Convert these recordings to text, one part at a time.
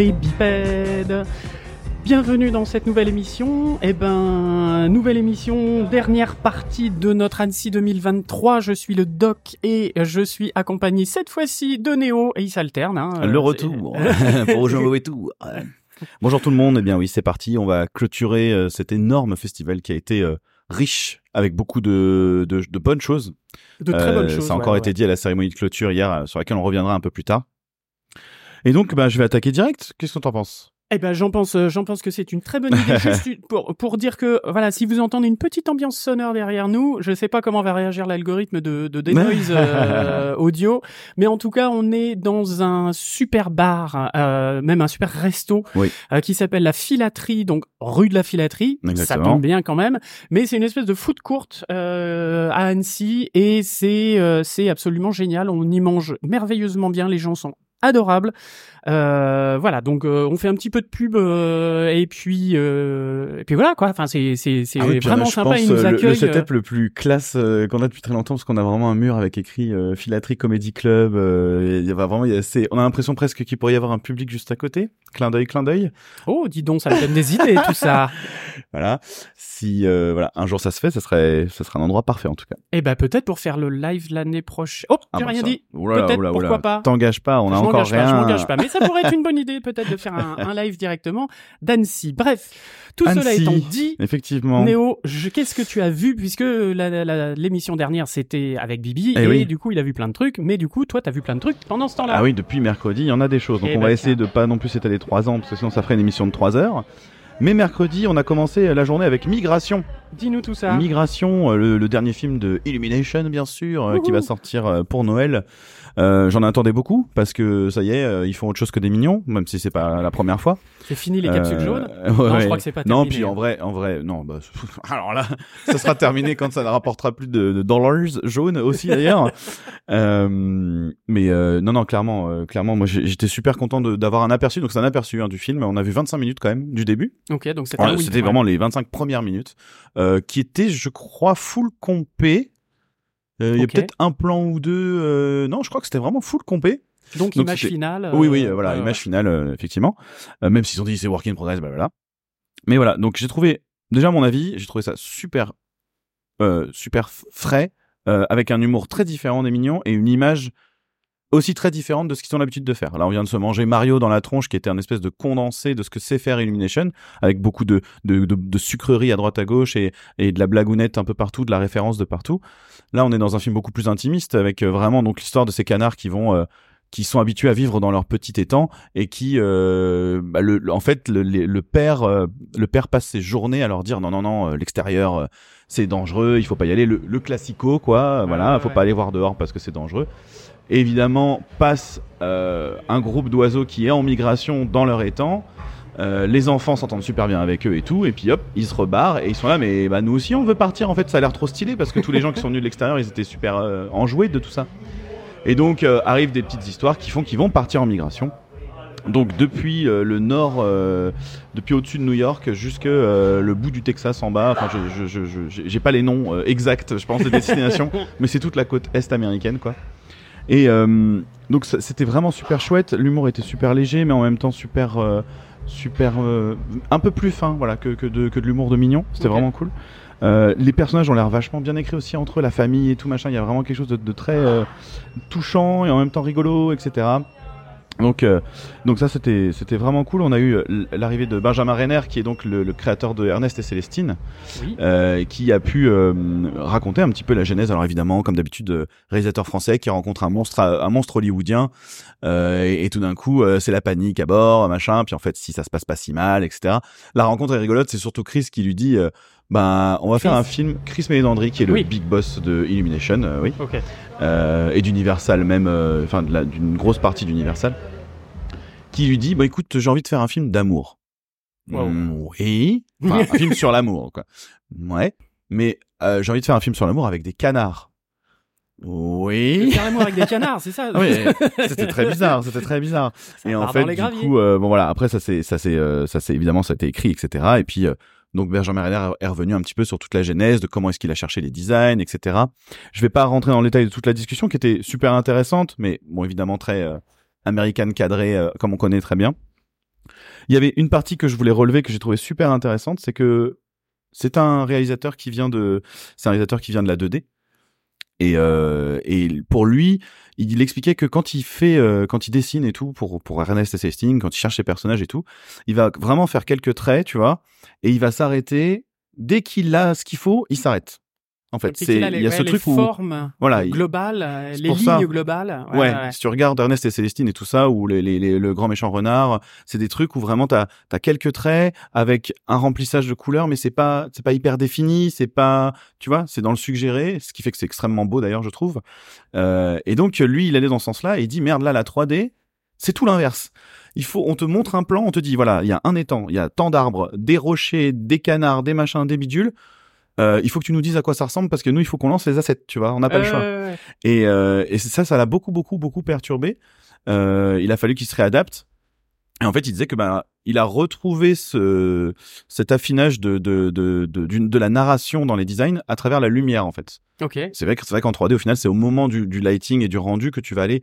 les bipèdes. Bienvenue dans cette nouvelle émission. Eh ben, nouvelle émission, dernière partie de notre Annecy 2023. Je suis le doc et je suis accompagné cette fois-ci de Néo et il s'alterne. Hein. Le retour pour Jean et tout. Bonjour tout le monde. Eh bien oui, c'est parti. On va clôturer euh, cet énorme festival qui a été euh, riche avec beaucoup de, de, de bonnes choses. De très bonnes choses. Ça a encore ouais, été ouais. dit à la cérémonie de clôture hier, euh, sur laquelle on reviendra un peu plus tard. Et donc, bah, je vais attaquer direct. Qu'est-ce que t'en penses? Eh ben, j'en pense, euh, j'en pense que c'est une très bonne idée. Juste pour, pour dire que, voilà, si vous entendez une petite ambiance sonore derrière nous, je sais pas comment va réagir l'algorithme de, de Denoise euh, audio, mais en tout cas, on est dans un super bar, euh, même un super resto, Oui. euh, qui s'appelle la Filaterie, donc rue de la Filaterie. Ça Exactement. tombe bien quand même, mais c'est une espèce de food court euh, à Annecy et c'est euh, c'est absolument génial. On y mange merveilleusement bien, les gens sont adorables. Euh, voilà, donc euh, on fait un petit peu de pub euh, et puis euh, et puis voilà quoi. Enfin c'est c'est c'est Ah oui, a, vraiment sympa. pense, Ils nous euh, le- accueillent. Le, setup le plus classe qu'on a depuis très longtemps, parce qu'on a vraiment un mur avec écrit euh, Philatrie Comedy Club. euh, Il y a vraiment, y a, c'est, on a l'impression presque qu'il pourrait y avoir un public juste à côté. Clin d'œil, clin d'œil. Oh, dis donc, ça me donne des idées tout ça. Voilà. Si euh, voilà, un jour ça se fait, ça serait, ça serait un endroit parfait en tout cas. Eh ben peut-être pour faire le live l'année prochaine. Oh, Ah j'ai bah rien ça- dit. Oulala, Peut-être, oulala, oulala. pourquoi pas. T'engages pas, on a je encore m'engage pas, je rien. m'engage pas, mais ça pourrait être une bonne idée peut-être de faire un, un live directement d'Annecy. Bref, tout cela étant dit, Effectivement. Néo, qu'est-ce que tu as vu? Puisque l'émission dernière c'était avec Bibi Eh et oui. du coup il a vu plein de trucs, mais du coup toi t'as vu plein de trucs pendant ce temps-là. Ah oui, depuis mercredi, il y en a des choses. Donc Eh on ben, va essayer tiens. de pas non plus s'étaler trois ans, parce que sinon ça ferait une émission de trois heures. Mais mercredi, on a commencé la journée avec Migration. Dis-nous tout ça. Migration, euh, le, le dernier film de Illumination, bien sûr, euh, qui va sortir euh, pour Noël. Euh, J'en attendais beaucoup parce que ça y est, euh, ils font autre chose que des mignons, même si c'est pas la première fois. C'est fini les capsules Euh, jaunes. ouais, Non, je crois que c'est pas Non, terminé. puis en vrai, en vrai, non. Bah, alors là, ça sera terminé quand ça ne rapportera plus de, de dollars jaunes aussi d'ailleurs. euh, mais euh, non, non, clairement, clairement, moi j'étais super content d'avoir un aperçu. Donc c'est un aperçu hein, du film. On a vu 25 minutes quand même du début. Ok, donc c'était Voilà, C'était vraiment les 25 premières minutes euh, qui étaient, je crois, full compé. Euh, Il y a peut-être un plan ou deux. euh, Non, je crois que c'était vraiment full compé. Donc, Donc, image finale. Oui, oui, euh, voilà, image finale, effectivement. Même s'ils ont dit c'est work in progress, bah voilà. Mais voilà, donc j'ai trouvé, déjà à mon avis, j'ai trouvé ça super, euh, super frais, euh, avec un humour très différent des mignons et une image aussi très différente de ce qu'ils ont l'habitude de faire. Là, on vient de se manger Mario dans la tronche, qui était un espèce de condensé de ce que sait faire Illumination, avec beaucoup de, de, de, de sucreries à droite à gauche et, et de la blagounette un peu partout, de la référence de partout. Là, on est dans un film beaucoup plus intimiste, avec euh, vraiment donc l'histoire de ces canards qui vont euh, qui sont habitués à vivre dans leur petit étang et qui, euh, bah, le, le- en fait, le, père, euh, le père passe ses journées à leur dire non, non, non, l'extérieur, c'est dangereux, il faut pas y aller. Le, classico, quoi, voilà, faut pas aller voir dehors parce que c'est dangereux. Évidemment, passe euh, un groupe d'oiseaux qui est en migration dans leur étang. Euh, les enfants s'entendent super bien avec eux et tout, et puis hop, ils se rebarrent et ils sont là, mais bah, nous aussi on veut partir. En fait, ça a l'air trop stylé parce que tous les gens qui sont venus de l'extérieur, ils étaient super euh, enjoués de tout ça. Et donc arrivent des petites histoires qui font qu'ils vont partir en migration. Donc depuis euh, le nord, euh, depuis au-dessus de New York jusque euh, le bout du Texas en bas. Enfin, je, j'ai- pas les noms exacts, je pense, des destinations, mais c'est toute la côte est américaine, quoi. Et euh, donc c'était vraiment super chouette. L'humour était super léger, mais en même temps super, euh, super, euh, un peu plus fin, voilà, que, que de, que de l'humour de mignon. C'était vraiment cool. Euh, les personnages ont l'air vachement bien écrits aussi entre eux, la famille et tout machin. Il y a vraiment quelque chose de, de très euh, touchant et en même temps rigolo, etc. Donc, euh, donc ça c'était c'était vraiment cool. On a eu euh, l'arrivée de Benjamin Renner, qui est donc le, le créateur de Ernest et Célestine, Oui. euh, qui a pu euh, raconter un petit peu la genèse. Alors évidemment, comme d'habitude, euh, réalisateur français qui rencontre un monstre, un monstre hollywoodien, euh, et, et tout d'un coup, euh, c'est la panique à bord, machin. Puis en fait, si ça se passe pas si mal, etc. La rencontre est rigolote. C'est surtout Chris qui lui dit, euh, ben, on va faire un film. Chris Meledandri, qui est le Oui. big boss de Illumination, euh, oui, Ok. euh, et d'Universal même, euh, enfin d'une grosse partie d'Universal, qui lui dit, bah écoute, j'ai envie de faire un film d'amour. Wow. Mm, oui, enfin, un film sur l'amour, quoi. Ouais, mais euh, j'ai envie de faire un film sur l'amour avec des canards. Oui. Avec des canards, c'est ça oui, c'était très bizarre, c'était très bizarre. Ça et en fait, du graviers. coup, euh, bon voilà, après ça c'est, ça c'est, euh, ça c'est évidemment ça a été écrit, etc. Et puis euh, donc Benjamin Renner est revenu un petit peu sur toute la genèse de comment est-ce qu'il a cherché les designs, etc. Je vais pas rentrer dans le détail de toute la discussion qui était super intéressante, mais bon évidemment très euh, américaine cadrée euh, comme on connaît très bien. Il y avait une partie que je voulais relever que j'ai trouvé super intéressante, c'est que c'est un réalisateur qui vient de, c'est un réalisateur qui vient de la 2D. Et, euh, et pour lui, il, expliquait que quand il fait, euh, quand il dessine et tout pour pour Ernest quand il cherche ses personnages et tout, il va vraiment faire quelques traits, tu vois, et il va s'arrêter dès qu'il a ce qu'il faut, il s'arrête. En fait, C'est les- il y a ouais, ce les truc où formes voilà, il- globales, les lignes ça. globales. Ouais, si tu regardes Ernest et Célestine et tout ça, ou les, les, les- le grand méchant renard, c'est des trucs où vraiment t'as as quelques traits avec un remplissage de couleurs, mais c'est pas c'est pas hyper défini, c'est pas tu vois, c'est dans le suggéré, ce qui fait que c'est extrêmement beau d'ailleurs, je trouve. Euh, et donc lui, il allait dans ce sens-là et il dit merde là la 3D, c'est tout l'inverse. Il faut, on te montre un plan, on te dit voilà, il y a un étang, il y a tant d'arbres, des rochers, des canards, des machins, des bidules. Euh, il faut que tu nous dises à quoi ça ressemble parce que nous, il faut qu'on lance les assets, tu vois, on n'a pas le choix. Et, euh, et ça, ça l'a beaucoup, beaucoup, beaucoup perturbé. Euh, il a fallu qu'il se réadapte. Et en fait, il disait que bah, il a retrouvé ce, cet affinage de, de, de, de, la narration dans les designs à travers la lumière, en fait. Ok. C'est vrai que c'est vrai qu'en 3D, au final, c'est au moment du, du lighting et du rendu que tu vas aller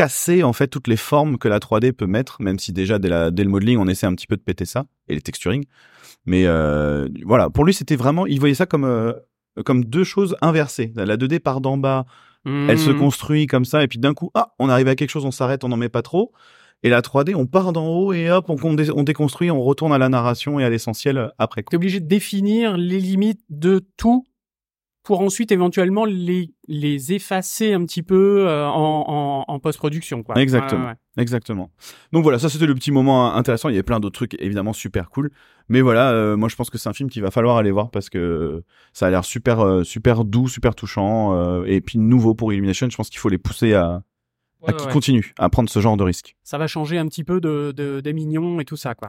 casser en fait toutes les formes que la 3D peut mettre, même si déjà dès, la, dès le modeling, on essaie un petit peu de péter ça et les texturing. Mais euh, voilà, pour lui, c'était vraiment, il voyait ça comme euh, comme deux choses inversées. La 2D part d'en bas, elle se Mhm. construit comme ça, et puis d'un coup, ah, on arrive à quelque chose, on s'arrête, on n'en met pas trop. Et la 3D, on part d'en haut et hop, on, on dé- on déconstruit, on retourne à la narration et à l'essentiel après. T'es obligé de définir les limites de tout pour ensuite éventuellement les, les effacer un petit peu euh, en, en, en post-production. Quoi. Exactement. Ouais, ouais. Exactement. Donc voilà, ça c'était le petit moment intéressant. Il y avait plein d'autres trucs évidemment super cool, mais voilà, euh, moi je pense que c'est un film qu'il va falloir aller voir parce que ça a l'air super euh, super doux, super touchant euh, et puis nouveau pour Illumination. Je pense qu'il faut les pousser à, à Ouais, qu'ils ouais. continuent à prendre ce genre de risque. Ça va changer un petit peu de, de, des mignons et tout ça. Quoi.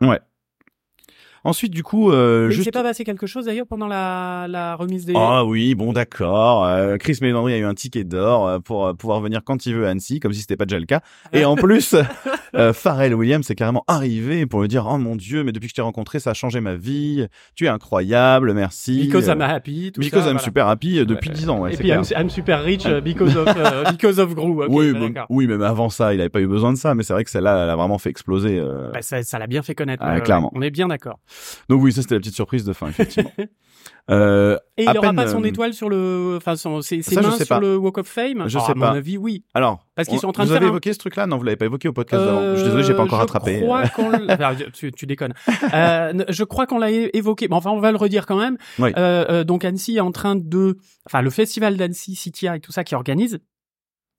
Ensuite, du coup, euh, Mais il juste s'est pas passé quelque chose d'ailleurs pendant la, la remise des. Ah oui, bon d'accord. Euh, Chris Mélandry a eu un ticket d'or euh, pour euh, pouvoir venir quand il veut à Annecy, comme si c'était pas déjà le cas. Et en plus, euh, Pharrell Williams est carrément arrivé pour lui dire oh mon dieu, mais depuis que je t'ai rencontré, ça a changé ma vie. Tu es incroyable, merci. Because I'm happy. Tout Because ça, I'm voilà. super happy euh, depuis Ouais. 10 ans. Ouais, et puis clair. I'm, I'm super rich because of uh, because of Gru. oui, bah, bon, d'accord. oui, mais avant ça, il avait pas eu besoin de ça. Mais c'est vrai que celle-là, elle a vraiment fait exploser. Bah, ça, l'a bien fait connaître. Ah, clairement. On est bien d'accord. Donc oui, ça c'était la petite surprise de fin, effectivement. euh, Et À il aura peine, pas son euh, étoile sur le, enfin son, ses, ses Ça, je mains sur pas. le Walk of Fame. Je sais à mon pas. avis, oui. alors, Parce qu'ils on- sont en train vous de avez faire un- évoqué ce truc-là Non, vous l'avez pas évoqué au podcast d'avant. Je suis désolé, j'ai pas encore Euh, je rattrapé. Crois enfin, tu, tu déconnes. Euh, je crois qu'on l'a évoqué. Mais enfin, on va le redire quand même. Oui. Euh, euh, donc Annecy est en train de, enfin, le festival d'Annecy Citia et tout ça qui organise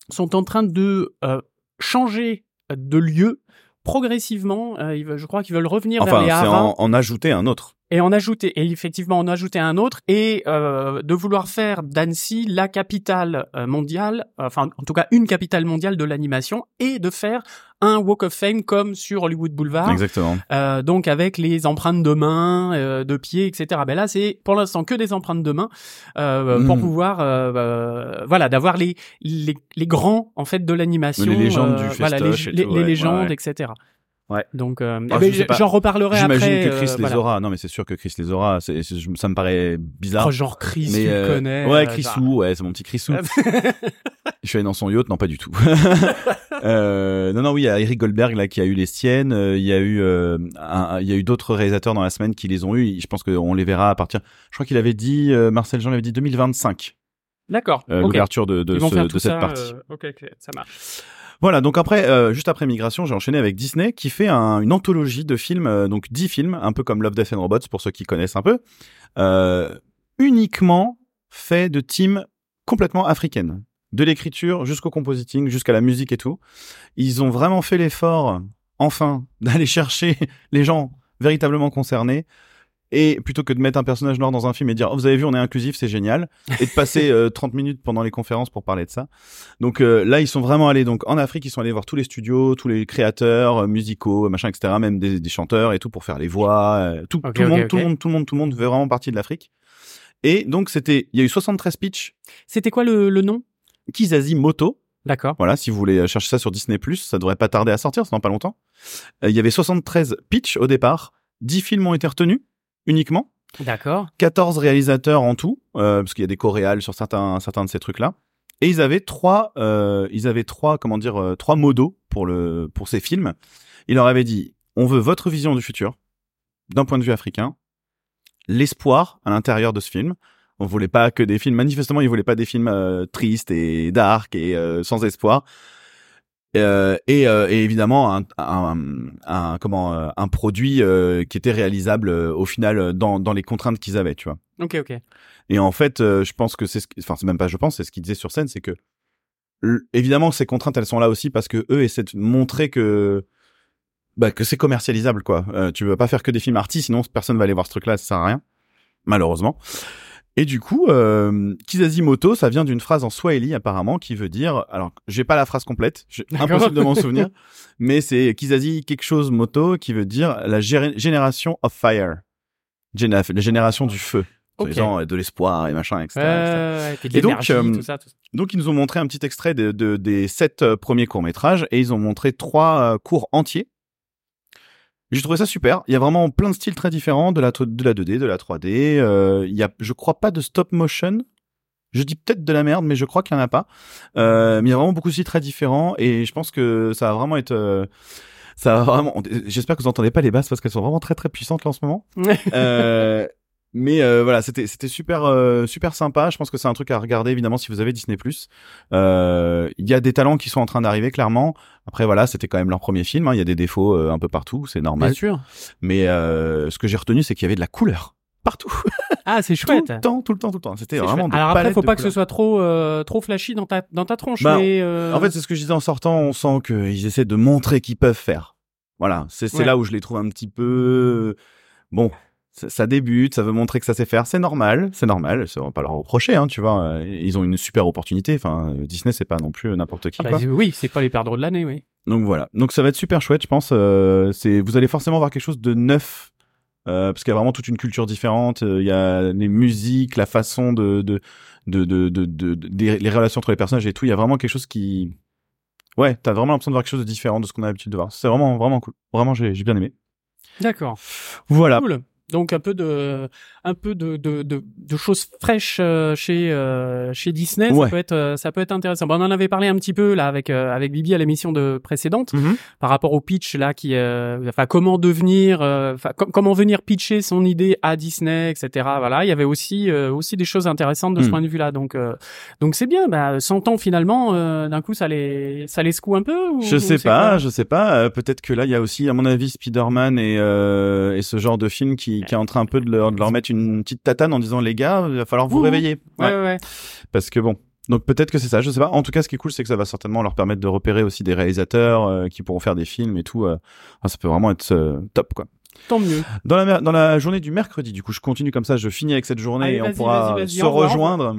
sont en train de euh, changer de lieu progressivement. Euh, je crois qu'ils veulent revenir vers Enfin, les c'est haras en, en ajouter un autre. Et en ajouter et effectivement en ajouter un autre et euh, de vouloir faire d'Annecy la capitale euh, mondiale, enfin en tout cas une capitale mondiale de l'animation et de faire un Walk of Fame comme sur Hollywood Boulevard, Exactement. euh, donc avec les empreintes de mains, euh, de pieds, etc. Ben là c'est pour l'instant que des empreintes de mains euh, pour Mm. pouvoir euh, euh, voilà d'avoir les, les les grands en fait de l'animation, Les légendes du voilà les, festoche et les- tout, les ouais, légendes, ouais, ouais. etc. Ouais. Donc euh, Ah, j'en reparlerai après. J'imagine que Chris euh, les voilà. aura. Non, mais c'est sûr que Chris les aura. Ça me paraît bizarre. Oh, genre Chris, mais tu le euh, connais. ouais, euh, Chrisou, ouais, c'est mon petit Chrisou. je suis allé dans son yacht, non pas du tout. euh, non, non, oui, il y a Eric Goldberg là qui a eu les siennes. euh, Il y a eu, euh, un- un- il y a eu d'autres réalisateurs dans la semaine qui les ont eu. Je pense qu'on les verra à partir. Je crois qu'il avait dit, euh, Marcel Jean l'avait dit 2025, D'accord. euh, ok. l'ouverture de, ce- cette ça, partie. euh, ok, ok, ça marche. Voilà, donc après, euh, juste après Migration, j'ai enchaîné avec Disney qui fait un- une anthologie de films, euh, donc 10 films, un peu comme Love, Death and Robots pour ceux qui connaissent un peu, euh, uniquement fait de teams complètement africaines. De l'écriture jusqu'au compositing, jusqu'à la musique et tout. Ils ont vraiment fait l'effort, enfin, d'aller chercher les gens véritablement concernés. Et plutôt que de mettre un personnage noir dans un film et dire oh, vous avez vu on est inclusif c'est génial et de passer euh, 30 minutes pendant les conférences pour parler de ça donc euh, là, ils sont vraiment allés donc en Afrique, ils sont allés voir tous les studios, tous les créateurs euh, musicaux, machin, etc. Même des, des chanteurs et tout pour faire les voix. euh, tout, Ok, tout le ok, monde, ok. tout le monde, tout le monde, tout le monde fait vraiment partie de l'Afrique. Et donc c'était, il y a eu 73 pitchs. C'était quoi le, le nom? Kizazi Moto. D'accord. Voilà, si vous voulez chercher ça sur Disney+, ça devrait pas tarder à sortir, c'est dans pas longtemps. Euh, il y avait 73 pitchs au départ. 10 films ont été retenus uniquement. D'accord. 14 réalisateurs en tout, euh, parce qu'il y a des coréals sur certains, certains de ces trucs-là. Et ils avaient trois, euh, ils avaient trois, comment dire, euh, trois modos pour le, pour ces films. Ils leur avaient dit, on veut votre vision du futur d'un point de vue africain, l'espoir à l'intérieur de ce film. On voulait pas que des films, manifestement, ils voulaient pas des films euh, tristes et dark et euh, sans espoir. Euh, et, euh, et, évidemment un, un, un comment un produit qui était réalisable au final dans, dans les contraintes qu'ils avaient, tu vois. Ok, ok. Et en fait, je pense que c'est, ce enfin c'est même pas je pense, c'est ce qu'ils disaient sur scène, c'est que évidemment ces contraintes elles sont là aussi parce que eux essaient de montrer que bah, que c'est commercialisable quoi. Euh, tu veux pas faire que des films artistes, sinon personne va aller voir ce truc-là, ça sert à rien, malheureusement. Et du coup, euh, Moto, ça vient d'une phrase en swahili apparemment qui veut dire, alors j'ai pas la phrase complète, impossible de m'en souvenir, mais c'est Kizazi quelque chose moto qui veut dire la génération of fire, la génération du feu. Okay. gens de l'espoir et machin, etc. et, donc, euh, tout ça, donc ils nous ont montré un petit extrait de, de des sept euh, premiers courts métrages et ils ont montré trois euh, cours entiers j'ai trouvé ça super. Il y a vraiment plein de styles très différents, de la, de la 2D, de la 3D. Euh, il y a, je crois pas de stop motion. Je dis peut-être de la merde, mais je crois qu'il y en a pas. Euh, mais il y a vraiment beaucoup de styles très différents et je pense que ça va vraiment être... Euh, ça va vraiment. J'espère que vous entendez pas les basses parce qu'elles sont vraiment très très puissantes là en ce moment. euh, mais euh, voilà, c'était c'était super euh, super sympa. Je pense que c'est un truc à regarder évidemment si vous avez Disney+. Euh, il y a des talents qui sont en train d'arriver clairement. Après voilà, c'était quand même leur premier film. Hein. Il y a des défauts un peu partout, c'est normal. Bien sûr. Mais ce que j'ai retenu, c'est qu'il y avait de la couleur partout. Ah, c'est chouette. tout le temps, tout le temps, tout le temps. C'était vraiment. Alors après, faut pas que ce soit trop trop flashy dans ta dans ta tronche. Bah, mais En fait, c'est ce que je disais en sortant. On sent qu'ils essaient de montrer qu'ils peuvent faire. Voilà, c'est c'est là où je les trouve un petit peu bon ça, débute, ça veut montrer que ça sait faire, c'est normal, c'est normal, ça va pas leur reprocher, hein, tu vois. Euh, ils ont une super opportunité. Enfin, Disney, c'est pas non plus n'importe qui. Ah bah, oui, c'est pas les perdreaux de l'année, oui. Donc voilà. Donc ça va être super chouette, je pense. Euh, c'est, vous allez forcément voir quelque chose de neuf, euh, parce qu'il y a vraiment toute une culture différente. Il y a les musiques, la façon de, de, de, de, de, les relations entre les personnages et tout. Il y a vraiment quelque chose qui, ouais, t'as vraiment l'impression de voir quelque chose de différent de ce qu'on a l'habitude de voir. C'est vraiment, vraiment cool. Vraiment, j'ai, j'ai bien aimé. D'accord. Voilà. Cool. Donc un peu de un peu de de, de, de choses fraîches euh, chez euh, chez Disney, ça peut être euh, ça peut être intéressant. Bon, on en avait parlé un petit peu là avec avec Bibi à l'émission de précédente mhm. par rapport au pitch là qui enfin comment devenir comment venir pitcher son idée à Disney, etc. Voilà, il y avait aussi aussi des choses intéressantes de ce mhm. point de vue-là. Donc donc c'est bien. Bah 100 ans finalement, d'un coup ça les ça les secoue un peu. Ou, je sais pas, je sais pas. Peut-être que là il y a aussi à mon avis Spider-Man et et ce genre de film qui qui, est en train un peu de leur, de leur mettre une petite tatane en disant les gars, il va falloir vous réveiller. Ouais. ouais, Parce que bon, donc peut-être que c'est ça, je sais pas. En tout cas, ce qui est cool, c'est que ça va certainement leur permettre de repérer aussi des réalisateurs euh, qui pourront faire des films et tout. Euh. ça peut vraiment être euh, top, quoi. Tant mieux. Dans la, dans la journée du mercredi, du coup, je continue comme ça, je finis avec cette journée et on pourra se rejoindre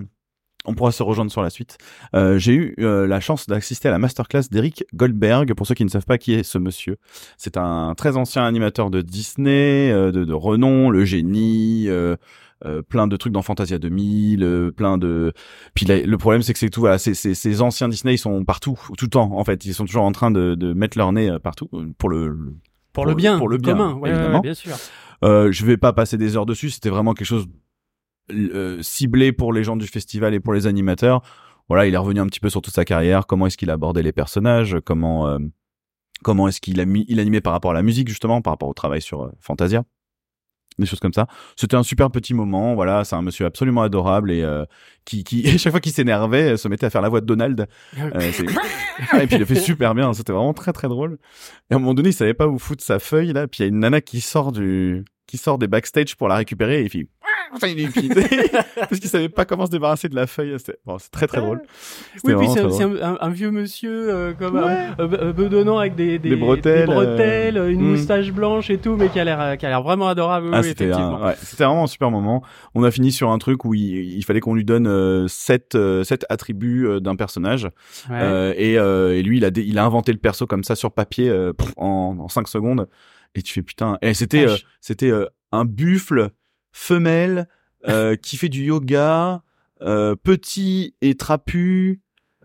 on pourra se rejoindre sur la suite. Euh, j'ai eu euh, la chance d'assister à la masterclass d'Eric Goldberg. Pour ceux qui ne savent pas qui est ce monsieur, c'est un très ancien animateur de Disney, euh, de, de, renom, le génie. plein de trucs dans Fantasia 2000, plein de. Puis le problème c'est que c'est tout. Voilà, ces, ces, anciens Disney ils sont partout, tout le temps. En fait, ils sont toujours en train de, de mettre leur nez partout pour le pour, le bien, pour le bien, commun, évidemment. bien sûr. Euh, je vais pas passer des heures dessus. C'était vraiment quelque chose euh, ciblé pour les gens du festival et pour les animateurs. Voilà, il est revenu un petit peu sur toute sa carrière, comment est-ce qu'il abordait les personnages, comment euh, comment est-ce qu'il a mis, il animait par rapport à la musique justement, par rapport au travail sur euh, Fantasia, des choses comme ça. C'était un super petit moment. Voilà, c'est un monsieur absolument adorable et qui, qui chaque fois qu'il s'énervait, se mettait à faire la voix de Donald. et puis il le fait super bien. C'était vraiment très très drôle. Et à un moment donné, il savait pas où foutre sa feuille là. Puis il y a une nana qui sort du qui sort des backstage pour la récupérer et il fait enfin parce qu'il savait pas comment se débarrasser de la feuille. Bon, c'est très très drôle. Oui puis c'est un, un, vieux monsieur euh, comme ouais. euh, bedonnant avec des, des, des bretelles, des bretelles une hmm. moustache blanche et tout mais qui a l'air qui a l'air vraiment adorable. Ah, oui, c'était ouais, c'était vraiment un super moment. On a fini sur un truc où il, il fallait qu'on lui donne euh, sept euh, sept attributs euh, d'un personnage. Et, et lui il a il a inventé le perso comme ça sur papier en, en 5 secondes. Et tu fais putain. Et c'était c'était un buffle femelle euh, qui fait du yoga, euh, petit et trapu.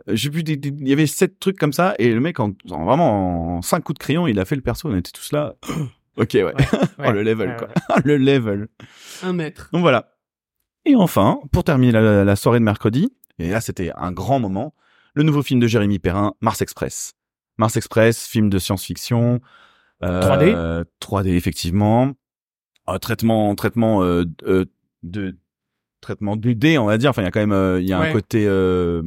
Euh, j'ai vu des, il y avait sept trucs comme ça et le mec en, vraiment en cinq coups de crayon, il a fait le perso. On était tous là. ok ouais. oh le level quoi. le level. Un mètre. Donc voilà. Et enfin, pour terminer la, la soirée de mercredi, et là c'était un grand moment, le nouveau film de Jérémy Perrin, Mars Express. Mars Express, film de science-fiction, Euh, 3D effectivement. Euh, traitement traitement euh, euh, de traitement du dé on va dire. Enfin il y a quand même euh, il y a Ouais. un côté euh,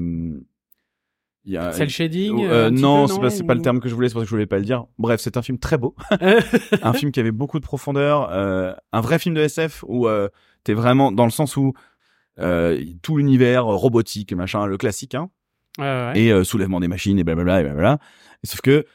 il y a Cell shading Euh, un non, c'est pas, c'est pas le ou- terme que je voulais, c'est pour ça que je voulais pas le dire. Bref, c'est un film très beau, un film qui avait beaucoup de profondeur, euh, un vrai film de SF où euh, t'es vraiment dans le sens où tout l'univers robotique, machin, le classique, hein, Ouais, ouais. et soulèvement des machines et blablabla et blablabla. Et sauf que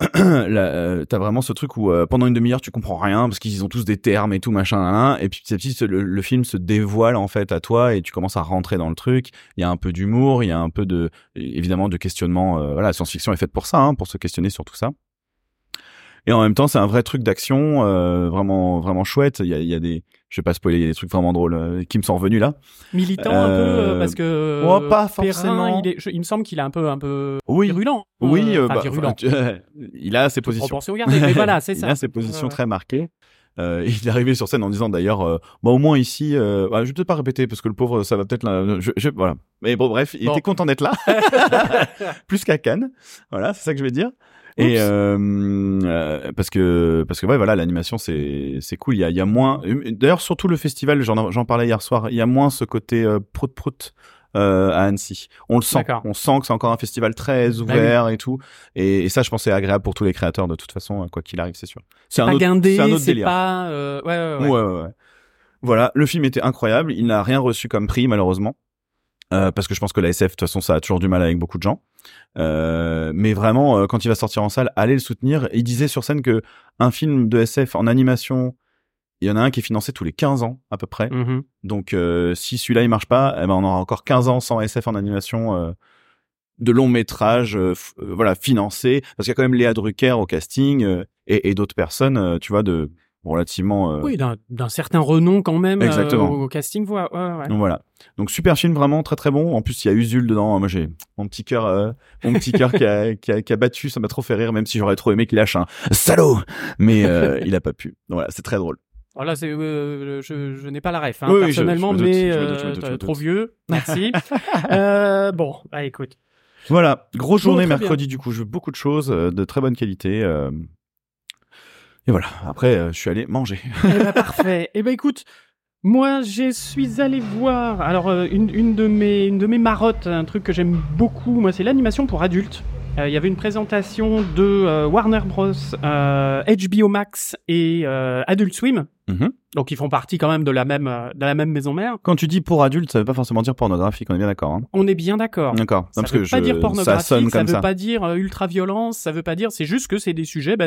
euh, t'as vraiment ce truc où euh, pendant une demi-heure tu comprends rien parce qu'ils ont tous des termes et tout machin, et puis petit à petit le, film se dévoile en fait à toi et tu commences à rentrer dans le truc. Il y a un peu d'humour, il y a un peu de évidemment de questionnement. euh, voilà, la science-fiction est faite pour ça, hein, pour se questionner sur tout ça. Et en même temps, c'est un vrai truc d'action, vraiment, vraiment chouette. Il y a des, je vais pas spoiler, il y a des trucs vraiment drôles euh, qui me sont revenus là. Militant un peu Euh, euh, parce que oh, pas Perrin, forcément. il, est- je- il me semble qu'il est un peu un peu Oui, virulent. oui, Euh, euh, bah, virulent. tu- il a ses positions. Gardée, mais voilà, c'est il ça. a ses positions très marquées. Euh, il est arrivé sur scène en disant d'ailleurs, euh, bah au moins ici, euh, bah, je vais peut-être pas répéter parce que le pauvre, ça va peut-être, je, je- voilà. Mais bon, bref, il Bon. était content d'être là, plus qu'à Cannes. Voilà, c'est ça que je vais dire. Et euh, euh, parce que parce que ouais voilà l'animation c'est c'est cool il y a il y a moins d'ailleurs surtout le festival j'en j'en parlais hier soir il y a moins ce côté euh, prout prout euh, à Annecy on le sent on sent que c'est encore un festival très ouvert et tout et, et ça je pense c'est agréable pour tous les créateurs de toute façon quoi qu'il arrive c'est sûr c'est un Pas autre guindé, c'est un autre c'est délire pas. euh, ouais, ouais, ouais. Ouais, ouais, ouais. Voilà, le film était incroyable. Il n'a rien reçu comme prix, malheureusement. Euh, parce que je pense que la SF, de toute façon, ça a toujours du mal avec beaucoup de gens. Euh, mais vraiment, euh, quand il va sortir en salle, allez le soutenir. Il disait sur scène que un film de SF en animation, il y en a un qui est financé tous les 15 ans, à peu près. Mhm. Donc, si celui-là, il marche pas, eh ben, on aura encore 15 ans sans SF en animation, de long métrage, f- euh, voilà, financé. Parce qu'il y a quand même Léa Drucker au casting, et, et d'autres personnes, tu vois, de relativement... euh, Oui, d'un certain renom quand même. euh, Exactement. au, au casting, ouais, ouais, ouais. donc voilà. Donc super film vraiment très très bon. En plus il y a Usul dedans. Moi j'ai mon petit cœur, euh, mon petit cœur qui a, qui, a, qui a battu. Ça m'a trop fait rire, même si j'aurais trop aimé qu'il lâche un salaud. Mais il a pas pu. Donc voilà, c'est très drôle. Alors là, c'est, euh, je, je n'ai pas la ref, hein, Oui, je- personnellement, je doute, mais je euh, doute, doute. trop vieux. Merci. euh, bon, bah écoute. Voilà, grosse journée bien. mercredi du coup. Je veux beaucoup de choses de très bonne qualité. Et voilà. Après, euh, je suis allé manger. Eh ben, parfait. Eh ben écoute, moi je suis allé voir. Alors euh, une, une de mes une de mes marottes, un truc que j'aime beaucoup, moi c'est l'animation pour adultes. Euh, Il y avait une présentation de Warner Bros, HBO Max et Adult Swim. Mhm. Donc ils font partie quand même de la même euh, de la même maison mère. Quand tu dis pour adultes, ça veut pas forcément dire pornographique. On est bien d'accord. Hein On est bien d'accord. d'accord. Ça parce veut que pas je- dire ça pornographique, sonne ça comme veut ça. pas dire euh, ultra-violence, ça veut pas dire, c'est juste que c'est des sujets, bah,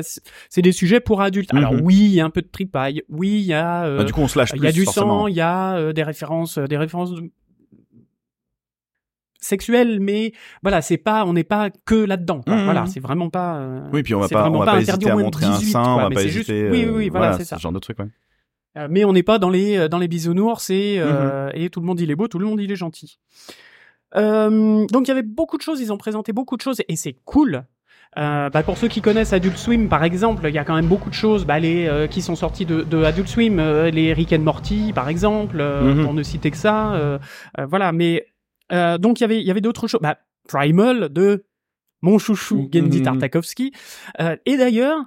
c'est des sujets pour adultes. Alors Mhm. oui, il y a un peu de tripaille, oui, il y a, euh, Bah, du coup, on se lâche il y a du forcément. sang, il y a euh, des références, euh, des références de- sexuelles, mais voilà, c'est pas, on n'est pas que là-dedans. quoi. Mhm. Voilà, c'est vraiment pas. euh, Oui, puis on va pas, on va pas, interdit hésiter à montrer un 18, sein, quoi, on va pas hésiter. juste- oui, oui, oui, euh, voilà, c'est ça. Ce genre de truc, ouais. Euh, mais on n'est pas dans les euh, dans les bisounours et euh, Mhm. et tout le monde il est beau, tout le monde il est gentil. Euh, donc il y avait beaucoup de choses, ils ont présenté beaucoup de choses et c'est cool. Euh, bah, pour ceux qui connaissent Adult Swim, par exemple, il y a quand même beaucoup de choses bah, les, euh, qui sont sorties de, de Adult Swim, euh, les Rick and Morty, par exemple, euh, Mhm. pour ne citer que ça. voilà, mais euh, donc il y avait, il y avait d'autres choses. Bah, Primal de mon chouchou Gendy. Tartakovsky. Euh, et d'ailleurs,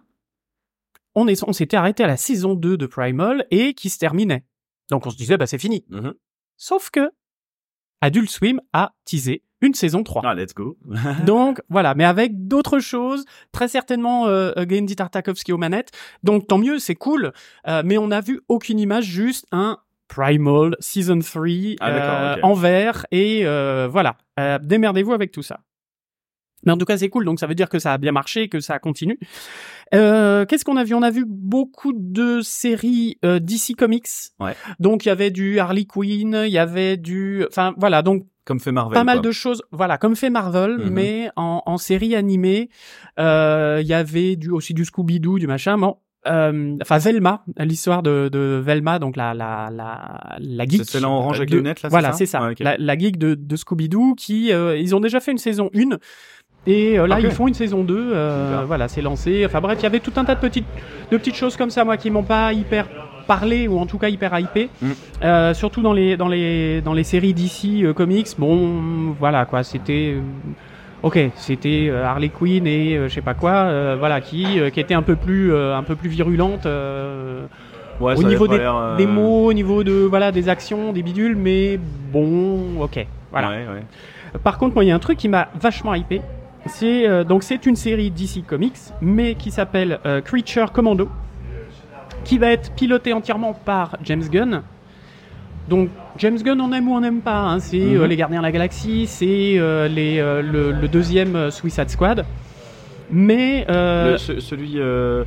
on est, on s'était arrêté à la saison 2 de Primal et qui se terminait. Donc on se disait, bah c'est fini. Mhm. Sauf que Adult Swim a teasé une saison 3. Ah, let's go. Donc voilà, mais avec d'autres choses, très certainement euh, Gendy Tartakovsky aux manettes. Donc tant mieux, c'est cool. Euh, mais on n'a vu aucune image, juste un Primal Season 3 Ah, euh, en vert et euh, voilà. Euh, démerdez-vous avec tout ça. Mais en tout cas, c'est cool, donc ça veut dire que ça a bien marché, que ça continue. Euh, Qu'est-ce qu'on a vu? On a vu beaucoup de séries euh, DC Comics. Ouais. Donc il y avait du Harley Quinn, il y avait du, enfin voilà, donc Comme fait Marvel. pas mal quoi. de choses, voilà, comme fait Marvel, Mhm. mais en, en série animée, euh, il y avait du, aussi du Scooby-Doo, du machin, bon. Euh, enfin Velma, l'histoire de, de Velma, donc la la la la geek. C'est celle en orange avec de- les lunettes, là, c'est Voilà, ça? c'est ça. Ouais, ok. la, la geek de, de Scooby-Doo, qui euh, ils ont déjà fait une saison 1 et euh, là Ok. ils font une saison 2 euh, voilà, c'est lancé. Enfin bref, il y avait tout un tas de petites de petites choses comme ça moi qui m'ont pas hyper parlé ou en tout cas hyper hypé. Mm. Euh, surtout dans les dans les dans les séries DC euh, comics. Bon, voilà quoi, c'était ok, c'était Harley Quinn et je sais pas quoi, voilà, qui, qui était un peu plus, un peu plus virulente. Ouais, au niveau des, mots, au niveau de voilà des actions, des bidules, mais bon, ok, voilà. Ouais, ouais. Par contre, moi, il y a un truc qui m'a vachement hypé. C'est euh, donc c'est une série DC Comics, mais qui s'appelle euh, Creature Commando, qui va être pilotée entièrement par James Gunn. Donc James Gunn, on aime ou on n'aime pas. hein. C'est euh, les Gardiens de la Galaxie, c'est euh, les, euh, le, le deuxième Suicide Squad. Mais euh, Le- ce- celui, euh,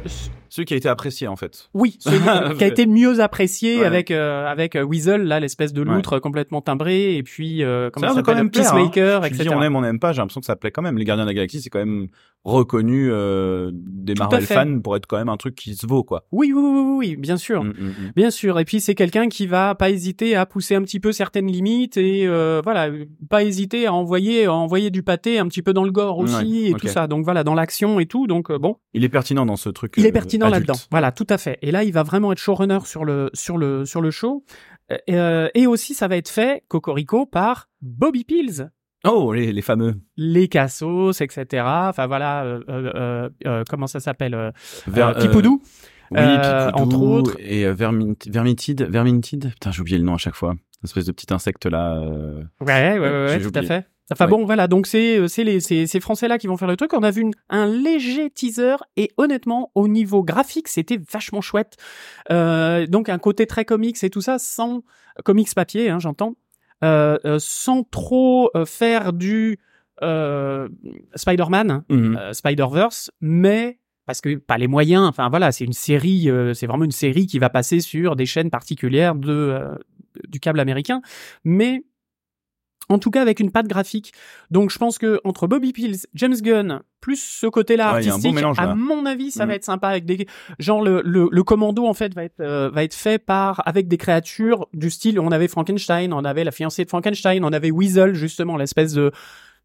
celui qui a été apprécié en fait. oui, celui qui a été mieux apprécié Ouais. avec euh, avec euh, Weasel, là, l'espèce de Ouais. loutre complètement timbré, et puis euh, comment Ça s'appelle, même plaire, Peacemaker, dis etc. on aime, on n'aime pas, j'ai l'impression que ça plaît quand même. Les Gardiens de la Galaxie, c'est quand même reconnu euh, des Tout Marvel fans pour être quand même un truc qui se vaut quoi. Oui, oui, oui, oui, bien sûr. Mm, mm, mm. Bien sûr, et puis c'est quelqu'un qui va pas hésiter à pousser un petit peu certaines limites et euh, voilà, pas hésiter à envoyer à envoyer du pâté un petit peu dans le gore aussi Ouais, et tout ça. Donc voilà, dans l'action et tout. Donc euh, bon, Il est pertinent dans ce truc. il euh, est pertinent là-dedans. Voilà, tout à fait. Et là, il va vraiment être showrunner sur le sur le sur le show. Euh, euh, et aussi, ça va être fait Cocorico par Bobby Pills. Oh, les, les fameux. Les Cassos, etc. Enfin voilà, euh, comment ça s'appelle Pipoudou. Oui, Pipoudou entre autres. Et Vermint- Vermintide. Vermintide. Putain, j'ai oublié le nom à chaque fois. Une espèce de petit insecte là. Ouais, ouais, ouais, tout à fait. Enfin bon, voilà, donc c'est euh, c'est les ces, ces Français là qui vont faire le truc. On a vu une- un léger teaser et honnêtement, au niveau graphique, c'était vachement chouette. Euh, donc un côté très comics et tout ça, sans comics papier, hein, j'entends, euh, euh, sans trop euh, faire du euh, Spider-Man, mhm. Spider-Verse, mais parce que pas les moyens. Enfin voilà, c'est une série, c'est vraiment une série qui va passer sur des chaînes particulières de du câble américain, mais en tout cas avec une patte graphique. Donc je pense que entre Bobby Pills, James Gunn, plus ce côté-là Ouais, artistique, mélange, à mon avis, ça Mhm. va être sympa avec des genre le, le, le commando en fait va être euh, va être fait par avec des créatures du style on avait Frankenstein, on avait la fiancée de Frankenstein, on avait Weasel justement l'espèce de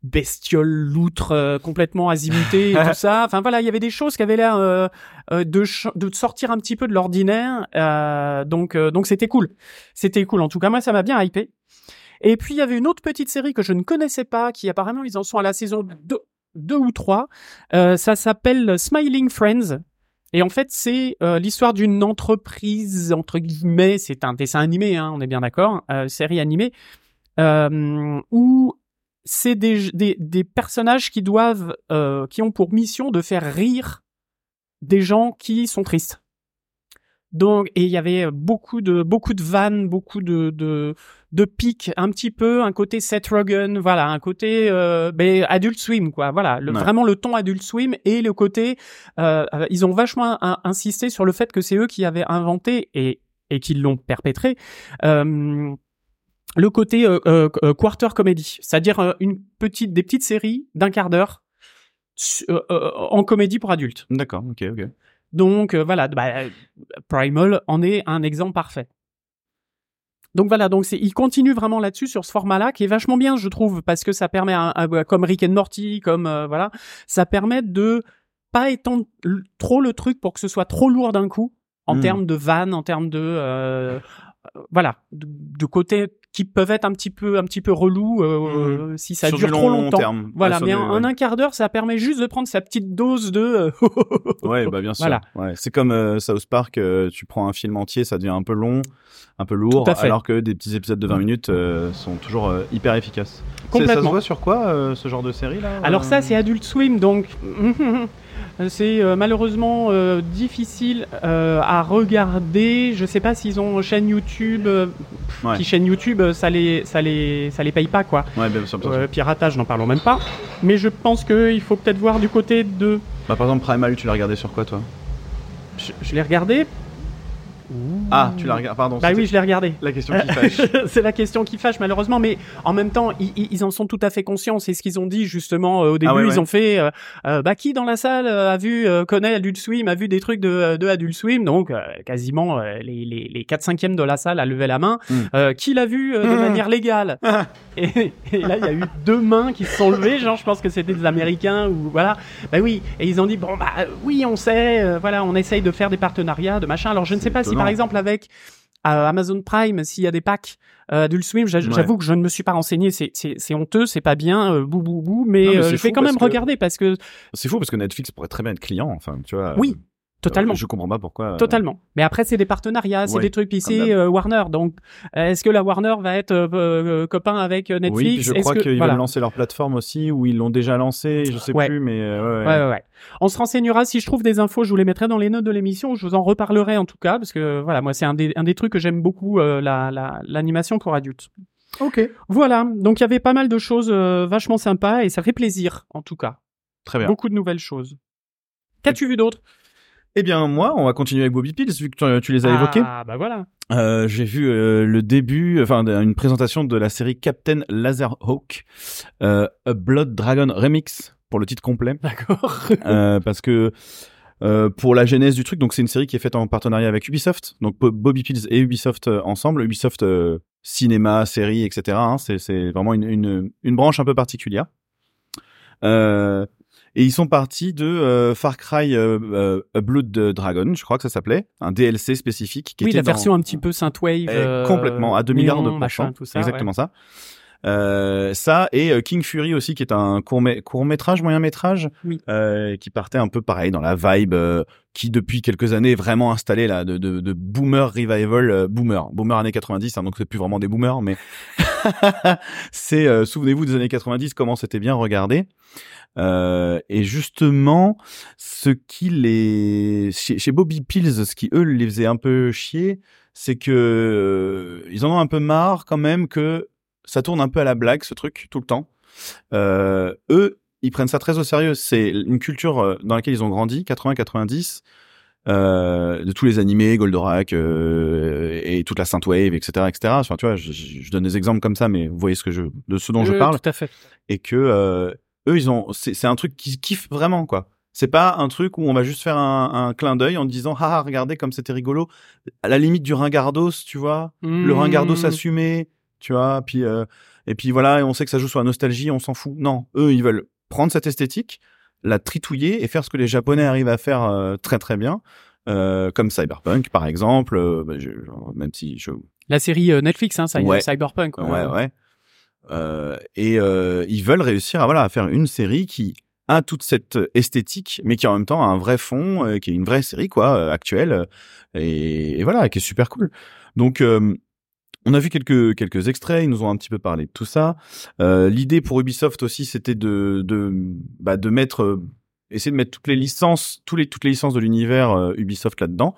bestiole loutre euh, complètement azimutée et tout ça. Enfin voilà, il y avait des choses qui avaient l'air euh, euh, de de sortir un petit peu de l'ordinaire. Euh, donc euh, donc c'était cool. C'était cool. En tout cas, moi ça m'a bien hypé. Et puis il y avait une autre petite série que je ne connaissais pas, qui apparemment ils en sont à la saison 2, deux ou 3. Euh, ça s'appelle Smiling Friends. Et en fait, c'est euh, l'histoire d'une entreprise, entre guillemets, c'est un dessin animé, hein, on est bien d'accord, euh, série animée, euh, où c'est des, des, des personnages qui doivent, euh, qui ont pour mission de faire rire des gens qui sont tristes. Donc, et il y avait beaucoup de beaucoup de vannes, beaucoup de de, de pics, un petit peu un côté Seth Rogen, voilà, un côté euh, ben, Adult Swim, quoi, voilà, le, Ouais. vraiment le ton Adult Swim et le côté, euh, euh, ils ont vachement in- insisté sur le fait que c'est eux qui avaient inventé et et qui l'ont perpétré. Euh, le côté euh, euh, quarter comedy, c'est-à-dire une petite, des petites séries d'un quart d'heure en comédie pour adultes. D'accord, ok, ok. Donc euh, voilà, bah, Primal en est un exemple parfait. Donc voilà, donc c'est, il continue vraiment là-dessus sur ce format-là qui est vachement bien, je trouve, parce que ça permet, à- à- comme Rick and Morty, comme euh, voilà, ça permet de pas étendre trop le truc pour que ce soit trop lourd d'un coup en Mm. termes de vannes, en termes de euh, voilà, de, de côtés qui peuvent être un petit peu un petit peu relou euh, si ça Sur dure du trop long longtemps. terme. Voilà, mais en, ouais. un quart d'heure, ça permet juste de prendre sa petite dose de euh, Ouais, bah bien sûr. Voilà. Ouais, c'est comme euh, South Park, euh, tu prends un film entier, ça devient un peu long, un peu lourd, alors que des petits épisodes de 20 minutes euh, sont toujours euh, hyper efficaces. C'est- Ça se Complètement. voit sur quoi euh, ce genre de série là Alors euh ça, c'est Adult Swim, donc c'est euh, malheureusement euh, difficile euh, à regarder. Je sais pas s'ils ont chaîne YouTube. Ouais. Qui chaîne YouTube, ça les, ça les, ça les paye pas quoi. Ouais, bien sûr. bien sûr. Piratage, n'en parlons même pas. Mais je pense qu'il faut peut-être voir du côté de. Bah, par exemple, Primal, tu l'as regardé sur quoi toi? Je, je l'ai regardé. Ah, tu l'as regardé. Pardon. Bah oui, je l'ai regardé. La question qui fâche. c'est la question qui fâche malheureusement, mais en même temps, ils, en sont tout à fait conscients. C'est ce qu'ils ont dit justement euh, au début. ouais, ouais. Ils ont fait, euh, euh, bah qui dans la salle a vu, euh, connaît Adult Swim, a vu des trucs de, de Adult Swim, donc quasiment les, les, les 4 cinquièmes de la salle a levé la main. Mm. Qui l'a vu de Mm. manière légale? Et, et là, il y a eu deux mains qui se sont levées. Genre, je pense que c'était des Américains ou voilà. Bah oui, et ils ont dit bon bah oui, on sait, voilà, on essaye de faire des partenariats, de machin. Alors je ne sais pas si par exemple avec à Amazon Prime s'il y a des packs euh, Adult Swim. Ouais. J'avoue que je ne me suis pas renseigné, c'est honteux, c'est pas bien, euh, bou bou bou, mais, Non, mais euh, je vais quand même que- regarder parce que C'est fou parce que Netflix pourrait très bien être client. Enfin, tu vois. Oui, totalement. Euh, Je comprends pas pourquoi. euh, Totalement. Mais après, c'est des partenariats, c'est Ouais, des trucs. Comme c'est d'hab. euh, Warner. Donc, est-ce que la Warner va être euh, euh, copain avec Netflix Oui, puis je crois qu'ils voilà. veulent lancer leur plateforme aussi, ou ils l'ont déjà lancé, je sais Ouais. plus, mais euh, ouais, ouais. Ouais. On se renseignera. Si je trouve des infos, je vous les mettrai dans les notes de l'émission. Je vous en reparlerai en tout cas, parce que voilà, moi, c'est un des, un des trucs que j'aime beaucoup, euh, la, la, l'animation pour adultes. Ok. Voilà. Donc, il y avait pas mal de choses euh, vachement sympas et ça fait plaisir, en tout cas. Très bien. Beaucoup de nouvelles choses. Qu'as-tu vu d'autre? Eh bien, moi, on va continuer avec Bobby Pills, vu que tu, tu les as évoqués. Ah, bah voilà. Euh, J'ai vu euh, le début, enfin, une présentation de la série Captain Laserhawk, euh, A Blood Dragon Remix, pour le titre complet. D'accord. Euh, parce que pour la genèse du truc, donc c'est une série qui est faite en partenariat avec Ubisoft, donc Bo- Bobby Pills et Ubisoft ensemble, Ubisoft cinéma, série, etc. hein, c'est c'est vraiment une, une, une branche un peu particulière. Euh, et ils sont partis de euh, Far Cry euh, euh, Blood Dragon, je crois que ça s'appelait, un DLC spécifique qui oui, était la dans- version un petit peu synthwave. eh, complètement à 2 milliards de pourcents, machin, tout ça, exactement ça. Euh, ça et King Fury aussi qui est un court, court métrage moyen métrage Oui. euh, qui partait un peu pareil dans la vibe euh, qui depuis quelques années est vraiment installé là de, de, de boomer revival boomer boomer années 90 hein, donc c'est plus vraiment des boomers mais c'est souvenez-vous des années 90 comment c'était bien regardé euh, et justement ce qui les chez, chez Bobby Pills ce qui eux les faisait un peu chier c'est que euh, ils en ont un peu marre quand même que ça tourne un peu à la blague ce truc tout le temps. Euh, eux, ils prennent ça très au sérieux. C'est une culture dans laquelle ils ont grandi, 80-90, euh, de tous les animés, Goldorak euh, et toute la synthwave, etc., etc. Enfin, tu vois, je, donne des exemples comme ça, mais vous voyez ce que je, de ce dont je parle Tout à fait. et que euh, eux ils ont c'est c'est un truc qu'ils kiffent vraiment quoi c'est pas un truc où on va juste faire un, un clin d'œil en disant ah regardez comme c'était rigolo à la limite du ringardos tu vois le Mmh. ringardos assumé tu vois puis euh, et puis voilà et on sait que ça joue sur la nostalgie on s'en fout non eux ils veulent prendre cette esthétique la tritouiller et faire ce que les japonais arrivent à faire euh, très très bien euh, comme Cyberpunk par exemple euh, bah, je- même si je La série euh, Netflix, hein, Cy- Ouais. Cyberpunk. Ouais, ouais. Euh, et euh, ils veulent réussir à voilà à faire une série qui a toute cette esthétique, mais qui en même temps a un vrai fond, euh, qui est une vraie série quoi actuelle, et, et voilà, qui est super cool. Donc on a vu quelques quelques extraits, ils nous ont un petit peu parlé de tout ça. L'idée pour Ubisoft aussi, c'était de de bah, de mettre essayer de mettre toutes les licences, tous les toutes les licences de l'univers Ubisoft là-dedans.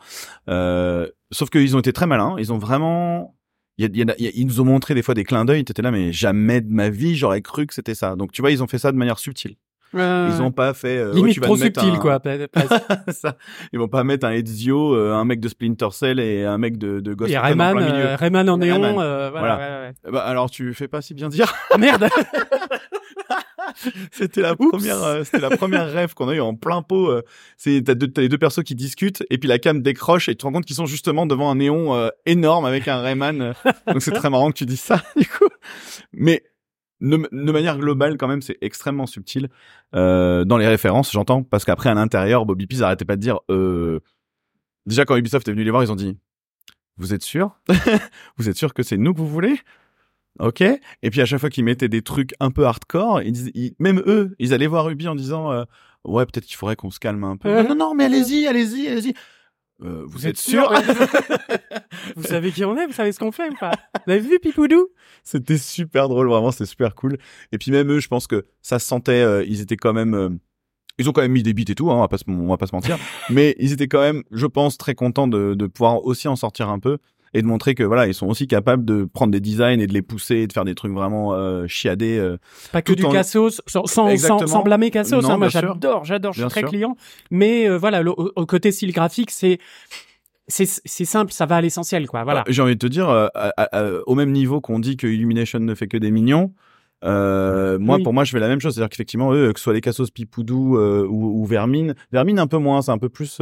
Sauf qu'ils ont été très malins, ils ont vraiment il y a, il y a- ils nous ont montré des fois des clins d'œil, t'étais là, mais jamais de ma vie j'aurais cru que c'était ça. Donc tu vois, ils ont fait ça de manière subtile. Euh, Ils ont pas fait. euh, oh, limite tu vas trop subtil, un- quoi. ça. Ils vont pas mettre un Ezio, euh, un mec de Splinter Cell et un mec de, de Ghost Et en Rayman, euh, Rayman en néon. Rayman. euh, voilà, ouais, ouais. Bah, alors tu fais pas si bien dire. Ah, Merde. C'était la Oups. première, euh, c'était la première rêve qu'on a eu en plein pot. euh, c'est t'as deux, t'as les deux persos qui discutent et puis la cam décroche et tu te rends compte qu'ils sont justement devant un néon euh, énorme avec un Rayman. donc c'est très marrant que tu dis ça du coup. Mais de, de manière globale quand même c'est extrêmement subtil dans les références j'entends parce qu'après à l'intérieur Bobby Pease arrêtait pas de dire euh... déjà quand Ubisoft est venu les voir ils ont dit vous êtes sûr? Vous êtes sûr que c'est nous que vous voulez? Ok. Et puis à chaque fois qu'ils mettaient des trucs un peu hardcore, ils, ils- même eux, ils allaient voir Ubi en disant euh, ouais peut-être qu'il faudrait qu'on se calme un peu. Euh. non non mais allez-y allez-y allez-y. Euh, vous, êtes sûr Vous savez qui on est, vous savez ce qu'on fait ou pas? Vous avez vu Pipoudou? C'était super drôle vraiment, c'était super cool. Et puis même eux, je pense que ça se sentait, euh, ils étaient quand même, ils ont quand même mis des beats et tout, hein, on va pas se, on va pas se mentir. mais ils étaient quand même, je pense, très contents de, de pouvoir aussi en sortir un peu et de montrer que voilà, ils sont aussi capables de prendre des designs et de les pousser et de faire des trucs vraiment euh, chiadés. euh, Pas que du en- cassos, sans, sans, Exactement. sans blâmer cassos. Non, hein, moi j'adore, j'adore, je suis très sûr. client. Mais euh, voilà, le- au, au côté style graphique, c'est c'est simple, ça va à l'essentiel, quoi. Voilà. Euh, J'ai envie de te dire, euh, à- à- au même niveau qu'on dit que Illumination ne fait que des mignons, euh, moi, Oui. pour moi, je fais la même chose. C'est-à-dire qu'effectivement, eux, que ce soit les Cassos Pipoudou euh, ou, ou Vermine, Vermine un peu moins, c'est un peu plus...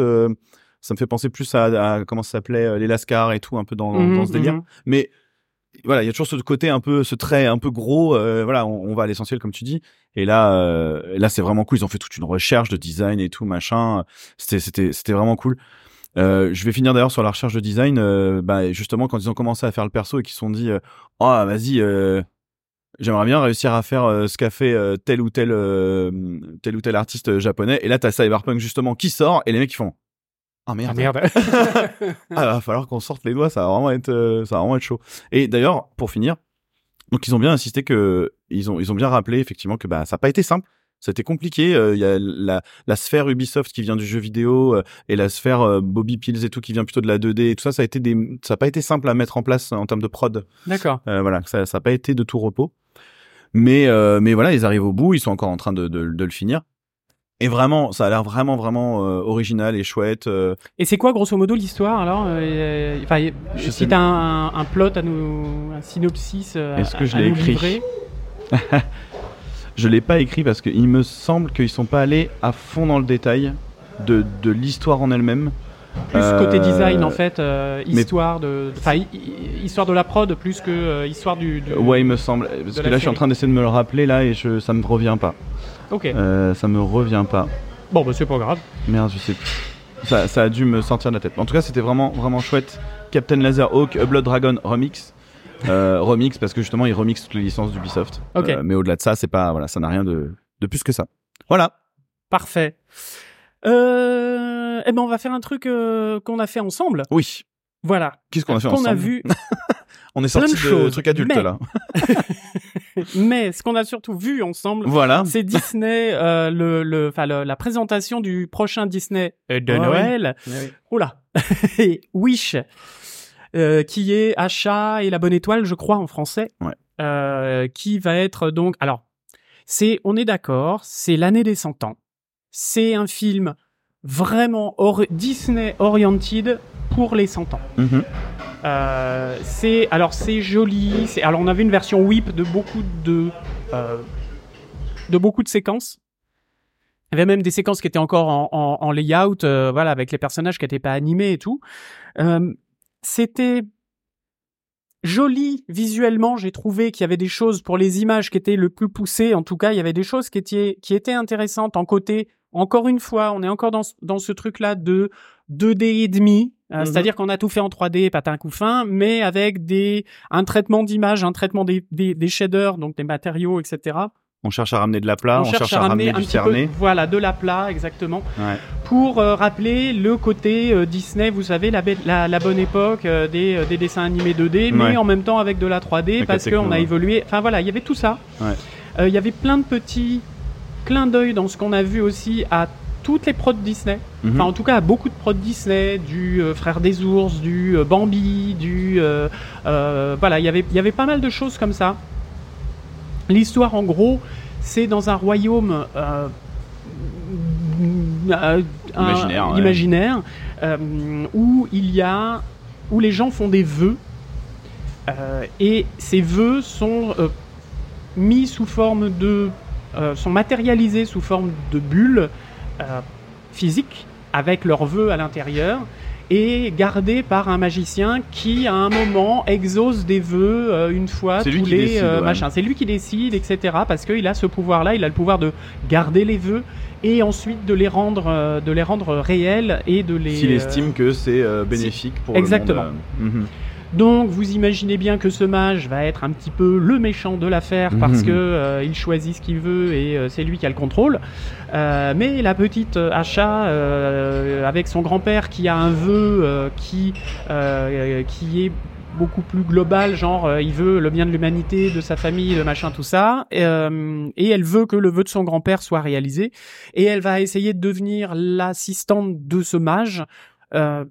ça me fait penser plus à, à comment ça s'appelait, euh, les Lascars et tout, un peu dans, Mhm, dans ce délire. mhm. Mais voilà, il y a toujours ce côté un peu, ce trait un peu gros. euh, voilà, on, on va à l'essentiel comme tu dis. Et là, euh, là, c'est vraiment cool. Ils ont fait toute une recherche de design et tout machin. C'était, c'était, c'était vraiment cool. Euh, je vais finir d'ailleurs sur la recherche de design. bah, justement, quand ils ont commencé à faire le perso et qu'ils se sont dit, euh, oh vas-y, j'aimerais bien réussir à faire euh, ce qu'a fait euh, tel ou tel euh, tel ou tel artiste japonais. Et là, t'as Cyberpunk justement qui sort et les mecs ils font, ah merde, Ah merde. ah, va falloir qu'on sorte les doigts, ça va vraiment être, euh, ça va vraiment être chaud. Et d'ailleurs, pour finir, donc ils ont bien insisté que ils ont, ils ont bien rappelé effectivement que bah ça n'a pas été simple. C'était compliqué. euh, Il y a la, la sphère Ubisoft qui vient du jeu vidéo euh, et la sphère euh, Bobby Pills et tout qui vient plutôt de la 2D et tout ça. Ça a été des, ça a pas été simple à mettre en place en termes de prod. D'accord. Voilà, ça, ça a pas été de tout repos. Mais, euh, mais voilà, ils arrivent au bout. Ils sont encore en train de, de, de le finir. Et vraiment, ça a l'air vraiment, vraiment euh, original et chouette. euh, Et c'est quoi grosso modo l'histoire alors euh, Enfin, Je si sais- t'as un, un plot à nous, un synopsis euh, Est-ce que je à l'ai nous écrit livrer Je l'ai pas écrit parce qu'il me semble qu'ils sont pas allés à fond dans le détail de, de l'histoire en elle-même. Plus Euh, côté design en fait, euh, histoire de, enfin histoire de la prod plus que euh, histoire du. du- Ouais, il me semble. Parce que là, je suis en train d'essayer de me le rappeler là et je, ça me revient pas. Ok. Euh, ça me revient pas. Bon bah c'est pas grave. Merde, je sais plus. Ça, ça a dû me sortir de la tête. En tout cas, c'était vraiment, vraiment chouette. Captain Laserhawk, A Blood Dragon Remix. Euh, remix parce que justement, ils remixent toutes les licences d'Ubisoft. Ok. euh, mais au-delà de ça, c'est pas, voilà, ça n'a rien de, de plus que ça. Voilà. Parfait. Euh, eh ben on va faire un truc euh, qu'on a fait ensemble. Oui. Voilà. Qu'est-ce qu'on a fait Qu'on ensemble a vu. On est sorti de choses, trucs adultes mais- là. Mais ce qu'on a surtout vu ensemble, Voilà. c'est Disney, euh, le, le, enfin le- la présentation du prochain Disney euh, de Noël. Oula, Wish, euh, qui est Achat et la bonne étoile, je crois en français. Ouais. Euh, qui va être donc, alors, c'est, on est d'accord, c'est l'année des 100 ans. C'est un film vraiment or- Disney oriented pour les 100 ans. Mhm. Euh, c'est alors c'est joli. Alors on avait une version whip de beaucoup de euh, de beaucoup de séquences. Il y avait même des séquences qui étaient encore en, en, en layout, euh, voilà, avec les personnages qui n'étaient pas animés et tout. C'était joli visuellement. J'ai trouvé qu'il y avait des choses pour les images qui étaient le plus poussées. En tout cas, il y avait des choses qui étaient qui étaient intéressantes en côté. Encore une fois, on est encore dans ce- dans ce truc-là de 2D et demi. Euh, Mhm. C'est-à-dire qu'on a tout fait en 3D, patin coup fin, mais avec des un traitement d'image, un traitement des, des, des shaders, donc des matériaux, etc. On cherche à ramener de la plat, on, cherche, à ramener, un du petit cerné. peu, voilà, de la plat, exactement, Ouais. pour euh, rappeler le côté euh, Disney, vous savez, la, la, la bonne époque euh, des, des dessins animés 2D, mais Ouais. en même temps avec de la 3D, Avec parce qu'on a évolué. Enfin voilà, il y avait tout ça. Ouais. Euh, Il y avait plein de petits clins d'œil dans ce qu'on a vu aussi à toutes les prods Disney. Mhm. Enfin, en tout cas, à beaucoup de prods Disney, du euh, Frère des Ours, du euh, Bambi, du. euh, voilà, il y avait- il y avait pas mal de choses comme ça. L'histoire, en gros, c'est dans un royaume. un- Imaginaire, ouais. imaginaire, où il y a. où les gens font des vœux. et ces vœux sont mis sous forme de. Euh, sont matérialisés sous forme de bulles euh, physiques avec leurs vœux à l'intérieur et gardés par un magicien qui à un moment exauce des vœux euh, une fois tous les décide, ouais. machins. C'est lui qui décide, etc. Parce qu'il a ce pouvoir-là, il a le pouvoir de garder les vœux et ensuite de les rendre, de les rendre réels et de les. S'il estime que c'est bénéfique pour Exactement. le monde. euh, mhm. Donc vous imaginez bien que ce mage va être un petit peu le méchant de l'affaire parce Mhm. que euh, il choisit ce qu'il veut et euh, c'est lui qui a le contrôle. Euh, mais la petite euh, Asha euh, avec son grand-père qui a un vœu euh, qui euh, qui est beaucoup plus global, genre euh, il veut le bien de l'humanité, de sa famille, le machin, tout ça, euh, et elle veut que le vœu de son grand-père soit réalisé, et elle va essayer de devenir l'assistante de ce mage, euh,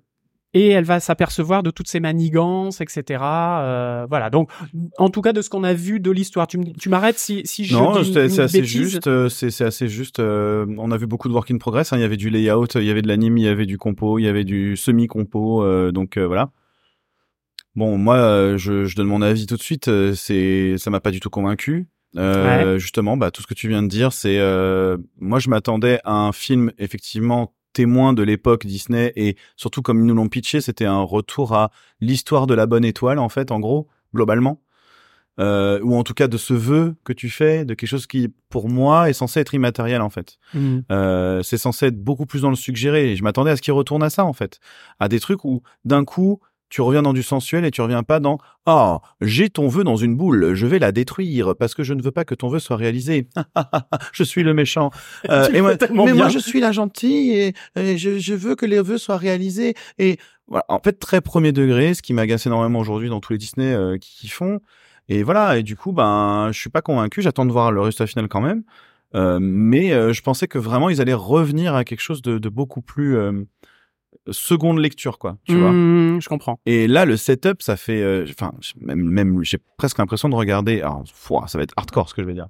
et elle va s'apercevoir de toutes ces manigances, etc. Euh, voilà. Donc, en tout cas, de ce qu'on a vu de l'histoire, tu, tu m'arrêtes si, si je Non, dis c'est assez juste. euh, C'est assez juste. euh, on a vu beaucoup de work in progress. hein, Il y avait du layout, il y avait de l'anime, il y avait du compo, il y avait du semi-compo. euh, donc euh, voilà. Bon, moi, euh, je, je donne mon avis tout de suite. euh, C'est, ça m'a pas du tout convaincu. Euh, Justement, bah tout ce que tu viens de dire, c'est, euh, moi, je m'attendais à un film effectivement témoin de l'époque Disney et surtout comme ils nous l'ont pitché, c'était un retour à l'histoire de la bonne étoile en fait, en gros, globalement. euh, ou en tout cas de ce vœu que tu fais, de quelque chose qui, pour moi, est censé être immatériel en fait. Mm. Euh, c'est censé être beaucoup plus dans le suggéré. Et je m'attendais à ce qu'il retourne à ça en fait, à des trucs où d'un coup tu reviens dans du sensuel et tu reviens pas dans ah j'ai ton vœu dans une boule, je vais la détruire parce que je ne veux pas que ton vœu soit réalisé. je suis le méchant. Euh, et moi, mais bien. moi je suis la gentille et, et je, je veux que les vœux soient réalisés. Et voilà, en fait très premier degré, ce qui m'agace énormément aujourd'hui dans tous les Disney euh, qui, qui font. Et voilà, et du coup ben je suis pas convaincu. J'attends de voir le résultat final quand même. Euh, mais je pensais que vraiment ils allaient revenir à quelque chose de, de beaucoup plus seconde lecture quoi. Tu vois. Mm, je comprends. Et là, le setup, ça fait, euh, enfin, même, même j'ai presque l'impression de regarder. Alors, fouah, ça va être hardcore ce que je vais dire.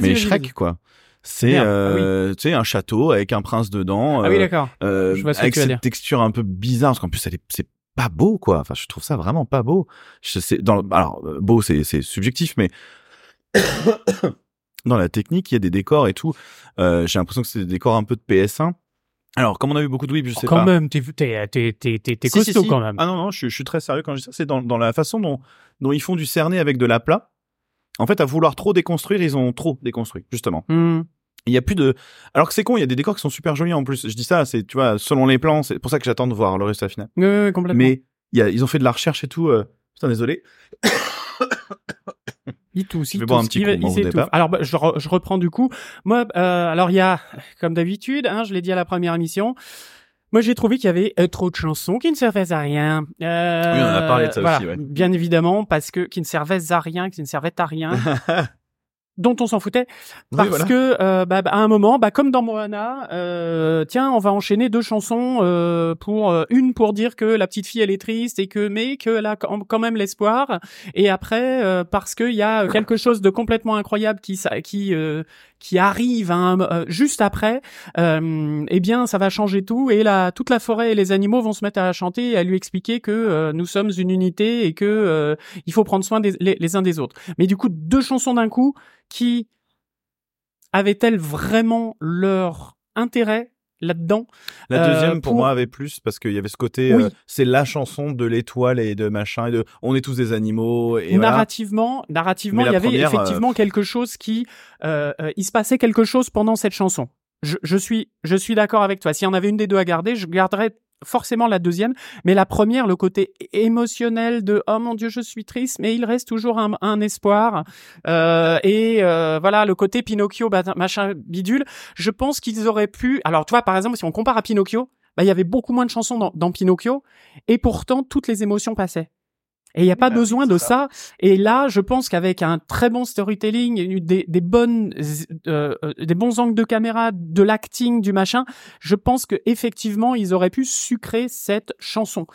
Mais Shrek, quoi. C'est, Merde, euh, tu sais, un château avec un prince dedans. Ah oui, euh, d'accord. euh, Je vois ce que avec tu cette texture un peu bizarre, parce qu'en plus, c'est pas beau, quoi. Enfin, je trouve ça vraiment pas beau. Je sais, dans, le- alors, euh, beau, c'est, c'est subjectif, mais dans la technique, il y a des décors et tout. Euh, j'ai l'impression que c'est des décors un peu de PS1. Alors, comme on a vu beaucoup de whip, je sais quand pas. même, t'es t'es t'es Si, si, costaud quand même. Ah non, non, je, suis- je suis très sérieux quand je dis ça. C'est dans, dans la façon dont, dont ils font du cerné avec de la plat. En fait, à vouloir trop déconstruire, ils ont trop déconstruit, justement. Mm. Il y a plus de. Alors que c'est con, il y a des décors qui sont super jolis en plus. Je dis ça, c'est, tu vois, selon les plans, c'est pour ça que j'attends de voir le résultat final. Ouais, ouais, complètement. Mais il y a, ils ont fait de la recherche et tout. euh, Putain, désolé. Il tousse, Je il un tousse, petit il, coup, il. Alors, bah, je, re- je reprends du coup. Moi, euh, alors il y a, comme d'habitude, hein, je l'ai dit à la première émission. Moi, j'ai trouvé qu'il y avait euh, trop de chansons qui ne servaient à rien. Euh, Oui, on a parlé de ça voilà, aussi, ouais. Bien évidemment, parce que qui ne servaient à rien, qui ne servaient à rien, dont on s'en foutait. Oui, Parce voilà. que euh, bah, bah, à un moment, bah, comme dans Moana, euh, tiens, on va enchaîner deux chansons euh, pour euh, une pour dire que la petite fille elle est triste et que mais qu'elle a quand même l'espoir. Et après, euh, parce qu'il y a quelque chose de complètement incroyable qui qui euh, qui arrive un- euh, juste après, euh, eh bien, ça va changer tout et la toute la forêt et les animaux vont se mettre à chanter et à lui expliquer que euh, nous sommes une unité et que il faut prendre soin des, les uns des autres. Mais du coup, deux chansons d'un coup qui avaient-elles vraiment leur intérêt là-dedans La Euh, deuxième, pour pour- moi, avait plus parce qu'il y avait ce côté, Oui. euh, c'est la chanson de l'étoile et de machin et de, on est tous des animaux et voilà. narrativement, narrativement, il y avait première, effectivement quelque chose qui, euh, euh, il se passait quelque chose pendant cette chanson. Je, je suis, je suis d'accord avec toi. S'il y en avait une des deux à garder, je garderais forcément la deuxième. Mais la première, le côté émotionnel de oh mon dieu, je suis triste, mais il reste toujours un, un espoir. Euh, et euh, voilà, le côté Pinocchio, bah, machin bidule. Je pense qu'ils auraient pu. Alors, tu vois, par exemple, si on compare à Pinocchio, bah, il y avait beaucoup moins de chansons dans, dans Pinocchio, et pourtant toutes les émotions passaient. Et il n'y a pas bah, besoin de ça. ça. Et là, je pense qu'avec un très bon storytelling, des, des bonnes, euh, euh, des bons angles de caméra, de l'acting, du machin, je pense que effectivement, ils auraient pu sucrer cette chanson.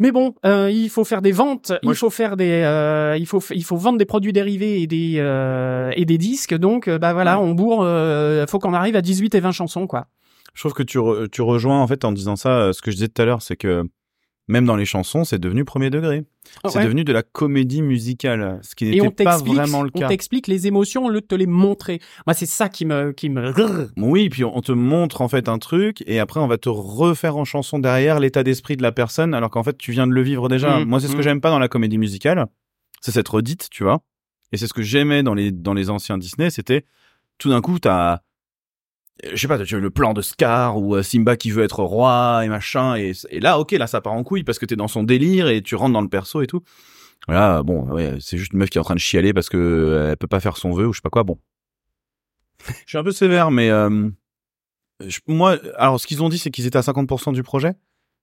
Mais bon, euh, il faut faire des ventes, Moi, il faut faire des, euh, il faut, il faut vendre des produits dérivés et des euh, et des disques. Donc, euh, bah voilà, on bourre. Euh, faut qu'on arrive à 18 et 20 chansons, quoi. Je trouve que tu, re- tu rejoins en fait en disant ça. Ce que je disais tout à l'heure, c'est que même dans les chansons, c'est devenu premier degré. c'est Ouais. devenu de la comédie musicale, ce qui on n'était pas vraiment le on cas. t'explique les émotions au lieu de te les montrer. Moi, c'est ça qui me, qui me. Oui, puis on te montre en fait un truc et après on va te refaire en chanson derrière l'état d'esprit de la personne alors qu'en fait tu viens de le vivre déjà. Mhm, Moi, c'est ce que mhm. j'aime pas dans la comédie musicale, c'est cette redite, tu vois. Et c'est ce que j'aimais dans les dans les anciens Disney, c'était tout d'un coup t'as je sais pas, tu as le plan de Scar ou euh, Simba qui veut être roi et machin et, et là ok là ça part en couille parce que t'es dans son délire et tu rentres dans le perso et tout. Voilà, bon, ouais, c'est juste une meuf qui est en train de chialer parce que euh, elle peut pas faire son vœu ou je sais pas quoi. Bon, je suis un peu sévère, mais euh, je- moi, alors ce qu'ils ont dit, c'est qu'ils étaient à 50% du projet.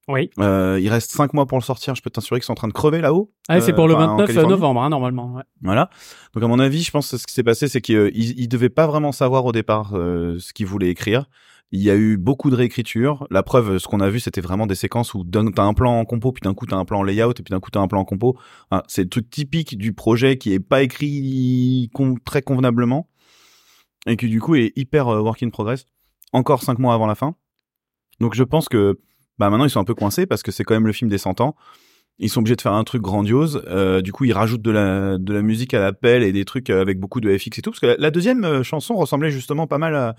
Oui. Euh, il reste 5 mois pour le sortir. Je peux t'assurer qu'ils sont en train de crever là-haut. Ah, c'est Euh, pour le enfin, en 29 Californie. novembre, hein, normalement. ouais. Voilà. Donc à mon avis, je pense que ce qui s'est passé, c'est qu'ils ils devaient pas vraiment savoir au départ euh, ce qu'ils voulaient écrire. Il y a eu beaucoup de réécriture. La preuve, ce qu'on a vu, c'était vraiment des séquences où d'un- t'as un plan en compo, puis d'un coup t'as un plan en layout, et puis d'un coup t'as un plan en compo. C'est le truc typique du projet qui est pas écrit con- très convenablement et qui du coup est hyper euh, work in progress. Encore cinq mois avant la fin. Donc je pense que bah maintenant ils sont un peu coincés parce que c'est quand même le film des 100 ans. Ils sont obligés de faire un truc grandiose. Euh, du coup, ils rajoutent de la, de la musique à l'appel et des trucs euh, avec beaucoup de FX et tout. Parce que la, la deuxième euh, chanson ressemblait justement pas mal à,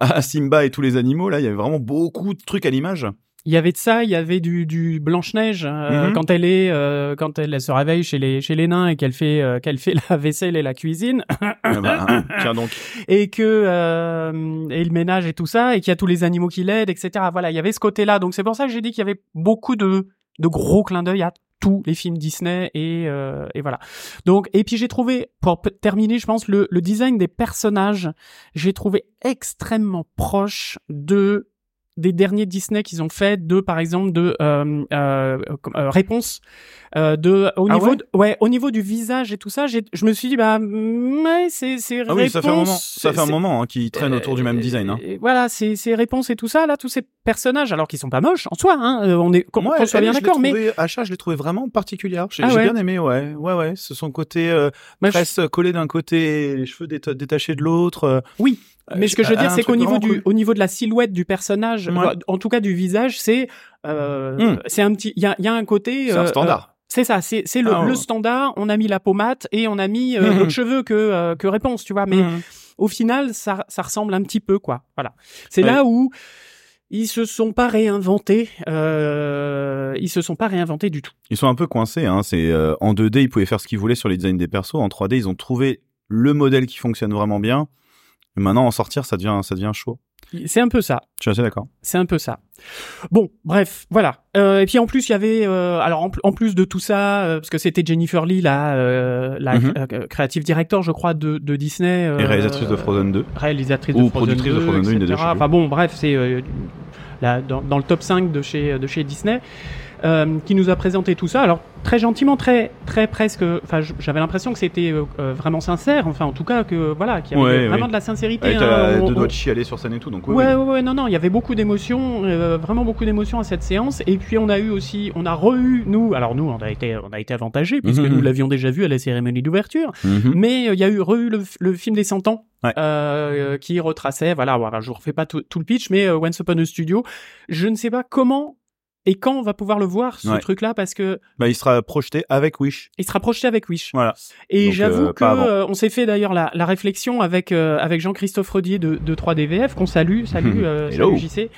à Simba et tous les animaux. Là, il y avait vraiment beaucoup de trucs à l'image. Il y avait de ça, il y avait du, du Blanche Neige euh, Mhm. quand elle est euh, quand elle, elle se réveille chez les chez les nains et qu'elle fait euh, qu'elle fait la vaisselle et la cuisine Ah bah, hein, tiens donc. et que euh, et le ménage et tout ça et qu'il y a tous les animaux qui l'aident etc. Voilà, il y avait ce côté-là. Donc c'est pour ça que j'ai dit qu'il y avait beaucoup de de gros clins d'œil à tous les films Disney et euh, et voilà. Donc et puis j'ai trouvé pour terminer, je pense le le design des personnages, j'ai trouvé extrêmement proche de des derniers Disney qu'ils ont fait de par exemple de euh, euh, euh, réponse euh, de au Ah niveau ouais? de- ouais au niveau du visage et tout ça j'ai je me suis dit bah mm, ouais c'est c'est Ah oui, ça fait un moment, ça fait un c'est- moment hein, qu'ils traînent autour du même design. Hein. et voilà, ces, ces réponses et tout ça, là, tous ces personnages, alors qu'ils sont pas moches en soi, hein, on est, qu'on Moi, qu'on soit bien je d'accord, mais Achat, je l'ai trouvé vraiment particulière. J'ai Ah ouais? bien aimé, ouais, ouais, ouais. Ce son côté euh, moi, je- tresse collé d'un côté, les cheveux déta- détachés de l'autre. Oui, mais ce que je veux euh, dire, c'est qu'au niveau du, au niveau de la silhouette du personnage, Ouais. en tout cas du visage, c'est, euh, Hmm. c'est un petit, il y a, il y a un côté, C'est un euh, standard. euh, c'est ça, c'est, c'est le, Ah ouais. le standard. On a mis la pommade et on a mis euh, d'autres cheveux que euh, que réponse, tu vois. Mais Mhm. au final, ça, ça ressemble un petit peu, quoi. Voilà. C'est Ouais. là où ils se sont pas réinventés. Euh, ils se sont pas réinventés du tout. Ils sont un peu coincés. Hein. C'est euh, en 2D, ils pouvaient faire ce qu'ils voulaient sur les designs des persos. En 3D, ils ont trouvé le modèle qui fonctionne vraiment bien. Et maintenant, en sortir, ça devient, ça devient chaud. C'est un peu ça. Je suis assez d'accord. C'est un peu ça. Bon, bref, voilà. Euh, et puis en plus, il y avait, euh, alors en, pl- en plus de tout ça, euh, parce que c'était Jennifer Lee, la, euh, la Mhm. euh, creative director, je crois, de, de Disney. euh, Et réalisatrice de Frozen 2. Réalisatrice Ou de Frozen productrice 2, de Frozen 2, une des deux. Enfin bon, bref, c'est euh, dans, dans le top 5 de chez, de chez Disney. Euh, qui nous a présenté tout ça. Alors très gentiment, très très presque. Enfin, j'avais l'impression que c'était euh, euh, vraiment sincère. Enfin, en tout cas, que voilà, qu'il y avait Ouais, vraiment de la sincérité. Était hein. On- deux doigts de chialer sur scène et tout. Donc, Ouais, ouais, ouais, non, non, il y avait beaucoup d'émotions, euh, vraiment beaucoup d'émotions à cette séance. Et puis on a eu aussi, on a re-eu, nous, alors nous, on a été, on a été avantagés puisque Mhm. nous l'avions déjà vu à la cérémonie d'ouverture. Mhm. Mais euh, il y a eu re-eu le, le film des 100 ans. Ouais. euh, qui retraçait, voilà, voilà, je refais pas tout, tout le pitch, mais euh, Once Upon a Studio, je ne sais pas comment et quand on va pouvoir le voir ce Ouais. truc-là parce que Bah, il sera projeté avec Wish. il sera projeté avec Wish. Voilà. Et Donc, j'avoue euh, que euh, on s'est fait d'ailleurs la, la réflexion avec euh, avec Jean-Christophe Rodier de, de 3DVF qu'on salue, salut, euh, Hello. salut JC.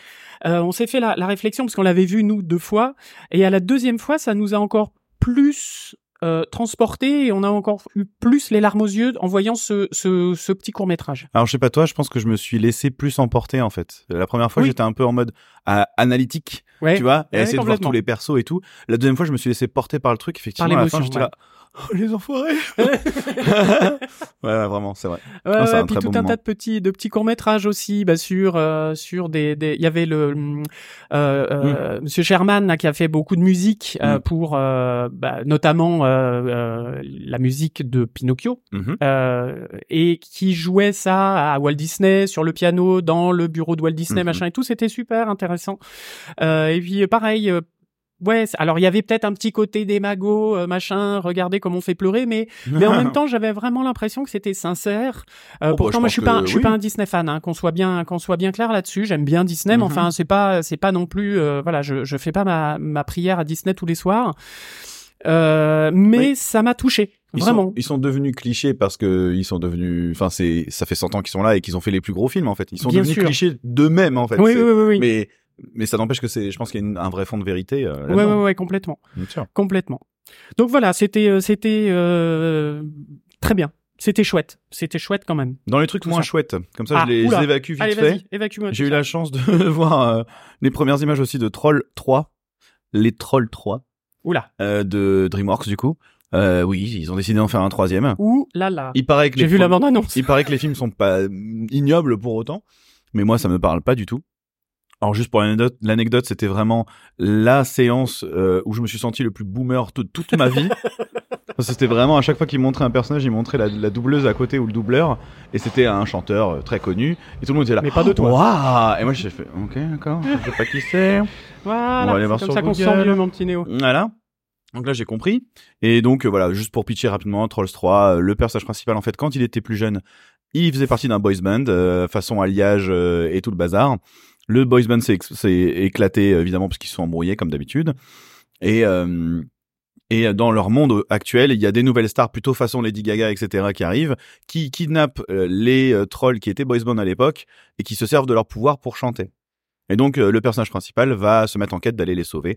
Euh, on s'est fait la, la réflexion parce qu'on l'avait vu nous deux fois et à la deuxième fois ça nous a encore plus euh, transporté et on a encore eu plus les larmes aux yeux en voyant ce, ce, ce petit court métrage. Alors, je sais pas toi, je pense que je me suis laissé plus emporter, en fait. La première fois, Oui. j'étais un peu en mode euh, analytique, Ouais. tu vois, et Ouais, essayer de voir tous les persos et tout. La deuxième fois, je me suis laissé porter par le truc, effectivement. Par à la fin, j'étais là. Oh, les enfoirés! ouais, ouais, vraiment, c'est vrai. Ouais, Non, ouais, un puis tout bon un moment. tas de petits de petits courts métrages aussi bah, sur euh, sur des des il y avait le euh, euh, Monsieur Sherman là, qui a fait beaucoup de musique euh, Mm. pour euh, bah, notamment euh, euh, la musique de Pinocchio Mhm. euh, et qui jouait ça à Walt Disney sur le piano dans le bureau de Walt Disney Mhm. machin et tout c'était super intéressant euh, et puis pareil euh, Ouais, alors il y avait peut-être un petit côté des magots, euh, machin, regardez comme on fait pleurer, mais mais en même temps, j'avais vraiment l'impression que c'était sincère. Euh, Oh, bah, pourtant, je moi, je suis pas, un- je suis pas un Disney fan, hein, qu'on soit bien, qu'on soit bien clair là-dessus. J'aime bien Disney, mais Mhm. enfin, c'est pas, c'est pas non plus, euh, voilà, je, je fais pas ma, ma prière à Disney tous les soirs. Euh, mais Oui. ça m'a touché, Ils vraiment. sont, ils sont devenus clichés parce que ils sont devenus, enfin c'est, ça fait 100 ans qu'ils sont là et qu'ils ont fait les plus gros films en fait. Ils sont Bien devenus sûr. clichés d'eux-mêmes en fait. oui, oui, oui, oui, Mais mais ça n'empêche que c'est, je pense qu'il y a une- un vrai fond de vérité. Euh, ouais, ouais, ouais, complètement, Bien sûr. complètement. Donc voilà, c'était, euh, c'était euh, très bien. C'était chouette, c'était chouette quand même. Dans les trucs Tout moins ça. chouettes, comme ça Ah, je les, oula. les évacue vite Allez, fait. évacue-moi. J'ai eu ça. la chance de voir euh, les premières images aussi de Troll 3, les Trolls 3 Oula. euh, de DreamWorks du coup. Euh, oui, ils ont décidé d'en faire un troisième. Ouh là là. Il paraît que J'ai vu la pro- bande-annonce. Il paraît que les films sont pas euh, ignobles pour autant, mais moi ça me parle pas du tout. Alors juste pour l'anecdote, c'était vraiment la séance euh, où je me suis senti le plus boomer de toute ma vie. C'était vraiment à chaque fois qu'il montrait un personnage, il montrait la, la doubleuse à côté ou le doubleur, et c'était un chanteur euh, très connu, et tout le monde était là. Mais pas de toi. Waouh Et moi j'ai fait, ok d'accord, je sais pas qui c'est. Voilà. On va aller voir comme sur ça qu'on sent mieux, mon petit Néo. Voilà. Donc là j'ai compris. Et donc euh, voilà, juste pour pitcher rapidement, Trolls 3, euh, le personnage principal en fait quand il était plus jeune, il faisait partie d'un boys band, euh, façon alliage et tout le bazar. Le boys band s'est éclaté évidemment parce qu'ils sont embrouillés comme d'habitude. Et euh, et dans leur monde actuel, il y a des nouvelles stars plutôt façon Lady Gaga, etc. qui arrivent, qui kidnappent euh, les euh, trolls qui étaient boys band à l'époque et qui se servent de leur pouvoir pour chanter. Et donc euh, le personnage principal va se mettre en quête d'aller les sauver.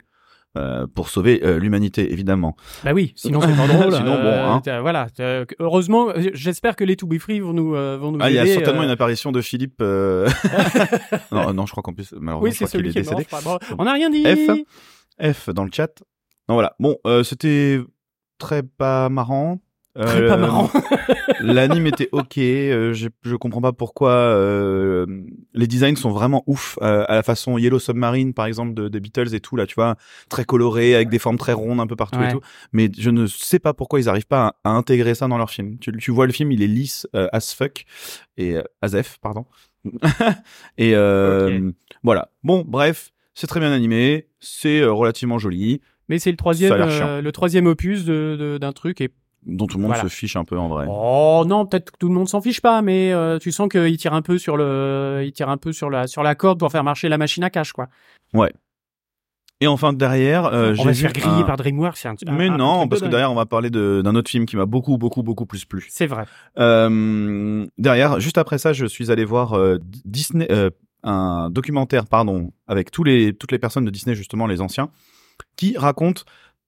Euh, pour sauver euh, l'humanité évidemment. Bah oui, sinon c'est pas drôle. Sinon, bon, hein. t'as- Voilà. Heureusement, euh, j'espère que les To Be Free vont nous, euh, vont nous Ah, il y a certainement euh, une apparition de Philippe. euh, non, non, je crois qu'en plus malheureusement Oui, je c'est crois qu'il est qui est décédé. on n'a rien dit. F. F dans le chat. Non voilà. Bon, euh, c'était très pas marrant. Très Euh, pas marrant. L'anime était ok. euh, je, je comprends pas pourquoi euh, les designs sont vraiment ouf à la façon Yellow Submarine par exemple de, des Beatles et tout là, tu vois, très coloré avec des formes très rondes un peu partout Ouais. et tout. Mais je ne sais pas pourquoi ils arrivent pas à, à intégrer ça dans leur film. Tu, tu vois le film, il est lisse as fuck et euh, as f pardon. et euh, voilà. Bon, bref, c'est très bien animé, c'est relativement joli, Mais c'est le troisième, euh, le troisième opus de- de- d'un truc et dont tout le monde Voilà. se fiche un peu en vrai. Oh non, peut-être que tout le monde s'en fiche pas, mais euh, tu sens qu'il tire un peu sur le, il tire un peu sur la sur la corde pour faire marcher la machine à cash quoi. Et enfin derrière, euh, On va se faire griller un- par DreamWorks. un- Mais un- non, parce que derrière, on va parler d'un autre film qui m'a beaucoup, beaucoup, beaucoup plus plu. C'est vrai. Euh, derrière, juste après ça, je suis allé voir euh, Disney, un documentaire, pardon, avec tous les, toutes les personnes de Disney, justement, les anciens, qui raconte,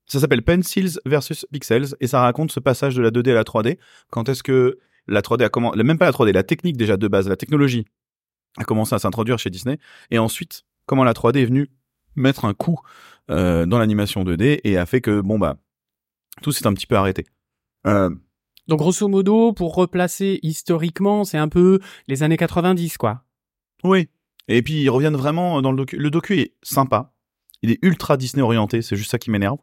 ça s'appelle Pencils versus Pixels, et ça raconte ce passage de la 2D à la 3D. Quand est-ce que la 3D a commencé, même pas la 3D, la technique déjà de base, la technologie a commencé à s'introduire chez Disney, et ensuite, comment la 3D est venue mettre un coup euh, dans l'animation 2D et a fait que, bon, bah, tout s'est un petit peu arrêté. Euh, Donc grosso modo, pour replacer historiquement, c'est un peu les années 90 quoi. Oui. Et puis ils reviennent vraiment dans le docu. Le docu est sympa. Il est ultra Disney orienté, c'est juste ça qui m'énerve.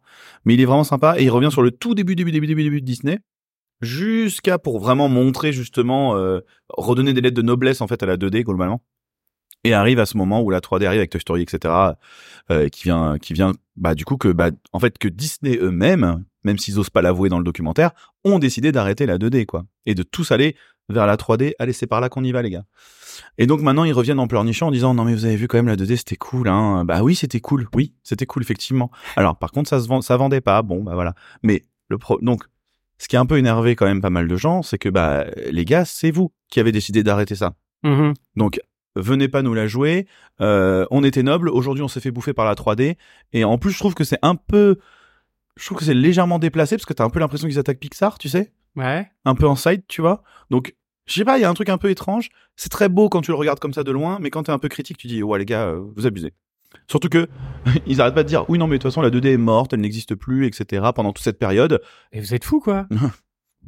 Mais il est vraiment sympa et il revient sur le tout début, début, début, début, début de Disney jusqu'à pour vraiment montrer justement euh, redonner des lettres de noblesse en fait à la 2D globalement. Et arrive à ce moment où la 3D arrive avec Toy Story, etc. euh, qui vient, qui vient, bah du coup que bah en fait que Disney eux-mêmes, même s'ils osent pas l'avouer dans le documentaire, ont décidé d'arrêter la 2D quoi et de tous aller vers la 3D. Allez, c'est par là qu'on y va les gars. Et donc maintenant ils reviennent en pleurnichant en disant non mais vous avez vu quand même la 2D c'était cool hein. Bah oui c'était cool, oui c'était cool effectivement. Alors par contre ça se vend, ça vendait pas, bon bah voilà. Mais le pro donc ce qui a un peu énervé quand même pas mal de gens, c'est que bah les gars c'est vous qui avez décidé d'arrêter ça. Mhm. Donc venez pas nous la jouer. Euh, on était noble, aujourd'hui on s'est fait bouffer par la 3D. Et en plus je trouve que c'est un peu, je trouve que c'est légèrement déplacé parce que t'as un peu l'impression qu'ils attaquent Pixar, tu sais Ouais. un peu en side, tu vois. Donc, je sais pas, il y a un truc un peu étrange. C'est très beau quand tu le regardes comme ça de loin, mais quand t'es un peu critique, tu dis, ouais, les gars, euh, vous abusez. Surtout que, ils arrêtent pas de dire, oui, non, mais de toute façon, la 2D est morte, elle n'existe plus, etc. pendant toute cette période. Et vous êtes fous quoi.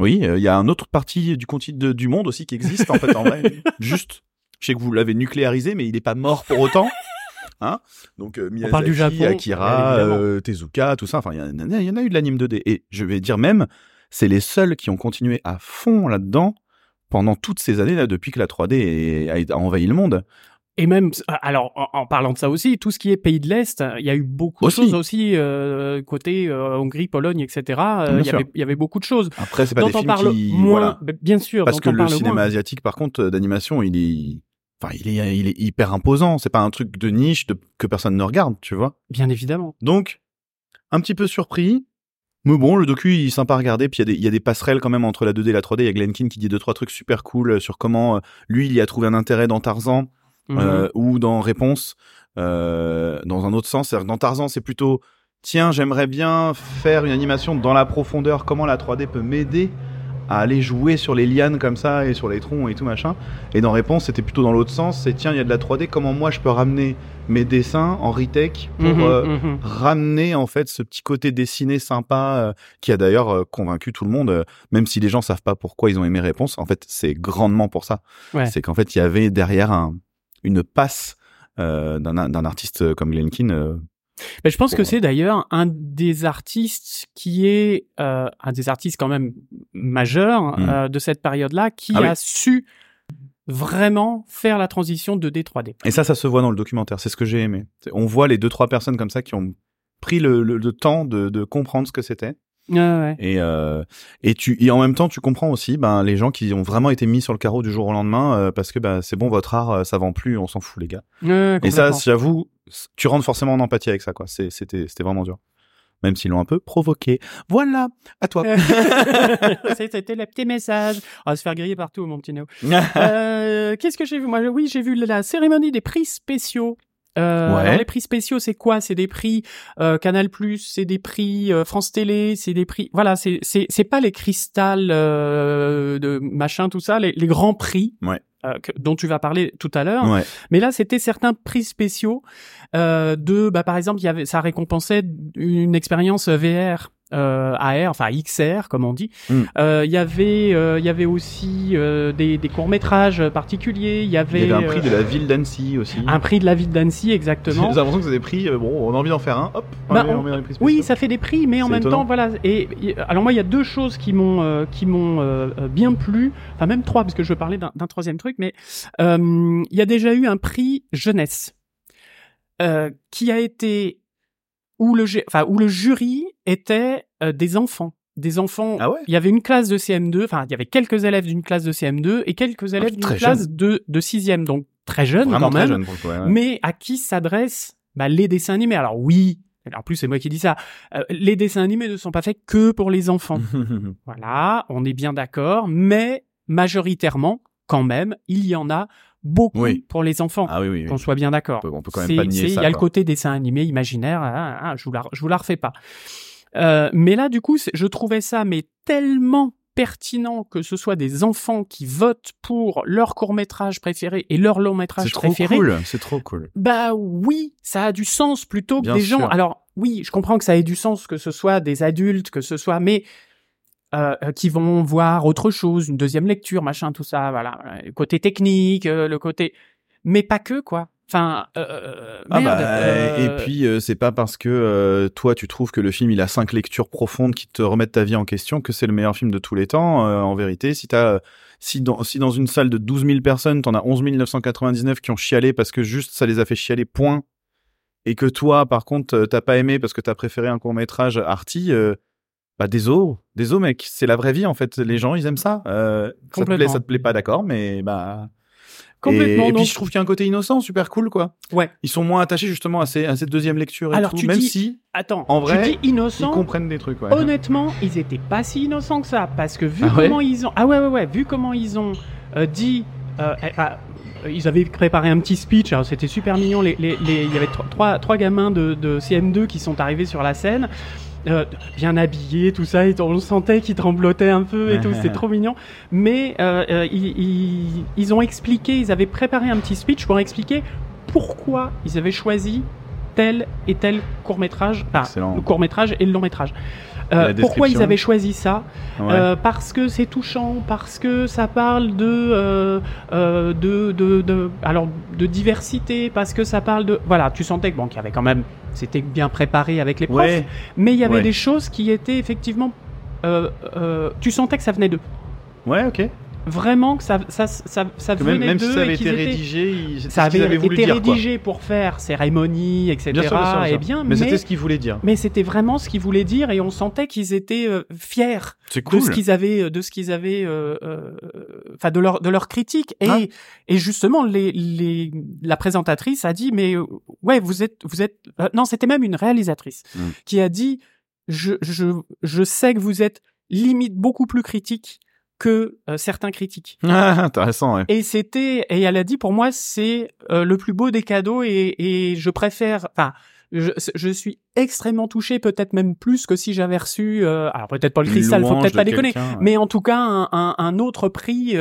Oui, euh, il y a un autre partie du continent du monde aussi qui existe, en fait, en vrai. Juste. Je sais que vous l'avez nucléarisé, mais il est pas mort pour autant. Hein Donc, euh, parle du Miyazaki, Japon, Akira, euh, Tezuka, tout ça. Enfin, y, il y en a eu de l'anime 2D. Et je vais dire même, c'est les seuls qui ont continué à fond là-dedans pendant toutes ces années là depuis que la 3D est- a, envahi le monde. Et même, alors en, parlant de ça aussi, tout ce qui est pays de l'Est, il y a eu beaucoup Aussi. de choses aussi euh, côté euh, Hongrie, Pologne, etc. euh, Il y avait, il y avait beaucoup de choses. Après, c'est pas dont des on films parle qui moins, voilà. bien sûr, parce que le cinéma moins. asiatique par contre d'animation, il est enfin, il est il est hyper imposant, c'est pas un truc de niche de, que personne ne regarde, tu vois. Bien évidemment. Donc un petit peu surpris. Mais bon, le docu, il est sympa à regarder. Puis il y, a des- il y a des passerelles quand même entre la 2D et la 3D. Il y a Glenn Keane qui dit deux, trois trucs super cool euh, sur comment euh, lui, il y a trouvé un intérêt dans Tarzan Mhm. euh, ou dans Réponse euh, dans un autre sens. C'est-à-dire que dans Tarzan, c'est plutôt tiens, j'aimerais bien faire une animation dans la profondeur. Comment la 3D peut m'aider à aller jouer sur les lianes comme ça et sur les troncs et tout machin. Et dans Réponse, c'était plutôt dans l'autre sens. C'est tiens, il y a de la 3D. Comment moi je peux ramener mes dessins en retech pour Mhm, euh, mhm. ramener en fait ce petit côté dessiné sympa euh, qui a d'ailleurs euh, convaincu tout le monde, même si les gens savent pas pourquoi ils ont aimé Réponse. En fait, c'est grandement pour ça. Ouais. C'est qu'en fait, il y avait derrière un, une passe d'un artiste comme euh, Mais je pense que c'est d'ailleurs un des artistes qui est euh, un des artistes quand même majeurs Mm. euh, de cette période-là qui Ah oui. a su vraiment faire la transition de D3D. Et ça, ça se voit dans le documentaire. C'est ce que j'ai aimé. On voit les deux trois personnes comme ça qui ont pris le, le- le temps de, de comprendre ce que c'était. Ouais, ouais. Et, euh, et tu et en même temps, tu comprends aussi ben, les gens qui ont vraiment été mis sur le carreau du jour au lendemain euh, parce que ben, c'est bon, votre art, euh, ça vend plus, on s'en fout les gars. Ouais, Et ça, j'avoue, tu rentres forcément en empathie avec ça, quoi. C'est- C'était, c'était vraiment dur. Même s'ils l'ont un peu provoqué. Voilà, à toi. C'était le petit message. On va se faire griller partout, mon petit Néo. Euh, Qu'est-ce que j'ai vu? Moi, oui, j'ai vu la cérémonie des prix spéciaux Euh, Ouais. alors les prix spéciaux, c'est quoi? C'est des prix euh, Canal+, c'est des prix euh, France Télé, c'est des prix. Voilà, c'est c'est c'est pas les cristal euh, de machin tout ça, les, les grands prix Ouais. euh, que- dont tu vas parler tout à l'heure. Ouais. Mais là, c'était certains prix spéciaux euh, de, bah, par exemple, il y avait, ça récompensait une expérience VR. Euh, AR, enfin XR comme on dit. Mm. Euh, Il y avait, euh, il y avait aussi euh, des, des courts métrages particuliers. Il y avait, un prix de euh, la ville d'Annecy aussi. un prix de la ville d'Annecy J'ai exactement. l'impression que c'est des prix, euh, bon, on a envie d'en faire un, hop, on, Bah, on- on met dans les prix. Oui, ça fait des prix, mais en même étonnant. temps, voilà. Et alors moi, il y a deux choses qui m'ont euh, qui m'ont euh, euh, bien plu, enfin même trois, parce que je veux parler d'un d'un troisième truc. Mais euh, il y a déjà eu un prix jeunesse euh, qui a été où le enfin où le jury était euh, des enfants. Des enfants. Ah ouais? Il y avait une classe de CM2, enfin il y avait quelques élèves d'une classe de CM2 et quelques élèves d'une très classe de de sixième, donc très jeunes Vraiment quand très même jeune pour le coup, ouais, ouais. mais à qui s'adressent bah, les dessins animés? Alors oui, en plus c'est moi qui dis ça, euh, les dessins animés ne sont pas faits que pour les enfants. voilà, on est bien d'accord, mais majoritairement, quand même, il y en a beaucoup Oui. pour les enfants. ah oui, oui. Qu'on soit bien d'accord. On peut- on peut quand même C'est- pas nier c'est- ça, Il y a le côté dessin animé imaginaire, ah, ah, je vous la, je vous la refais pas. Euh, mais là, du coup, c'est- je trouvais ça mais tellement pertinent que ce soit des enfants qui votent pour leur court métrage préféré et leur long C'est métrage trop préféré. cool. C'est trop cool. Bah oui, ça a du sens plutôt que Bien des gens. Alors oui, je comprends que ça ait du sens que ce soit des adultes, que ce soit, mais euh, euh, qui vont voir autre chose, une deuxième lecture, machin, tout ça, voilà. Le côté technique, euh, le côté, mais pas que quoi. Enfin, euh, Ah bah, euh, et puis euh, c'est pas parce que euh, toi tu trouves que le film il a cinq lectures profondes qui te remettent ta vie en question que c'est le meilleur film de tous les temps. En vérité, si t'as si dans si dans une salle de 12 000 personnes t'en as 11 999 qui ont chialé parce que juste ça les a fait chialer point et que toi par contre t'as pas aimé parce que t'as préféré un court métrage arty, euh, bah désolé, désolé mec, c'est la vraie vie en fait. Les gens ils aiment ça. Euh, ça te plaît, ça te plaît pas, d'accord, mais bah complètement. et, et puis je trouve qu'il y a un côté innocent, super cool quoi. Ouais. Ils sont moins attachés justement à, ces, à cette deuxième lecture et Alors, tout, tu même dis- si Attends, en vrai, tu dis Ils comprennent des trucs, ouais. Honnêtement, ils étaient pas si innocents que ça, parce que vu Ah ouais comment ils ont, ah ouais ouais ouais, vu comment ils ont euh, dit, euh, eh, ah, ils avaient préparé un petit speech, alors c'était super mignon. Les, les, les- il y avait tro- trois trois gamins de, de CM2 qui sont arrivés sur la scène. Euh, bien habillés, tout ça, et on sentait qu'ils tremblotaient un peu et tout, c'était trop mignon. Mais euh, euh, ils, ils, ils ont expliqué, ils avaient préparé un petit speech pour expliquer pourquoi ils avaient choisi tel et tel court métrage, enfin, le court métrage et le long métrage. Euh, pourquoi ils avaient choisi ça? Ouais. Euh, Parce que c'est touchant, parce que ça parle de, euh, de, de, de, alors de diversité, parce que ça parle de, voilà, tu sentais que bon, qu'il y avait quand même, c'était bien préparé avec les profs, ouais, mais il y avait Ouais. des choses qui étaient effectivement, tu sentais que ça venait d'eux, ouais, ok. Vraiment que ça, ça, ça, ça Que même, venait même d'eux si ça et avait qu'ils été étaient- rédigé, ils, c'est ça avait voulu été dire, quoi. rédigé pour faire cérémonie, etc. Bien sûr, bien sûr, bien et sûr. bien, mais, mais, c'était ce qu'ils voulaient dire. mais c'était vraiment ce qu'ils voulaient dire et on sentait qu'ils étaient euh, fiers C'est de cool. ce qu'ils avaient de ce qu'ils avaient euh, euh, enfin de leur de leur critique et Ah. et justement les les la présentatrice a dit mais euh, ouais vous êtes vous êtes euh, non c'était même une réalisatrice Mm. qui a dit je je je sais que vous êtes limite beaucoup plus critique que euh, certains critiques Ah, intéressant, ouais. et c'était et elle a dit pour moi c'est euh, le plus beau des cadeaux et, et je préfère enfin je, je suis extrêmement touché peut-être même plus que si j'avais reçu euh, alors peut-être pas le cristal faut peut-être pas déconner ouais. mais en tout cas un, un, un autre prix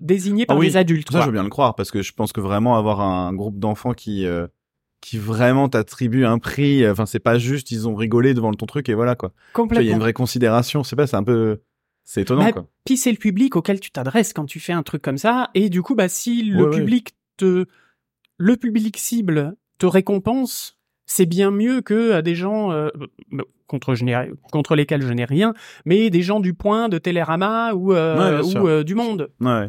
désigné par Ah oui, des adultes Ça, quoi. je veux bien le croire parce que je pense que vraiment avoir un groupe d'enfants qui qui vraiment t'attribue un prix, enfin c'est pas juste ils ont rigolé devant ton truc et voilà quoi. Vois, Il y a complètement une vraie considération, c'est pas, c'est un peu, c'est étonnant Bah, quoi. puis c'est le public auquel tu t'adresses quand tu fais un truc comme ça et du coup bah si le Ouais, ouais. public te le public cible te récompense c'est bien mieux que à des gens euh, euh, contre je n'ai- contre lesquels je n'ai rien mais des gens du point de Télérama ou euh, Ouais, ou euh, du monde Ouais.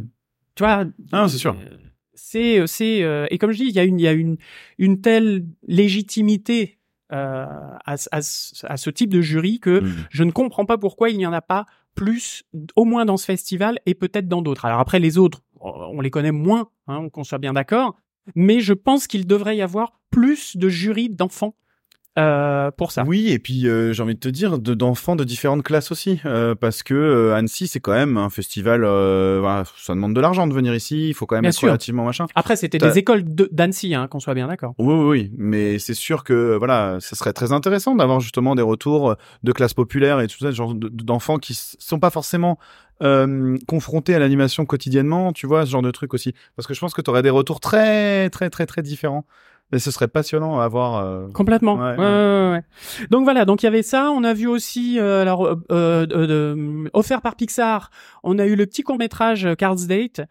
tu vois Ah, c'est sûr. euh, c'est c'est euh, et comme je dis il y a une il y a une une telle légitimité euh, à, à, à ce type de jury que Mm. je ne comprends pas pourquoi il n'y en a pas plus, au moins dans ce festival et peut-être dans d'autres. Alors après, les autres, on les connaît moins, hein, qu'on soit bien d'accord, mais je pense qu'il devrait y avoir plus de jurys d'enfants euh, pour ça. Oui, et puis euh, j'ai envie de te dire de d'enfants de différentes classes aussi, euh, parce que euh, Annecy c'est quand même un festival. euh, voilà, ça demande de l'argent de venir ici. Il faut quand même Bien être sûr. relativement machin. Après, c'était des écoles de- d'Annecy, hein, qu'on soit bien d'accord. Oui, oui, oui, mais c'est sûr que voilà, ça serait très intéressant d'avoir justement des retours de classes populaires et tout ça, genre de- d'enfants qui sont pas forcément euh, confrontés à l'animation quotidiennement, tu vois, ce genre de truc aussi. Parce que je pense que tu aurais des retours très, très, très, très différents. Et ce serait passionnant à voir. euh, Complètement. Ouais, Ouais, ouais, ouais. Donc voilà, donc il y avait ça. On a vu aussi, euh, alors euh, euh, offert par Pixar, on a eu le petit court métrage Card's Date,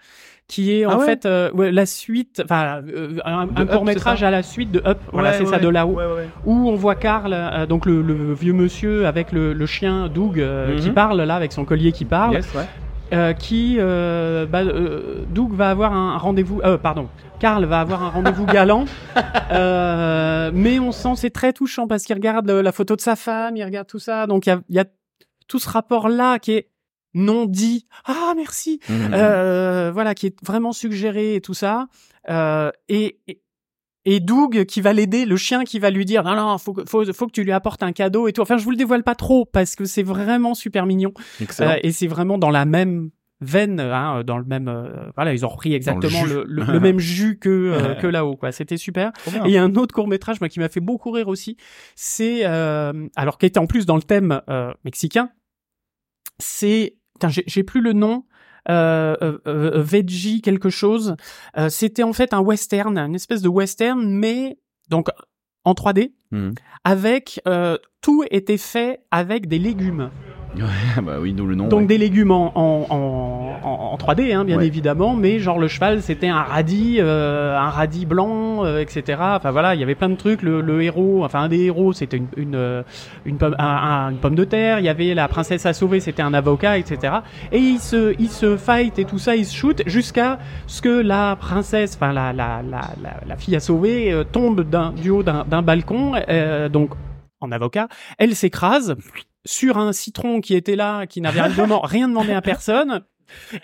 qui est en Ah ouais? fait euh, ouais, la suite, enfin euh, un, court métrage à la suite de Up. voilà, ouais, c'est ça de là-haut. ouais, ouais. Où on voit Carl, euh, donc le, le vieux monsieur avec le, le chien Doug euh, qui Mhm. parle là avec son collier qui parle. Yes, ouais. Euh, qui euh, bah, euh, Doug va avoir un rendez-vous euh, pardon Karl va avoir un rendez-vous galant. Euh, mais on sent c'est très touchant parce qu'il regarde la photo de sa femme il regarde tout ça. Donc il y y a tout ce rapport là qui est non dit. Ah merci. Euh, voilà qui est vraiment suggéré et tout ça. Euh, et, et et Doug qui va l'aider, le chien qui va lui dire non non faut que faut, faut que tu lui apportes un cadeau et tout. Enfin je vous le dévoile pas trop parce que c'est vraiment super mignon. Euh, et c'est vraiment dans la même veine, hein, dans le même, euh, voilà, ils ont repris exactement le, le- le même jus que euh, que là-haut, quoi. C'était super. Et il y a un autre court métrage, moi, qui m'a fait beaucoup rire aussi. C'est, euh, alors, qui était en plus dans le thème euh, mexicain. C'est, j'ai plus le nom. Euh, euh, euh, veggie quelque chose. Euh, C'était en fait un western, une espèce de western, mais donc en 3D, Mhm. avec euh, tout était fait avec des légumes. Bah oui, d'où le nom. Donc ouais. des légumes en, en, en, en- en 3D, hein, bien Ouais. évidemment, mais genre le cheval c'était un radis, euh, un radis blanc, euh, etc. Enfin voilà, il y avait plein de trucs. Le, le héros, enfin un des héros, c'était une, une, euh, une, pomme, un- un- une pomme de terre. Il y avait la princesse à sauver, c'était un avocat, etc. Et ils se, ils se fight et tout ça, ils se shoot jusqu'à ce que la princesse, enfin la, la, la, la, la fille à sauver, euh, tombe d'un, du haut d'un, d'un balcon, donc en avocat. Elle s'écrase sur un citron qui était là, qui n'avait rien, rien demandé à personne.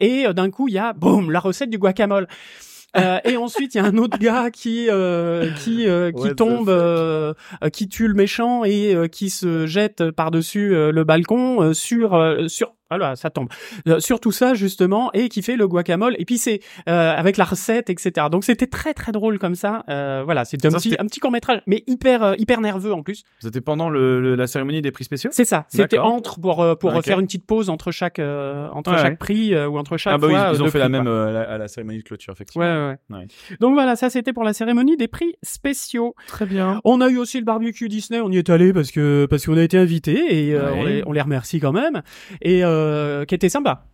Et euh, d'un coup, il y a, boum, la recette du guacamole. Euh, et ensuite, il y a un autre gars qui euh, qui euh, qui What tombe, euh, qui tue le méchant et euh, qui se jette par dessus le balcon euh, sur euh, sur voilà, ça tombe Euh, sur tout ça justement et qui fait le guacamole. Et puis c'est euh, avec la recette, etc. Donc c'était très très drôle comme ça. Euh, voilà, c'était un petit un petit court métrage, mais hyper euh, hyper nerveux en plus. C'était pendant le, le- la cérémonie des prix spéciaux? C'est ça. C'était entre pour pour faire une petite pause entre chaque entre Ouais, chaque ouais. prix ou entre chaque Ah bah oui, fois. ils ont fait la même à, la, à la cérémonie de clôture, effectivement. Ouais, ouais. Donc voilà, ça c'était pour la cérémonie des prix spéciaux. Très bien. On a eu aussi le barbecue Disney, on y est allé parce que parce qu'on a été invité et on, les, on les remercie quand même et qui était sympa.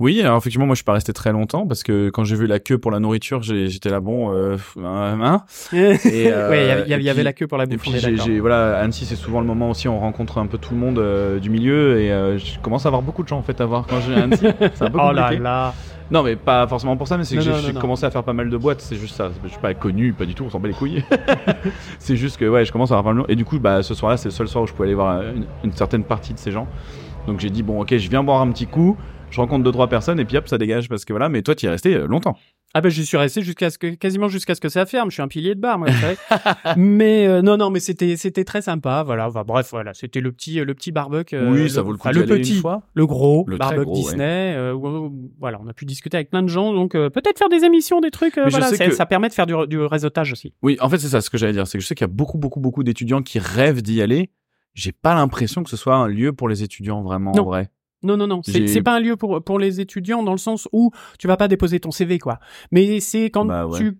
Oui, alors effectivement, moi je suis pas resté très longtemps parce que quand j'ai vu la queue pour la nourriture, j'ai- j'étais là bon, euh, hein. euh, il y avait, il y avait- il y et avait puis- la queue pour la Et bouffe. puis j'ai, d'accord. j'ai- voilà, Annecy c'est souvent le moment aussi où on rencontre un peu tout le monde euh, du milieu et euh, je commence à avoir beaucoup de gens en fait à voir quand à Annecy. C'est un peu Oh là compliqué. là. Non mais pas forcément pour ça, mais c'est que j'ai, j'ai commencé à faire pas mal de boîtes. C'est juste ça. Je suis pas connu, pas du tout. On s'en bat les couilles. c'est juste que ouais, je commence à avoir pas mal de Et du coup, bah ce soir-là, c'est le seul soir où je pouvais aller voir une, une certaine partie de ces gens. Donc j'ai dit bon, ok, je viens boire un petit coup. Je rencontre deux trois personnes et puis hop, ça dégage parce que voilà. Mais toi, tu y es resté euh, longtemps. Ah ben j'y suis resté jusqu'à ce que quasiment jusqu'à ce que ça ferme. Je suis un pilier de bar, moi. mais euh, non non, mais c'était c'était très sympa. Voilà. Enfin, bref, voilà, c'était le petit le petit barbecue. euh, oui, ça vaut le coup le une petit, fois. le gros, Le barbecue gros, ouais. Disney. euh, où, voilà, on a pu discuter avec plein de gens. Donc peut-être faire des émissions, des trucs. je voilà, ça, que- ça permet de faire du, du réseautage aussi. Oui, en fait, c'est ça ce que j'allais dire. C'est que je sais qu'il y a beaucoup, beaucoup, beaucoup d'étudiants qui rêvent d'y aller. J'ai pas l'impression que ce soit un lieu pour les étudiants vraiment Non. en vrai. Non, non, non. C'est pas un lieu pour, pour les étudiants dans le sens où tu vas pas déposer ton CV, quoi. Mais c'est quand Bah ouais. tu,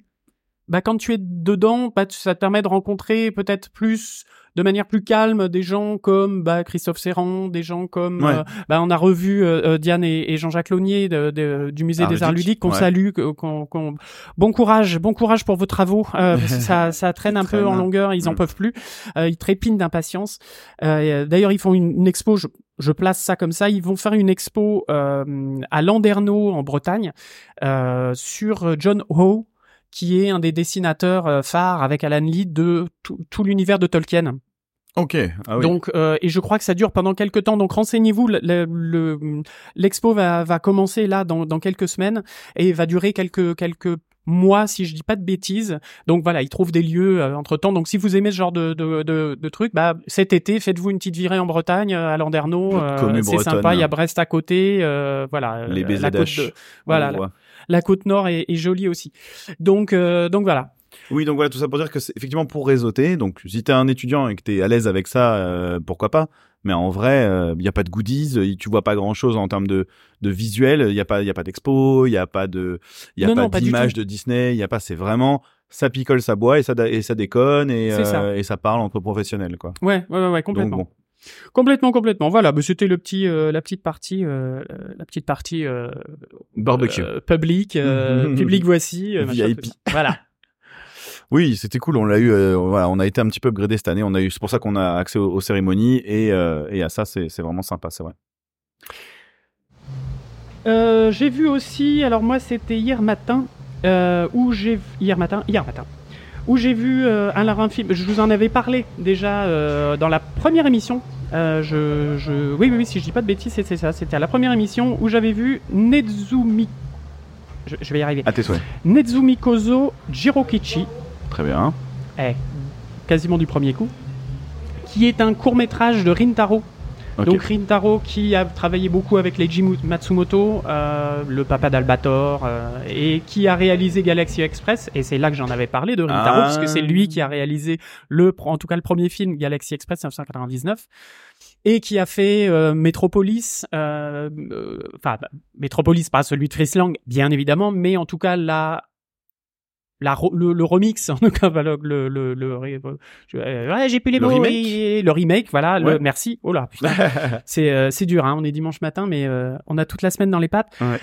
bah, quand tu es dedans, bah, ça te permet de rencontrer peut-être plus, de manière plus calme, des gens comme, bah, Christophe Serrand, des gens comme, Ouais. euh, bah, on a revu euh, euh, Diane et, et Jean-Jacques Launier de, de- du musée Art des Arts ludique, ludiques qu'on ouais. salue, qu'on, qu'on- bon courage, bon courage pour vos travaux, euh, parce que ça, ça traîne un peu en longueur, ils en Mm. peuvent plus, euh, ils trépignent d'impatience. Euh, D'ailleurs, ils font une, une expo, je, je place ça comme ça, ils vont faire une expo euh, à Landerneau en Bretagne euh, sur John Ho, qui est un des dessinateurs euh, phares avec Alan Lee de tout, l'univers de Tolkien. Ok. Ah oui. Donc, euh, et je crois que ça dure pendant quelques temps. Donc, renseignez-vous. le- le- le- L'expo va, va commencer là dans, dans quelques semaines et va durer quelques quelques moi, si je dis pas de bêtises. Donc voilà, ils trouvent des lieux entre temps. Donc si vous aimez ce genre de, de, de, de trucs, bah cet été, faites-vous une petite virée en Bretagne, à Landerneau. C'est sympa. Il y a Brest à côté. euh, voilà. Les euh, la côte de- voilà, la, côte nord est, est jolie aussi. Donc euh, donc voilà. Oui, donc voilà, tout ça pour dire que c'est effectivement pour réseauter. Donc, si t'es un étudiant et que t'es à l'aise avec ça, euh, pourquoi pas. Mais en vrai, il y a pas de goodies, tu vois pas grand chose en termes de, de visuel. Il y a pas, y a pas d'expo, il y a pas de, y a Non, pas d'image de Disney. Il a pas, c'est vraiment ça picole, ça boit et ça et ça déconne et ça. euh, et ça parle entre professionnels quoi. Ouais ouais ouais, ouais Donc complètement. bon, Complètement, complètement. Voilà, bah, c'était le petit, euh, la petite partie, euh, la petite partie euh, barbecue. euh, public, euh, public voici, euh, machin, VIP. Voilà. Oui, c'était cool. On l'a eu. euh, voilà, on a été un petit peu upgradé cette année. On a eu. C'est pour ça qu'on a accès aux, aux cérémonies et euh, et à ça, c'est c'est vraiment sympa, c'est vrai. Euh, j'ai vu aussi, alors moi c'était hier matin, euh, où j'ai hier matin, hier matin, où j'ai vu euh, un film. Je vous en avais parlé déjà euh, dans la première émission. Euh, je, je, oui, oui, oui, si je dis pas de bêtises, c'est ça. C'était à la première émission où j'avais vu Nezumi. Je, je vais y arriver. À tes souhaits. Nezumi Kozo Jirokichi. Très bien. Eh, quasiment du premier coup. Qui est un court métrage de Rintaro. Donc Rintaro qui a travaillé beaucoup avec Leiji Matsumoto, euh, le papa d'Albator, euh, et qui a réalisé Galaxy Express. Et c'est là que j'en avais parlé de Rintaro, Ah. parce que c'est lui qui a réalisé le, en tout cas le premier film Galaxy Express 1999, et qui a fait euh, Metropolis, euh, euh, enfin bah, Metropolis, pas celui de Friesland, bien évidemment, mais en tout cas la la, le, le remix, en tout cas, voilà, le, le, le, euh, ouais, j'ai plus les Le mots, remake? et- le remake, voilà, le- merci. Oh là, putain, c'est euh, c'est dur, hein, on est dimanche matin, mais euh, on a toute la semaine dans les pattes. Ouais.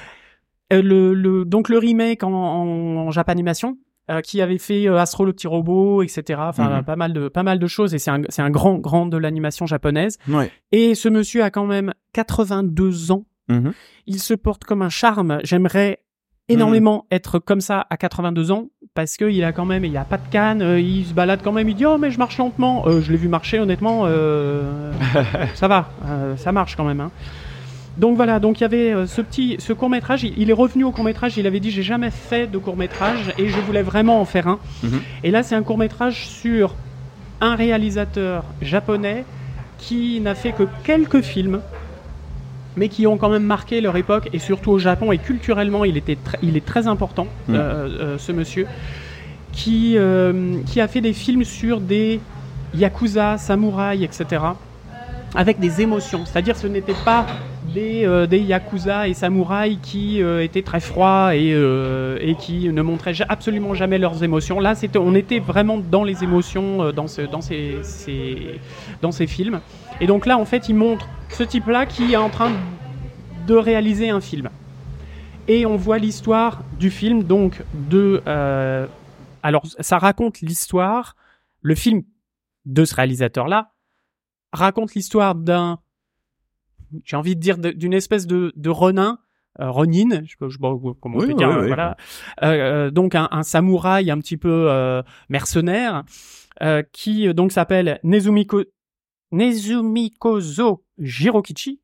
Euh, le, le, donc le remake en, en, en Japanimation, euh, qui avait fait euh, Astro le petit robot, etc. Enfin, Mhm. pas mal de pas mal de choses, et c'est un, c'est un grand grand de l'animation japonaise. Ouais. Et ce monsieur a quand même 82 ans. Mhm. Il se porte comme un charme. J'aimerais énormément être comme ça à 82 ans parce qu'il a quand même, il a pas de canne, euh, il se balade quand même, il dit oh mais je marche lentement. Euh, je l'ai vu marcher honnêtement, euh, ça va, ça marche quand même. hein. Donc voilà, donc il y avait ce petit, ce court métrage. Il, il est revenu au court métrage. Il avait dit j'ai jamais fait de court métrage et je voulais vraiment en faire un. Mhm. Et là c'est un court métrage sur un réalisateur japonais qui n'a fait que quelques films, mais qui ont quand même marqué leur époque, et surtout au Japon, et culturellement, il, était tr- il est très important, Mm. euh, euh, ce monsieur, qui, euh, qui a fait des films sur des yakuza, samouraïs, etc., avec des émotions. C'est-à-dire ce n'était pas des, euh, des yakuza et samouraïs qui euh, étaient très froids et, euh, et qui ne montraient ja- absolument jamais leurs émotions. Là, c'était, on était vraiment dans les émotions dans, ce, dans, ces, ces- dans ces films. Et donc là, en fait, il montre ce type-là qui est en train de réaliser un film. Et on voit l'histoire du film, donc de... euh, alors, ça raconte l'histoire, le film de ce réalisateur-là raconte l'histoire d'un, j'ai envie de dire, d'une espèce de, de renin, euh, Ronin, je sais pas, je pas comment on Oui, peut dire, oui, oui. voilà. Euh, donc un, un samouraï un petit peu euh, mercenaire euh, qui euh, donc s'appelle Nezumiko Nezumikozo Jirokichi,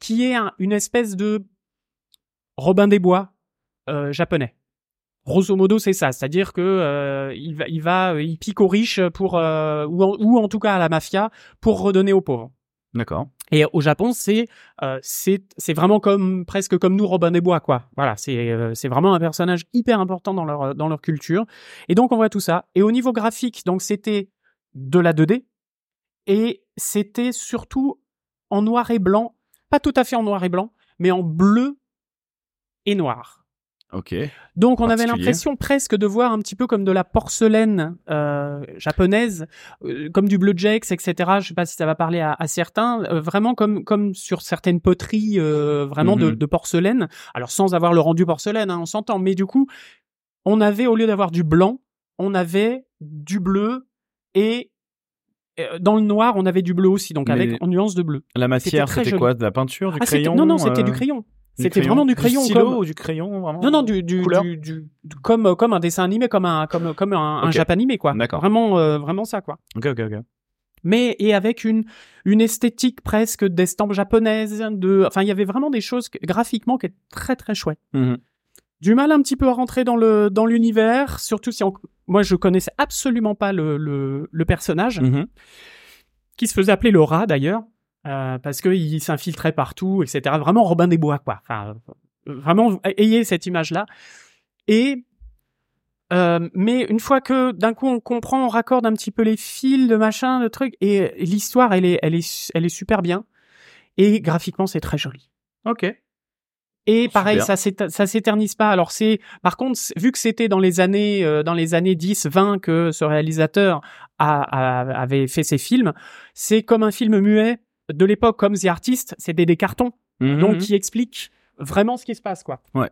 qui est un- une espèce de Robin des Bois euh, japonais. Grosso modo, c'est ça, c'est-à-dire que euh, il va, il va, euh, il pique aux riches pour euh, ou, en, ou en tout cas à la mafia pour redonner aux pauvres. D'accord. Et au Japon, c'est euh, c'est c'est vraiment comme presque comme nous Robin des Bois quoi. Voilà, c'est euh, c'est vraiment un personnage hyper important dans leur dans leur culture. Et donc on voit tout ça. Et au niveau graphique, donc c'était de la 2D et c'était surtout en noir et blanc, pas tout à fait en noir et blanc, mais en bleu et noir. Ok. Donc on avait l'impression presque de voir un petit peu comme de la porcelaine euh, japonaise, euh, comme du bleu jex, etc. Je sais pas si ça va parler à, à certains, euh, vraiment comme comme sur certaines poteries, vraiment de, Mhm. de porcelaine. Alors sans avoir le rendu porcelaine, hein, on s'entend, mais du coup, on avait au lieu d'avoir du blanc, on avait du bleu et dans le noir, on avait du bleu aussi, donc Mais- avec en nuance de bleu. La matière, c'était quoi De la peinture, du Ah, crayon non, non, c'était euh, du crayon. du C'était vraiment du crayon. stylo comme- ou du crayon vraiment non, non, du, du, Couleur du, du- du- comme, comme un dessin animé, comme un, comme, comme un, un japanimé, quoi. D'accord. Vraiment, euh, vraiment ça, quoi. Ok, ok, ok. Mais, et avec une, une esthétique presque d'estampes japonaises, de, enfin, il y avait vraiment des choses que- graphiquement qui étaient très, très chouettes. Mhm. du mal un petit peu à rentrer dans le dans l'univers, surtout si on- moi je connaissais absolument pas le le, le personnage Mhm. qui se faisait appeler le rat d'ailleurs, euh, parce qu'il s'infiltrait partout, etc. Vraiment Robin des Bois, quoi. Enfin, vraiment, ayez cette image-là. Et euh, mais une fois que d'un coup on comprend, on raccorde un petit peu les fils de machin, de trucs, et, et l'histoire, elle est, elle est, elle est super bien. Et graphiquement, c'est très joli. Ok. Et pareil, Super. ça s'éter- ça s'éternise pas. Alors c'est, par contre, vu que c'était dans les années, euh, dans les années 10, 20 que ce réalisateur a, a- avait fait ses films, c'est comme un film muet de l'époque, comme The Artist, c'était des cartons, Mhm. donc qui expliquent vraiment ce qui se passe, quoi. Ouais.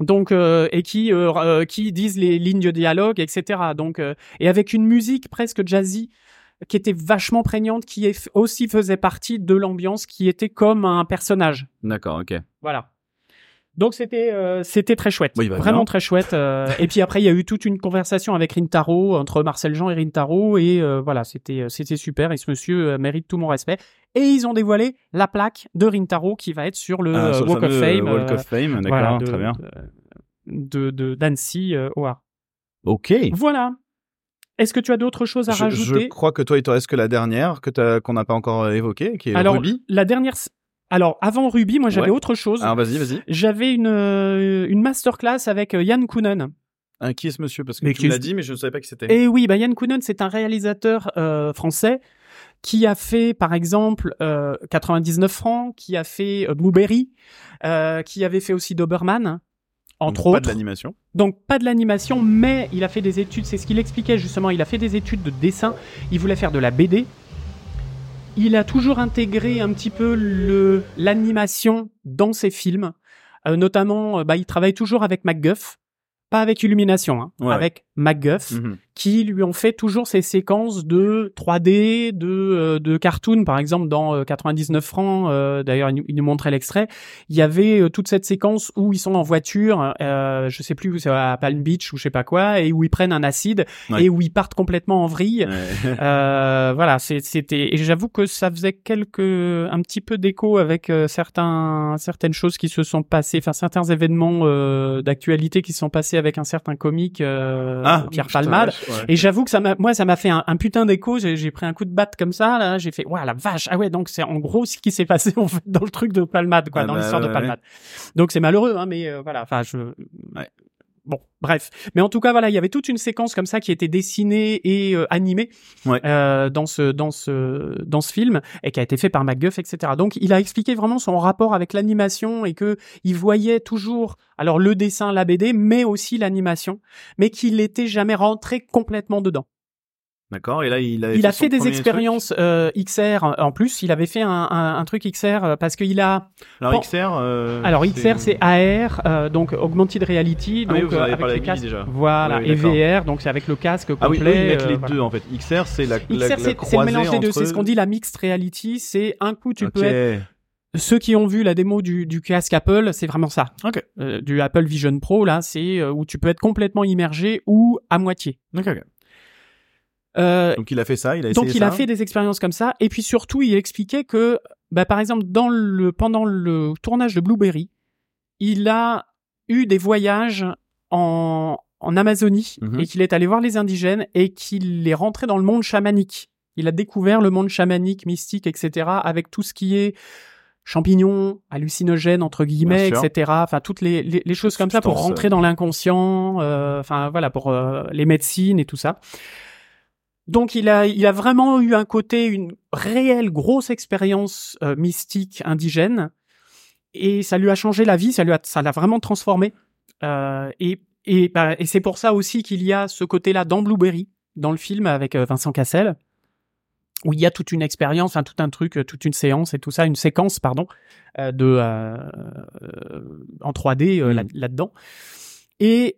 Donc euh, et qui euh, euh, qui disent les lignes de dialogue, etc. Donc euh, et avec une musique presque jazzy qui était vachement prégnante, qui aussi faisait partie de l'ambiance, qui était comme un personnage. D'accord, ok. Voilà. Donc c'était euh, c'était très chouette, Oui, bah, vraiment bien. très chouette. euh, et puis après il y a eu toute une conversation avec Rintaro entre Marcel Jean et Rintaro et euh, voilà c'était c'était super et ce monsieur mérite tout mon respect. Et ils ont dévoilé la plaque de Rintaro qui va être sur le Ah, le Walk of Fame. Walk of Fame, d'accord, voilà, très bien. De d'Annecy au. Ok. Voilà. Est-ce que tu as d'autres choses à Je, rajouter? je crois que toi, il te reste que la dernière que qu'on n'a pas encore euh, évoquée, qui est Alors Ruby. la dernière. Alors avant Ruby, moi j'avais Ouais. autre chose. Alors vas-y, vas-y. J'avais une euh, une masterclass avec euh, Yann Kounen. Ah, qui est ce monsieur? Parce que Mais tu l'as dit, mais je ne savais pas qui c'était. Et oui, bah Yann Kounen, c'est un réalisateur euh, français qui a fait, par exemple, euh, 99 francs, qui a fait euh, Blueberry, euh, qui avait fait aussi Doberman, entre Donc, Pas autres. de l'animation. Donc pas de l'animation, mais il a fait des études, c'est ce qu'il expliquait justement, il a fait des études de dessin, il voulait faire de la BD. Il a toujours intégré un petit peu le l'animation dans ses films, Euh, notamment, euh, bah, il travaille toujours avec MacGuff, pas avec Illumination, hein, Ouais. avec MacGuff, Mhm. Qui lui ont fait toujours ces séquences de 3D, de, euh, de cartoon, par exemple dans euh, 99 francs, euh, d'ailleurs il, nous- il nous montrait l'extrait, il y avait euh, toute cette séquence où ils sont en voiture, euh, je sais plus, c'est à Palm Beach ou je sais pas quoi, et où ils prennent un acide, Ouais. et où ils partent complètement en vrille. Ouais. Euh, voilà, c'était et j'avoue que ça faisait quelques un petit peu d'écho avec euh, certains certaines choses qui se sont passées, enfin certains événements euh, d'actualité qui se sont passés avec un certain comique euh, Ah, Pierre Palmade. Ouais. Et j'avoue que ça m'a, moi, ça m'a fait un, un putain d'écho. J'ai, j'ai pris un coup de batte comme ça, là. J'ai fait, ouais, la vache. Ah ouais, donc c'est en gros ce qui s'est passé, en fait, dans le truc de Palmade, quoi, Ah dans bah, l'histoire de ouais, Palmade. Donc c'est malheureux, hein, mais euh, voilà. Enfin, je. Bon, bref. Mais en tout cas, voilà, il y avait toute une séquence comme ça qui était dessinée et euh, animée Ouais. euh, dans ce dans ce dans ce film et qui a été fait par MacGuff, etc. Donc, il a expliqué vraiment son rapport avec l'animation et que il voyait toujours alors le dessin, la BD, mais aussi l'animation, mais qu'il n'était jamais rentré complètement dedans. D'accord, et là, il a, Il a fait des expériences euh, XR en- en plus. Il avait fait un, un, un truc XR euh, parce qu'il a. Alors, Bon. XR. euh, Alors XR c'est AR, euh, donc augmented reality, Ah oui, donc vous en euh, avez avec parlé les casques. Déjà. Voilà, Oui, oui, et. VR, donc c'est avec le casque Ah oui, complet. oui, ils mettent euh, les voilà. deux en fait. XR, c'est la, XR la c'est c'est le mélange des deux. C'est ce qu'on dit la mixed reality. C'est un coup tu peux Ok. être. Ceux qui ont vu la démo du, du casque Apple, c'est vraiment ça. Ok. Euh, du Apple Vision Pro là, c'est euh, où tu peux être complètement immergé ou à moitié. Ok, ok. Euh, Donc il a fait ça, il a essayé Donc il ça. a fait des expériences comme ça et puis surtout il expliquait que bah, par exemple dans le pendant le tournage de Blueberry, il a eu des voyages en en Amazonie Mhm. et qu'il est allé voir les indigènes et qu'il est rentré dans le monde chamanique. Il a découvert le monde chamanique, mystique, etc. avec tout ce qui est champignons, hallucinogènes entre guillemets, etc. Enfin toutes les, les, les choses comme ça pour rentrer dans l'inconscient. euh, Enfin voilà pour euh, les médecines et tout ça. Donc il a, il a vraiment eu un côté, une réelle grosse expérience euh, mystique indigène, et ça lui a changé la vie, ça lui a, ça l'a vraiment transformé. Euh, et et, bah, et c'est pour ça aussi qu'il y a ce côté-là dans Blueberry, dans le film avec euh, Vincent Cassel, où il y a toute une expérience, enfin tout un truc, euh, toute une séance et tout ça, une séquence, pardon, de en 3D euh, Mm. là- là-dedans. Et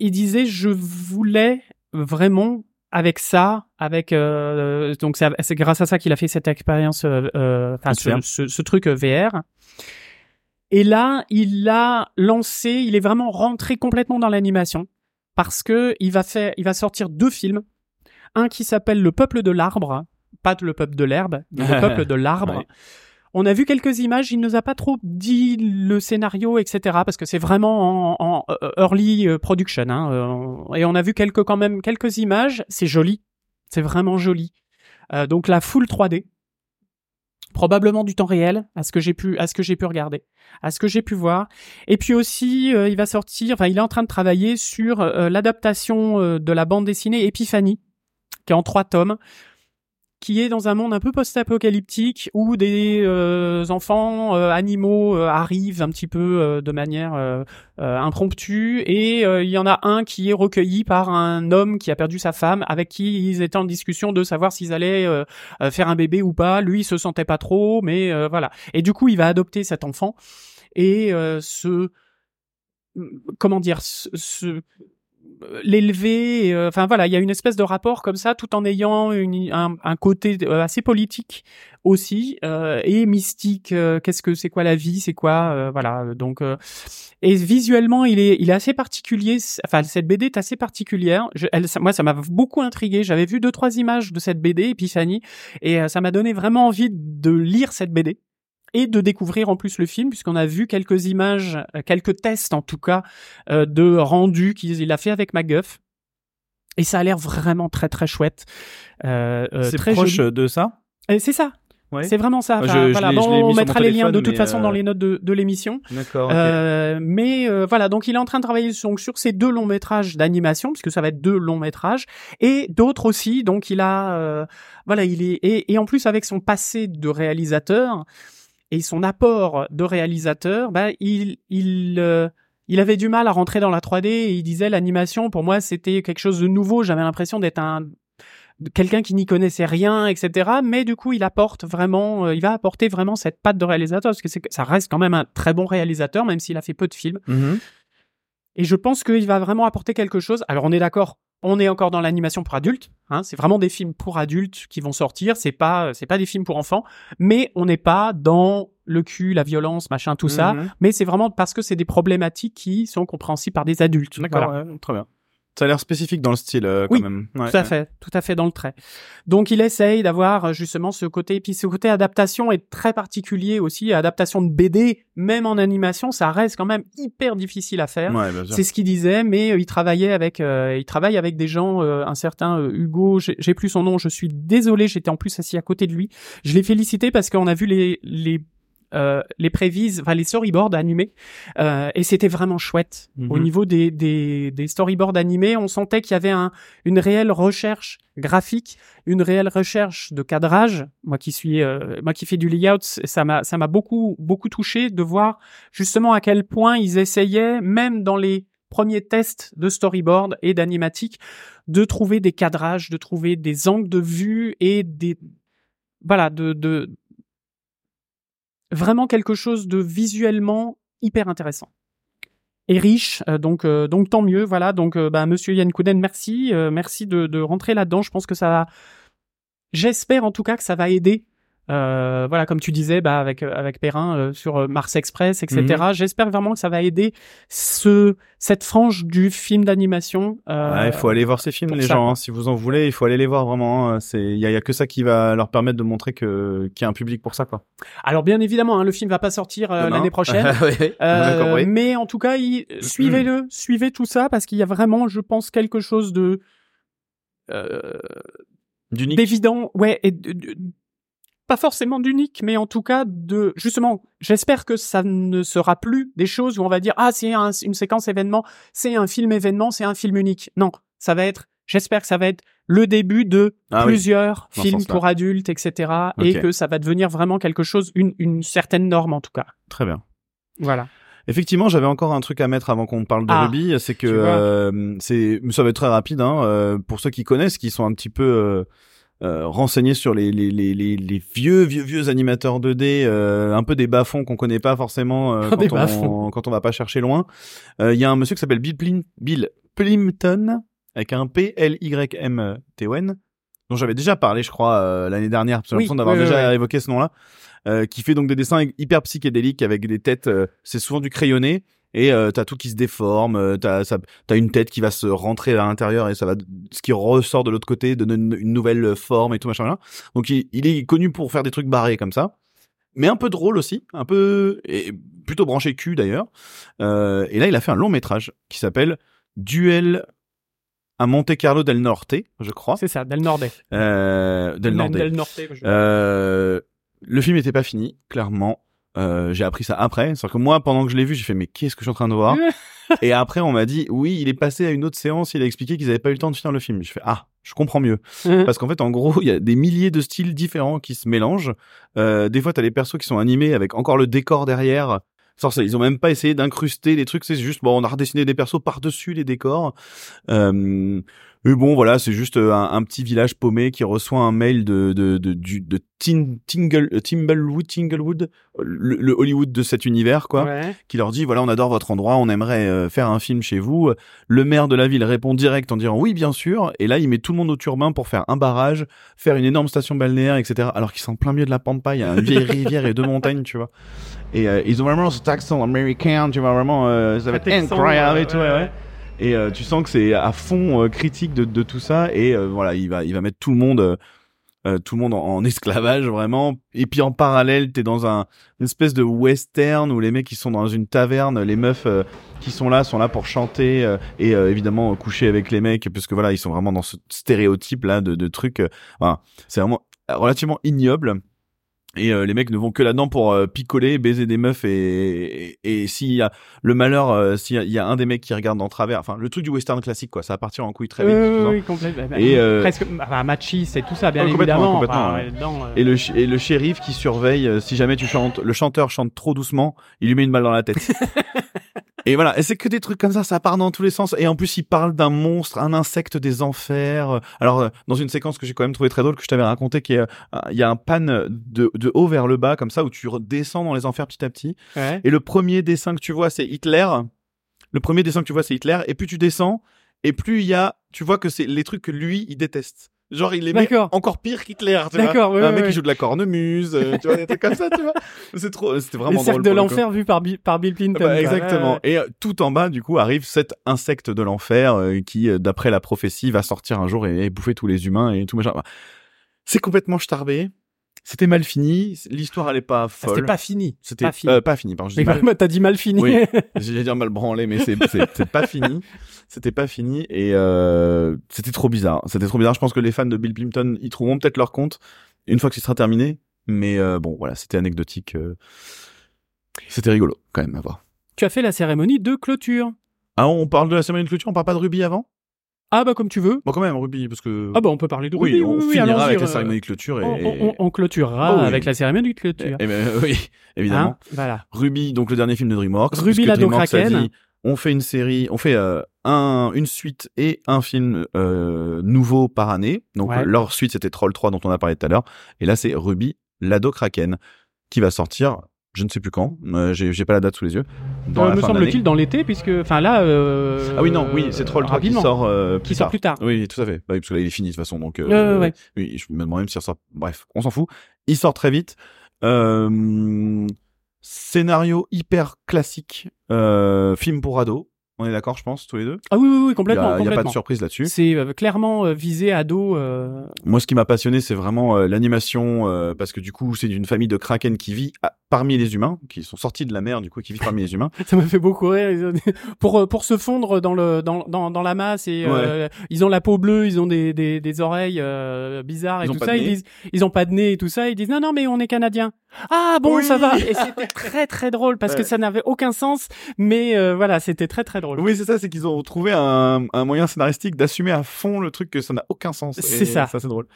il disait, je voulais vraiment avec ça, avec euh, donc c'est grâce à ça qu'il a fait cette expérience, euh, euh, enfin ce, XR. ce, ce truc VR. Et là, il a lancé, il est vraiment rentré complètement dans l'animation parce que il va faire, il va sortir deux films, un qui s'appelle Le Peuple de l'arbre, pas le peuple de l'herbe, mais le peuple de l'arbre. Ouais. On a vu quelques images, il nous a pas trop dit le scénario, etc. Parce que c'est vraiment en, euh, early euh, production. Hein, euh, et on a vu quelques quand même quelques images. C'est joli, c'est vraiment joli. Donc la full 3D, probablement du temps réel, à ce que j'ai pu, à ce que j'ai pu regarder, à ce que j'ai pu voir. Et puis aussi, il va sortir, enfin, il est en train de travailler sur l'adaptation de la bande dessinée Épiphanie, qui est en trois tomes, qui est dans un monde un peu post-apocalyptique où des euh, enfants euh, animaux euh, arrivent un petit peu de manière impromptue et il y en a un qui est recueilli par un homme qui a perdu sa femme avec qui ils étaient en discussion de savoir s'ils allaient faire un bébé ou pas. Lui, il se sentait pas trop, mais voilà. Et du coup, il va adopter cet enfant et se comment dire se- l'élever euh, enfin voilà il y a une espèce de rapport comme ça tout en ayant une, un, un côté euh, assez politique aussi euh, et mystique qu'est-ce que c'est quoi la vie c'est quoi voilà donc et visuellement il est il est assez particulier enfin cette BD est assez particulière. Je- elle, ça- moi ça m'a beaucoup intrigué. J'avais vu deux trois images de cette BD Epiphanie et ça m'a donné vraiment envie de lire cette BD et de découvrir en plus le film puisqu'on a vu quelques images, euh, quelques tests en tout cas euh, de rendu qu'il il a fait avec MacGuff. Et ça a l'air vraiment très très chouette. Euh, c'est très proche joli. de ça? C'est ça. Ouais. C'est vraiment ça. Je- Enfin, je voilà. je Bon, on sur mettra les liens de toute façon dans les notes de, de l'émission. D'accord. Euh, mais euh, voilà, donc il est en train de travailler donc, sur ces deux longs métrages d'animation, puisque ça va être deux longs métrages, et d'autres aussi. Donc il a, voilà, il est et, et en plus avec son passé de réalisateur et son apport de réalisateur, bah il il euh, il avait du mal à rentrer dans la 3D et il disait l'animation pour moi c'était quelque chose de nouveau. J'avais l'impression d'être un quelqu'un qui n'y connaissait rien, etc. Mais du coup, il apporte vraiment, euh, il va apporter vraiment cette patte de réalisateur parce que ça reste quand même un très bon réalisateur, même s'il a fait peu de films. Mhm. Et je pense qu'il va vraiment apporter quelque chose. Alors, on est d'accord, on est encore dans l'animation pour adultes. Hein, c'est vraiment des films pour adultes qui vont sortir. C'est pas, c'est pas des films pour enfants. Mais on n'est pas dans le cul, la violence, machin, tout ça. Mhm. Mais c'est vraiment parce que c'est des problématiques qui sont compréhensibles par des adultes. D'accord. Voilà. ouais, très bien. Ça a l'air spécifique dans le style euh, quand Oui, même. Ouais, tout à ouais. fait, tout à fait dans le trait. Donc il essaye d'avoir euh, justement ce côté, puis ce côté adaptation est très particulier aussi. Adaptation de BD, même en animation, ça reste quand même hyper difficile à faire. Ouais. C'est ce qu'il disait, mais euh, il travaillait avec, euh, il travaille avec des gens, euh, un certain Hugo, j'ai plus son nom, je suis désolé, j'étais en plus assis à côté de lui. Je l'ai félicité parce qu'on a vu les les euh, les prévises, enfin les storyboards animés, euh, et c'était vraiment chouette. Mhm. Au niveau des, des, des storyboards animés, on sentait qu'il y avait un, une réelle recherche graphique, une réelle recherche de cadrage. Moi qui suis, euh, moi qui fais du layout, ça m'a, ça m'a beaucoup, beaucoup touché de voir justement à quel point ils essayaient, même dans les premiers tests de storyboard et d'animatique, de trouver des cadrages, de trouver des angles de vue et des, voilà, de, de vraiment quelque chose de visuellement hyper intéressant. Et riche euh, donc euh, donc tant mieux voilà. Donc euh, bah, monsieur Yann Kouden merci merci de, de rentrer là-dedans. Je pense que ça va j'espère en tout cas que ça va aider euh, voilà comme tu disais bah avec euh, avec Perrin euh, sur euh, Mars Express etc j'espère vraiment que ça va aider ce cette frange du film d'animation euh, Ouais, il faut aller voir ces films, les ça, gens. hein. Si vous en voulez, il faut aller les voir vraiment. hein. C'est, il y y a que ça qui va leur permettre de montrer que qu'il y a un public pour ça, quoi. alors bien évidemment hein, le film va pas sortir euh, l'année prochaine mais en tout cas, il- suivez-le, suivez tout ça parce qu'il y a vraiment, je pense, quelque chose de euh, d'évident, ouais, et de- de- pas forcément d'unique, mais en tout cas de justement. J'espère que ça ne sera plus des choses où on va dire ah c'est un- une séquence événement, c'est un film événement, c'est un film unique. Non, ça va être. J'espère que ça va être le début de Ah plusieurs films pour adultes, etc. Et que ça va devenir vraiment quelque chose, une, une certaine norme en tout cas. Très bien. Voilà. Effectivement, j'avais encore un truc à mettre avant qu'on parle de Ah, Ruby, c'est que euh, c'est ça va être très rapide hein, euh, pour ceux qui connaissent, qui sont un petit peu euh, euh, renseignés sur les, les, les, les, les vieux vieux vieux animateurs 2D, euh, un peu des bas-fonds qu'on connaît pas forcément euh, quand, on, bas-fonds. quand on va pas chercher loin. Euh, Il y a un monsieur qui s'appelle Bill, Plin, Bill Plimpton avec un P L Y M T O N dont j'avais déjà parlé, je crois, euh, l'année dernière. J'ai Oui, l'impression d'avoir oui, déjà oui. évoqué ce nom-là. Euh, qui fait donc des dessins hyper psychédéliques avec des têtes. euh, c'est souvent du crayonné et euh, t'as tout qui se déforme. euh, t'as ça, t'as une tête qui va se rentrer à l'intérieur et ça va ce qui ressort de l'autre côté donne une, une nouvelle forme et tout machin. là. Donc il, il est connu pour faire des trucs barrés comme ça. mais un peu drôle aussi, un peu et plutôt branché cul d'ailleurs. Euh, et là, il a fait un long métrage qui s'appelle Duel à Monte Carlo del Norte, je crois. C'est ça, Del. Euh, del Norte. Del Norte. je- Euh, le film n'était pas fini, clairement. Euh, j'ai appris ça après. C'est que moi, pendant que je l'ai vu, j'ai fait mais qu'est-ce que je suis en train de voir Et après, on m'a dit oui, il est passé à une autre séance. Il a expliqué qu'ils n'avaient pas eu le temps de finir le film. Je fais ah, je comprends mieux. Parce qu'en fait, en gros, il y a des milliers de styles différents qui se mélangent. Euh, des fois, t'as les persos qui sont animés avec encore le décor derrière. Ils ont même pas essayé d'incruster les trucs. C'est juste bon, on a redessiné des persos par dessus les décors. Euh, mais bon, voilà, c'est juste euh, un, un petit village paumé qui reçoit un mail de de de du- de, Tin- Tingle, euh, Timblewood, Tinglewood, le, le Hollywood de cet univers, quoi Ouais. qui leur dit voilà on adore votre endroit on aimerait euh, faire un film chez vous le maire de la ville répond direct en disant oui bien sûr et là il met tout le monde au turbin pour faire un barrage faire une énorme station balnéaire etc alors qu'ils sont en plein milieu de la pampa il y a une vieille rivière et deux montagnes tu vois et euh, ils ont vraiment cet accent américain tu vois vraiment euh, ça va être incroyable et tout ouais, ouais, ouais. Et euh, tu sens que c'est à fond euh, critique de, de tout ça. Et euh, voilà il va il va mettre tout le monde euh, tout le monde en, esclavage vraiment. Et puis en parallèle t'es dans un une espèce de western où les mecs qui sont dans une taverne. Les meufs euh, qui sont là sont là pour chanter euh, et évidemment coucher avec les mecs parce que voilà ils sont vraiment dans ce stéréotype là de, de trucs voilà, c'est vraiment relativement ignoble et euh, les mecs ne vont que là-dedans pour euh, picoler, baiser des meufs et et, et s'il y a le malheur, euh, s'il y y a un des mecs qui regarde en travers, enfin le truc du western classique quoi, ça va partir en couille très vite. Oui, oui, oui, complètement. Bah, Et, euh, Presque enfin, machiste et tout ça, bien évidemment. complètement, Enfin, ouais. ouais, dedans, euh, Et le, et le shérif qui surveille, euh, si jamais tu chantes, le chanteur chante trop doucement, il lui met une balle dans la tête. et voilà, et c'est que des trucs comme ça, ça part dans tous les sens. Et en plus, il parle d'un monstre, un insecte des enfers. Alors, euh, dans une séquence que j'ai quand même trouvé très drôle, que je t'avais raconté, qui est, euh, il y a un pan de, de haut vers le bas, comme ça, où tu descends dans les enfers petit à petit. ouais. Et le premier dessin que tu vois, c'est Hitler. Le premier dessin que tu vois, c'est Hitler. Et plus tu descends, et plus il y a, tu vois que c'est les trucs que lui, il déteste. Genre, il D'accord. encore pire qu'Hitler, tu vois. D'accord, ouais, un ouais, mec ouais. qui joue de la cornemuse, euh, tu vois, des trucs comme ça, tu vois. C'est trop, c'était Le vraiment cercle drôle. de le l'enfer vu par, Bi- par Bill Clinton. Bah, exactement. Et euh, tout en bas, du coup, arrive cet insecte de l'enfer euh, qui, euh, d'après la prophétie, va sortir un jour et, et bouffer tous les humains et tout machin. Bah, C'est complètement starbé. C'était mal fini. L'histoire, elle est pas ouais. folle. C'était pas fini. C'était pas fini. euh, pas fini. Pardon, je dis Mais mal. t'as dit mal fini. Oui. J'allais dire mal branlé, mais c'est pas fini. C'était pas fini et euh, c'était trop bizarre. C'était trop bizarre. Je pense que les fans de Bill Clinton y trouveront peut-être leur compte une fois que ce sera terminé. Mais euh, bon, voilà, c'était anecdotique. euh. C'était rigolo quand même à voir. tu as fait la cérémonie de clôture. Ah, on parle de la cérémonie de clôture? On parle pas de Ruby avant? Ah bah comme tu veux. Bon, quand même, Ruby, parce que Ah bah on peut parler de oui, Ruby, on oui, finira avec la euh, cérémonie de clôture et, On, on- on clôturera Oh oui. avec la cérémonie de clôture. Ben, oui, évidemment. Hein voilà. Ruby, donc le dernier film de DreamWorks. Ruby la Kraken. on fait une série, on fait euh, un, une suite et un film euh, nouveau par année. Donc Ouais. euh, leur suite c'était Troll 3 dont on a parlé tout à l'heure, et là c'est Ruby l'ado Kraken qui va sortir. Je ne sais plus quand, euh, j'ai pas la date sous les yeux. Dans Euh, me semble-t-il dans l'été puisque enfin là euh, Ah oui non, oui c'est Troll 3 qui rapidement. sort euh, qui sort plus tard. Oui, tout à fait. Bah parce que là, il est fini de toute façon. Donc, euh, Ouais, oui, je me demande même s'il ressort. Bref, on s'en fout. Il sort très vite. Euh, scénario hyper classique. Euh, film pour ados. On est d'accord, je pense, tous les deux? Ah oui oui oui complètement il y a pas de surprise là-dessus. C'est euh, clairement euh, visé ado euh, Moi, ce qui m'a passionné, c'est vraiment euh, l'animation, parce que du coup, c'est d'une famille de kraken qui vit à- parmi les humains, qui sont sortis de la mer, du coup, qui vivent parmi les humains. Ça m'a fait beaucoup rire. Pour pour se fondre dans le dans dans, dans la masse et ils ont la peau bleue, ils ont des des, des oreilles bizarres et Ils tout ça. Ils disent ils ont pas de nez et tout ça. Ils disent non non mais on est canadien. Ah bon Oui. ça va. Et c'était très très drôle parce que ça n'avait aucun sens. Mais euh, voilà c'était très très drôle. Oui, c'est ça, c'est qu'ils ont trouvé un, un moyen scénaristique d'assumer à fond le truc que ça n'a aucun sens. C'est ça. Ça, c'est drôle.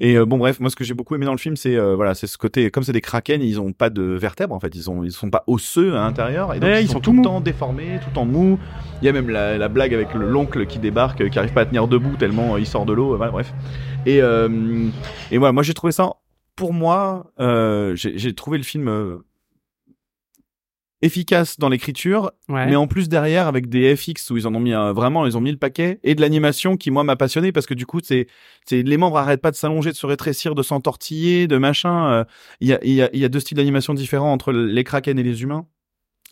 Et euh, bon, bref, moi, ce que j'ai beaucoup aimé dans le film, c'est euh, voilà, c'est ce côté, comme c'est des kraken, ils ont pas de vertèbres en fait, ils ont, ils sont pas osseux à l'intérieur, et donc Ouais, ils, ils sont, sont tout le mous. temps déformés, tout en mou. Il y a même la, la blague avec le- l'oncle qui débarque, qui arrive pas à tenir debout tellement il sort de l'eau. Voilà, bref. Et et voilà, moi j'ai trouvé ça. Pour moi, euh, j'ai trouvé le film. euh, efficace dans l'écriture Ouais. mais en plus derrière avec des FX où ils en ont mis un- vraiment ils ont mis le paquet et de l'animation qui moi m'a passionné parce que du coup c'est c'est les membres arrêtent pas de s'allonger de se rétrécir de s'entortiller de machin euh, il y a il y a il y a deux styles d'animation différents entre les kraken et les humains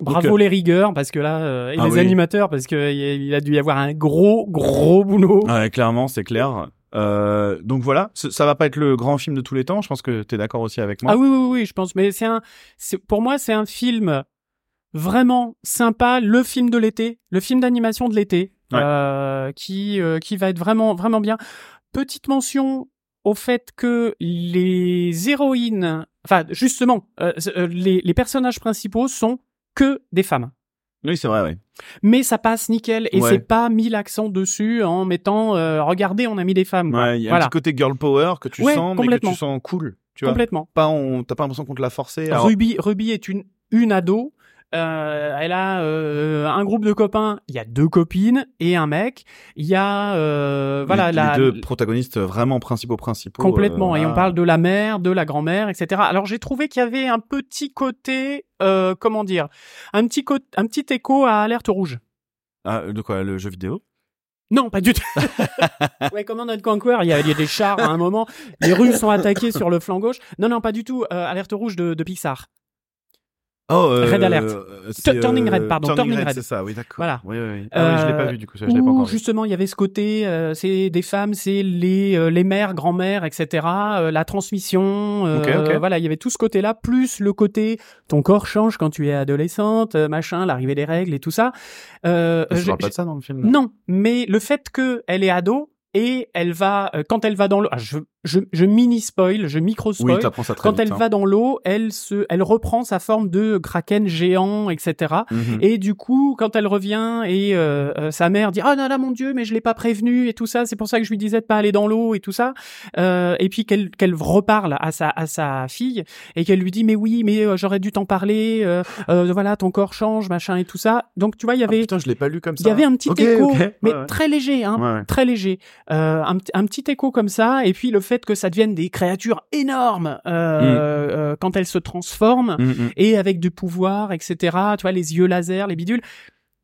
Bravo Donc, les rigueurs parce que là euh, et Ah les oui. animateurs parce que il a- a dû y avoir un gros gros boulot. ouais clairement c'est clair Euh, donc voilà, ça va pas être le grand film de tous les temps. Je pense que tu es d'accord aussi avec moi. Ah oui, oui, oui, je pense. Mais c'est un, pour moi, c'est un film vraiment sympa, le film de l'été, le film d'animation de l'été, Ouais. euh, qui, euh, qui va être vraiment, vraiment bien. Petite mention au fait que les héroïnes, enfin, justement, euh, euh, les, les personnages principaux sont que des femmes. Oui, c'est vrai, oui. Mais ça passe nickel et Ouais. c'est pas mis l'accent dessus en mettant, euh, regardez, on a mis des femmes. Ouais, il y a voilà, un petit côté girl power que tu Ouais, sens, mais que tu sens cool. Tu vois, complètement. pas on, t'as pas l'impression qu'on te l'a forcé. Alors, Ruby, Ruby est une, une ado. Euh, elle a euh, un groupe de copains. Il y a deux copines et un mec. Il y a euh, voilà les, la, les deux protagonistes vraiment principaux principaux. complètement. euh, Et on parle de la mère, de la grand-mère, etc. Alors j'ai trouvé qu'il y avait un petit côté, euh, comment dire, un petit un petit écho à Alerte rouge. Ah, de quoi le jeu vidéo? Non, pas du tout. ouais, Command and Conquer, il y, a, il y a des chars à un moment. Les Russes sont attaqués sur le flanc gauche. Non, non, pas du tout. Euh, Alerte rouge de, de Pixar. Oh, euh, Red Alert. euh, Turning Red, pardon, Turning, Turning Red, Red. c'est ça, oui, d'accord. Voilà. Oui, oui, oui. Ah oui, je l'ai pas Euh, vu du coup, ça, je l'ai pas encore vu. justement il y avait ce côté, euh, c'est des femmes, c'est les euh, les mères, grand-mères, etc. euh, la transmission, euh, Ok, ok. voilà, il y avait tout ce côté-là, plus le côté ton corps change quand tu es adolescente, euh, machin, l'arrivée des règles et tout ça. Euh, Ça parle pas de ça dans le film. non, mais le fait que elle est ado et elle va euh, quand elle va dans l'eau, ah, je je, je mini spoil, je micro Oui, spoil. t'apprends ça très quand vite, elle hein. va dans l'eau, elle se, elle reprend sa forme de kraken géant, etc. Mhm. Et du coup, quand elle revient et euh, euh, sa mère dit ah non là mon dieu mais je l'ai pas prévenu et tout ça, c'est pour ça que je lui disais de pas aller dans l'eau et tout ça. Euh, et puis qu'elle qu'elle reparle à sa à sa fille et qu'elle lui dit mais oui mais euh, j'aurais dû t'en parler. euh, voilà ton corps change machin et tout ça. Donc tu vois il y Ah, avait putain, je l'ai pas lu comme ça. il y avait un petit écho mais ouais. très léger hein. Ouais. Très léger, euh, un, un petit écho comme ça, et puis le fait que ça devienne des créatures énormes euh, Mm. euh, quand elles se transforment, Mm, mm. et avec du pouvoir, etc. Tu vois, les yeux laser, les bidules.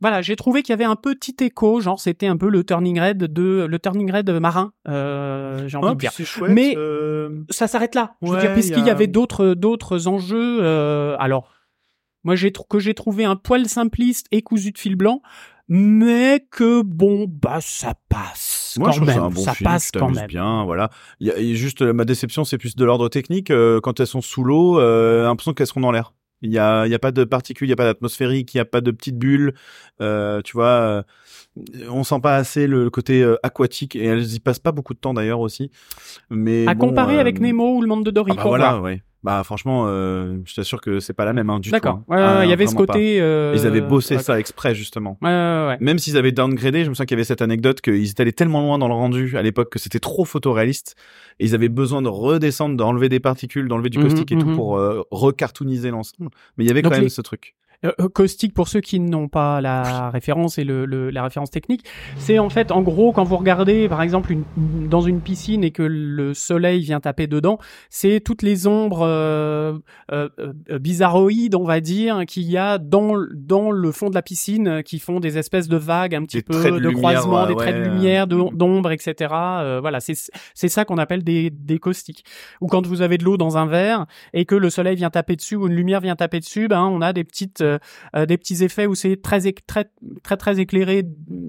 Voilà, j'ai trouvé qu'il y avait un petit écho, genre c'était un peu le Turning Red de le Turning Red marin, euh, j'ai envie Ah, de dire. chouette. Mais- euh, Ça s'arrête là. Je veux dire, puisqu'il il y, avait d'autres d'autres enjeux. euh, alors, moi j'ai que j'ai trouvé un poil simpliste et cousu de fil blanc, mais que bon bah ça passe Moi, quand je même, ça un bon ça film, passe quand même. bien, voilà. Il y a, y a juste euh, ma déception, c'est plus de l'ordre technique. euh, quand elles sont sous l'eau, euh, l'impression qu'elles seront dans l'air. Il y a, il y a pas de particules, il y a pas d'atmosphérique, il y a pas de petites bulles. Euh, tu vois, on sent pas assez le côté euh, aquatique et elles y passent pas beaucoup de temps d'ailleurs aussi. Mais À bon, comparer avec Nemo ou le monde de Dory. ah bah voilà, ouais. Bah franchement, euh, je t'assure que c'est pas la même hein, du tout. D'accord. hein. Ouais, Ah, il y avait ce côté. euh, Ils avaient bossé ouais. ça exprès justement. Ouais, ouais, ouais. Même s'ils avaient downgradé, je me souviens qu'il y avait cette anecdote qu'ils étaient allés tellement loin dans le rendu à l'époque que c'était trop photoréaliste. Et ils avaient besoin de redescendre, d'enlever des particules, d'enlever du caustique et tout mhm. pour euh, recartooniser l'ensemble. Mais il y avait Donc quand même ce truc. Euh, euh, caustique pour ceux qui n'ont pas la référence et le, le- la référence technique, c'est en fait en gros quand vous regardez par exemple une, dans une piscine et que le soleil vient taper dedans, c'est toutes les ombres euh, euh, euh, bizarroïdes on va dire qu'il y a dans dans le fond de la piscine qui font des espèces de vagues un petit Des peu de de, lumière, croisement, ouais, des traits de lumière, de- d'ombre, etc. Euh, voilà, c'est c'est ça qu'on appelle des des caustiques. Ou quand vous avez de l'eau dans un verre et que le soleil vient taper dessus ou une lumière vient taper dessus, ben on a des petites euh, euh, des petits effets où c'est très très très très éclairé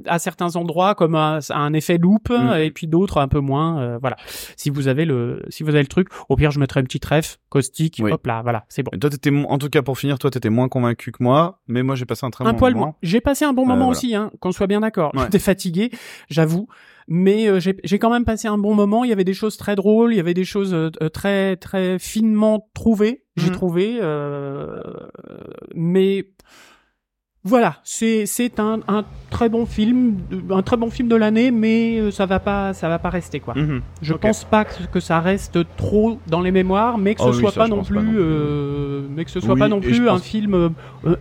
à certains endroits comme un, un effet loupe Mm. et puis d'autres un peu moins euh, voilà si vous avez le si vous avez le truc au pire je mettrai une petite ref caustique Oui. hop là voilà c'est bon Et toi, t'étais, en tout cas pour finir, toi, t'étais moins convaincu que moi, mais moi, j'ai passé un très un bon poil moment. moins j'ai passé un bon moment voilà. aussi hein qu'on soit bien d'accord Ouais. j'étais fatigué j'avoue mais euh, j'ai j'ai quand même passé un bon moment il y avait des choses très drôles il y avait des choses euh, très très finement trouvées j'ai Mhm. trouvé euh, mais voilà, c'est un, un très bon film, un très bon film de l'année, mais euh, ça va pas ça va pas rester quoi. Mhm. Je Ok. pense pas que, que ça reste trop dans les mémoires, mais que ce Oh oui, soit ça, pas non plus, pas non plus. euh, mais que ce soit Oui, pas non plus un film euh, euh.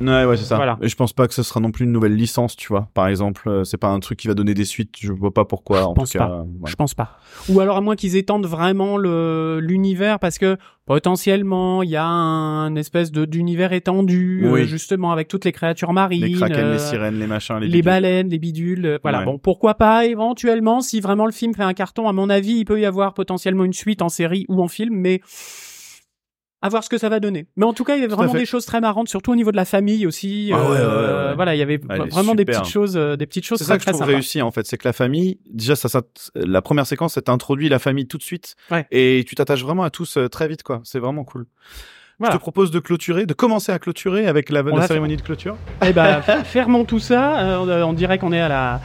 Ouais, ouais, c'est ça. Voilà. Et je pense pas que ce sera non plus une nouvelle licence, tu vois. Par exemple, euh, c'est pas un truc qui va donner des suites. Je vois pas pourquoi. en pense tout cas, pas. voilà. Je pense pas. Ou alors à moins qu'ils étendent vraiment le l'univers parce que potentiellement il y a un espèce de d'univers étendu Oui. justement avec toutes les créatures marines, Les kraken, euh, les sirènes, les machins, les, les baleines, les bidules, euh, voilà. Ouais. Bon, pourquoi pas éventuellement si vraiment le film fait un carton. À mon avis, il peut y avoir potentiellement une suite en série ou en film, mais à voir ce que ça va donner. Mais en tout cas, il y avait vraiment des choses très marrantes, surtout au niveau de la famille aussi. Ah ouais, Euh, ouais, ouais. Voilà, il y avait vraiment des petites choses, euh, des petites choses C'est ça que je trouve réussi en fait, c'est que la famille, déjà ça, ça la première séquence, ça t'introduit la famille tout de suite, et tu t'attaches vraiment à tous euh, très vite quoi. C'est vraiment cool. Voilà. Je te propose de clôturer, de commencer à clôturer avec la, cérémonie de clôture. Eh ben, fermons tout ça. Euh, on, dirait qu'on est à la,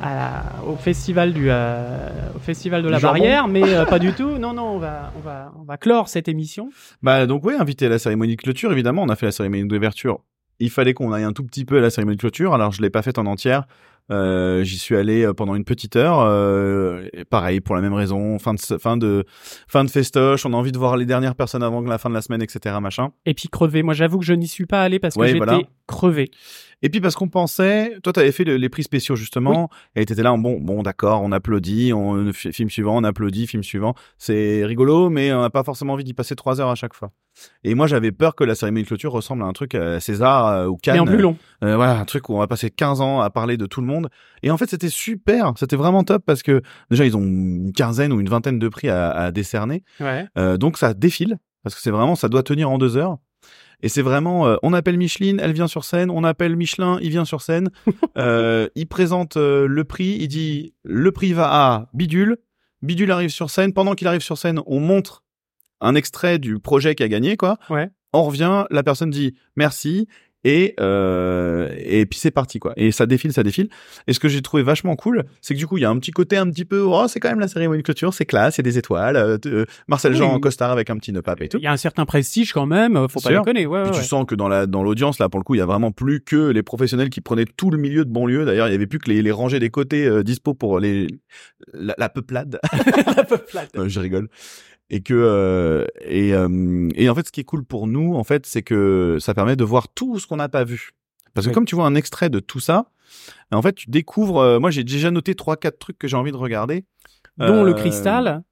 à la- au festival du, euh, au festival de la jambon. barrière, mais euh, pas du tout. Non, non, on va, on va, on va clore cette émission. Bah donc oui, invité à la cérémonie de clôture, évidemment, on a fait la cérémonie d'ouverture. Il fallait qu'on aille un tout petit peu à la cérémonie de clôture, alors je l'ai pas faite en entière. Euh, J'y suis allé euh, pendant une petite heure. Euh, et pareil pour la même raison, fin de fin de fin de festoche. On a envie de voir les dernières personnes avant la fin de la semaine, etc. Machin. Et puis crevé. Moi, j'avoue que je n'y suis pas allé parce que Ouais, j'étais voilà. crevé. Et puis parce qu'on pensait, toi t'avais fait le- les prix spéciaux justement, et t'étais là, bon, bon d'accord, on applaudit, on fi- film suivant, on applaudit, film suivant, c'est rigolo, mais on n'a pas forcément envie d'y passer trois heures à chaque fois. Et moi j'avais peur que la cérémonie de clôture ressemble à un truc à César euh, ou Cannes, Mais en plus long. euh, voilà, un truc où on va passer 15 ans à parler de tout le monde. Et en fait c'était super, c'était vraiment top parce que déjà ils ont une quinzaine ou une vingtaine de prix à, à décerner, Ouais. euh, donc ça défile parce que c'est vraiment ça doit tenir en deux heures. Et c'est vraiment, euh, on appelle Micheline, elle vient sur scène. On appelle Michelin, il vient sur scène. euh, il présente euh, le prix. Il dit le prix va à Bidule. Bidule arrive sur scène. Pendant qu'il arrive sur scène, on montre un extrait du projet qui a gagné, quoi. Ouais. On revient, la personne dit merci et euh, et puis c'est parti quoi. Et ça défile, ça défile. Et ce que j'ai trouvé vachement cool, c'est que du coup il y a un petit côté un petit peu oh c'est quand même la cérémonie de clôture, c'est classe, il y a des étoiles, euh, euh, Marcel Jean Oui. en costard avec un petit nœud pape et tout. Il y a un certain prestige quand même. euh, Faut pas déconner. Ouais, Puis ouais, tu sens que dans la dans l'audience là pour le coup il y a vraiment plus que les professionnels qui prenaient tout le milieu de banlieue. D'ailleurs il y avait plus que les, les rangées des côtés euh, dispo pour les la, la peuplade. La peuplade. Je rigole. Et que euh, et euh, et en fait ce qui est cool pour nous en fait c'est que ça permet de voir tout ce qu'on n'a pas vu. Parce que Oui. comme tu vois un extrait de tout ça, en fait tu découvres. euh, moi j'ai déjà noté trois quatre trucs que j'ai envie de regarder. Dont le Euh, cristal.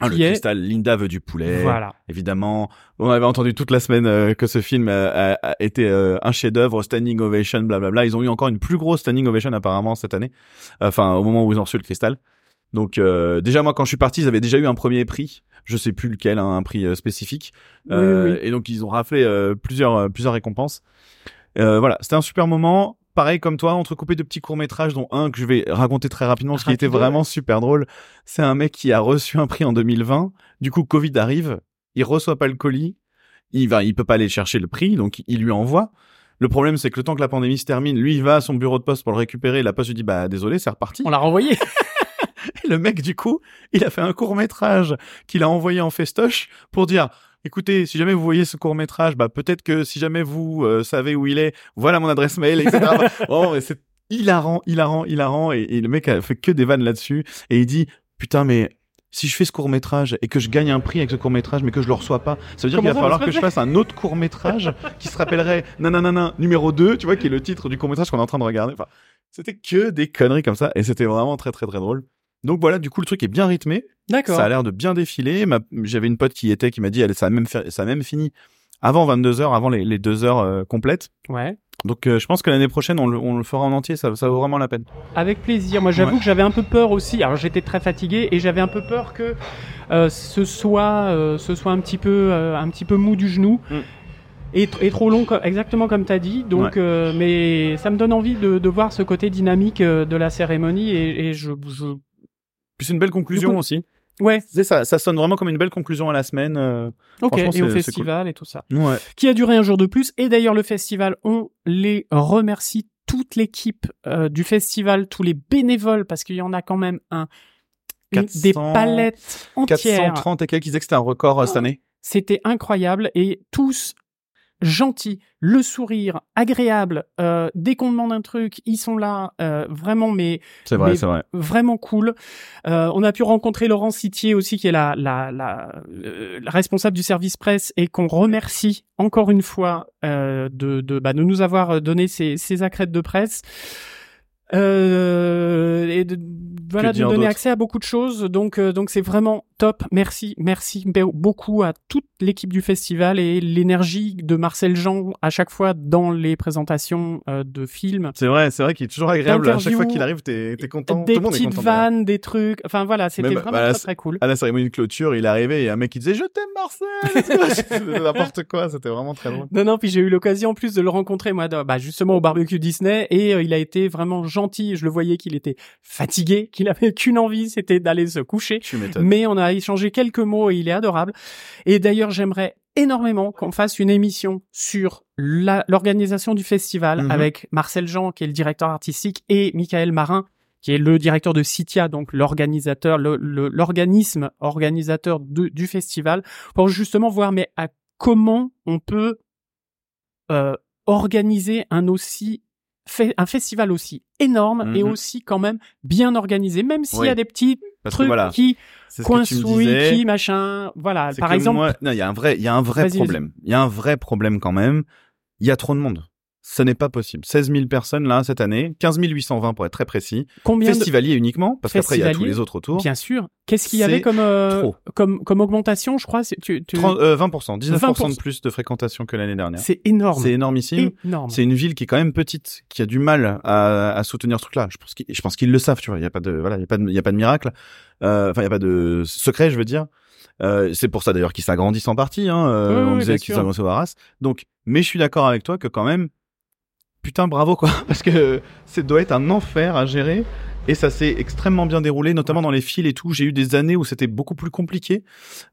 ah, le est- cristal. Linda veut du poulet. Voilà. Évidemment, on avait entendu toute la semaine euh, que ce film a, a- a été euh, un chef-d'œuvre, standing ovation, blablabla. Ils ont eu encore une plus grosse standing ovation apparemment cette année. Enfin, au moment où ils ont reçu le cristal. Donc euh, déjà moi quand je suis parti, ils avaient déjà eu un premier prix, je sais plus lequel, hein, un prix euh, spécifique. Oui, Euh, oui. Et donc ils ont raflé euh, plusieurs plusieurs récompenses. Euh, voilà, c'était un super moment. Pareil comme toi, entrecoupé de petits courts métrages, dont un que je vais raconter très rapidement, ce qui était vraiment super drôle. C'est un mec qui a reçu un prix en 2020. Du coup, Covid arrive, il reçoit pas le colis, il va, il peut pas aller chercher le prix, donc il lui envoie. Le problème, c'est que le temps que la pandémie se termine, lui, il va à son bureau de poste pour le récupérer. La poste lui dit, bah, désolé, c'est reparti. On l'a renvoyé. Le mec, du coup, il a fait un court métrage qu'il a envoyé en festoche pour dire, écoutez, si jamais vous voyez ce court métrage, bah, peut-être que si jamais vous euh, savez où il est, voilà mon adresse mail, etc. oh, mais c'est hilarant, hilarant, hilarant. Et, et le mec a fait que des vannes là-dessus. Et il dit, putain, mais si je fais ce court métrage et que je gagne un prix avec ce court métrage mais que je le reçois pas, ça veut dire qu'il va falloir que je fasse un autre court métrage qui se rappellerait nananana numéro 2, tu vois, qui est le titre du court métrage qu'on est en train de regarder. Enfin, c'était que des conneries comme ça et c'était vraiment très très très drôle. Donc voilà, du coup le truc est bien rythmé, D'accord. ça a l'air de bien défiler. Ma- J'avais une pote qui était qui m'a dit elle ça a même fait- ça a même fini avant 22 heures, avant les, les deux heures euh, complètes. Ouais. Donc euh, je pense que l'année prochaine on le, on le fera en entier, ça, ça vaut vraiment la peine. Avec plaisir. Moi, j'avoue Ouais. que j'avais un peu peur aussi. Alors, j'étais très fatigué et j'avais un peu peur que euh, ce soit, euh, ce soit un petit peu, un petit peu mou du genou. Mm. Et, tr- et trop long, exactement comme tu as dit. Donc, Ouais. mais ça me donne envie de, de voir ce côté dynamique de la cérémonie et, et je, je- Puis c'est une belle conclusion coup- aussi. ouais, sais, ça, ça sonne vraiment comme une belle conclusion à la semaine. euh. ok. Et au c'est- c'est festival et tout ça, Ouais. qui a duré un jour de plus. Et d'ailleurs, le festival, on les remercie toute l'équipe euh, du festival, tous les bénévoles, parce qu'il y en a quand même un. des 400, palettes entières. 430 et quelques qui disaient que c'était un record euh, cette Oh. année. C'était incroyable et tous gentils, le sourire, agréable. Euh, dès qu'on demande un truc, ils sont là, euh, vraiment, mais C'est vrai, c'est vrai. vraiment cool. Euh, on a pu rencontrer Laurent Citier aussi, qui est la, la, la, euh, la responsable du service presse et qu'on remercie encore une fois euh, de, de, bah, de nous avoir donné ces, ces accrètes de presse. Euh, et de, voilà, de donner accès à beaucoup de choses. Donc, euh, donc c'est vraiment top. Merci, merci be- beaucoup à toute l'équipe du festival et l'énergie de Marcel Jean à chaque fois dans les présentations euh, de films. C'est vrai, c'est vrai qu'il est toujours agréable. À chaque fois qu'il arrive, t'es content. des Tout le monde est petites content. vannes, des trucs. Enfin voilà, c'était vraiment bah, très, très cool. À la cérémonie de clôture, il est arrivé et un mec qui disait Je t'aime Marcel C'était N'importe quoi, c'était vraiment très drôle. Non, non, puis j'ai eu l'occasion en plus de le rencontrer, moi, bah, justement au barbecue Disney, et euh, il a été vraiment gentil. Je le voyais qu'il était fatigué, qu'il avait qu'une envie, c'était d'aller se coucher. Tu. Mais on a échangé quelques mots et il est adorable. Et d'ailleurs, j'aimerais énormément qu'on fasse une émission sur l'organisation du festival Mhm. avec Marcel Jean, qui est le directeur artistique, et Michael Marin, qui est le directeur de Citia, donc l'organisateur, l'organisme organisateur de- du festival, pour justement voir mais à comment on peut euh, organiser un aussi fait, un festival aussi énorme et Mhm. aussi quand même bien organisé, même s'il y a des petits Parce trucs voilà, qui c'est ce que tu me disais. qui machin, voilà. Par exemple, moi- non, il y a un vrai, il y a un vrai problème. Il y a un vrai problème quand même. Il y a trop de monde. Ce n'est pas possible. 16 000 personnes là cette année, 15 820 pour être très précis. combien de Festivaliers uniquement, parce qu'après il y a tous les autres autour. Bien sûr. Qu'est-ce qu'il y avait comme euh, comme comme augmentation, je crois, c'est tu, tu... 30, euh, 20%, 19% de 20%. plus de fréquentation que l'année dernière. c'est énorme. C'est énormissime. énorme. C'est une ville qui est quand même petite, qui a du mal à, à soutenir ce truc-là. Je pense qu'ils, je pense qu'ils le savent, tu vois. Il y a pas de, voilà, il y a pas de, il y a pas de miracle. Euh, Enfin, il y a pas de secret, je veux dire. Euh, c'est pour ça d'ailleurs qu'ils s'agrandissent en partie. Hein. Euh, Oui, on oui, disait qu'ils s'agrandissent au Arras. Donc, mais je suis d'accord avec toi que quand même, putain, bravo quoi, parce que ça doit être un enfer à gérer. Et ça s'est extrêmement bien déroulé, notamment dans les fils et tout. J'ai eu des années où c'était beaucoup plus compliqué,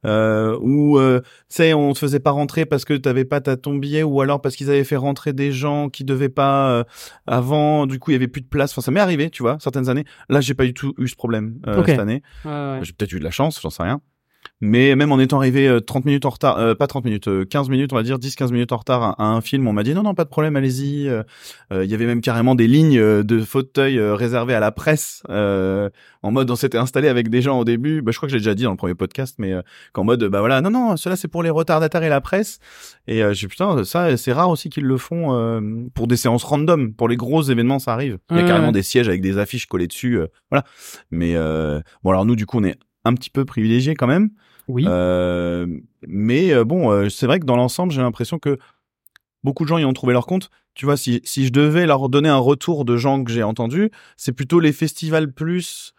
euh, où euh, tu sais, on te faisait pas rentrer parce que t'avais pas ta ton billet, ou alors parce qu'ils avaient fait rentrer des gens qui devaient pas euh, avant. Du coup, il y avait plus de place. Enfin, ça m'est arrivé, tu vois, certaines années. Là, j'ai pas du tout eu ce problème euh, cette année. Ouais, ouais. J'ai peut-être eu de la chance, j'en sais rien. Mais même en étant arrivé euh, 30 minutes en retard, euh, pas 30 minutes, euh, 15 minutes, on va dire 10-15 minutes en retard à, à un film, on m'a dit non, non, pas de problème, allez-y. Euh, euh, Il y avait même carrément des lignes euh, de fauteuils euh, réservées à la presse, euh, en mode on s'était installé avec des gens au début, bah, je crois que j'ai déjà dit dans le premier podcast, mais euh, qu'en mode, bah voilà, non, non, cela c'est pour les retardataires et la presse. Et euh, j'ai dit, putain, ça c'est rare aussi qu'ils le font euh, pour des séances random, pour les gros événements ça arrive. Il y a carrément des sièges avec des affiches collées dessus, euh, voilà. Mais euh, bon alors nous du coup on est un petit peu privilégiés quand même. Oui. Euh, mais euh, bon, euh, c'est vrai que dans l'ensemble, j'ai l'impression que beaucoup de gens y ont trouvé leur compte. Tu vois, si, si je devais leur donner un retour de gens que j'ai entendus, c'est plutôt les festivals plus,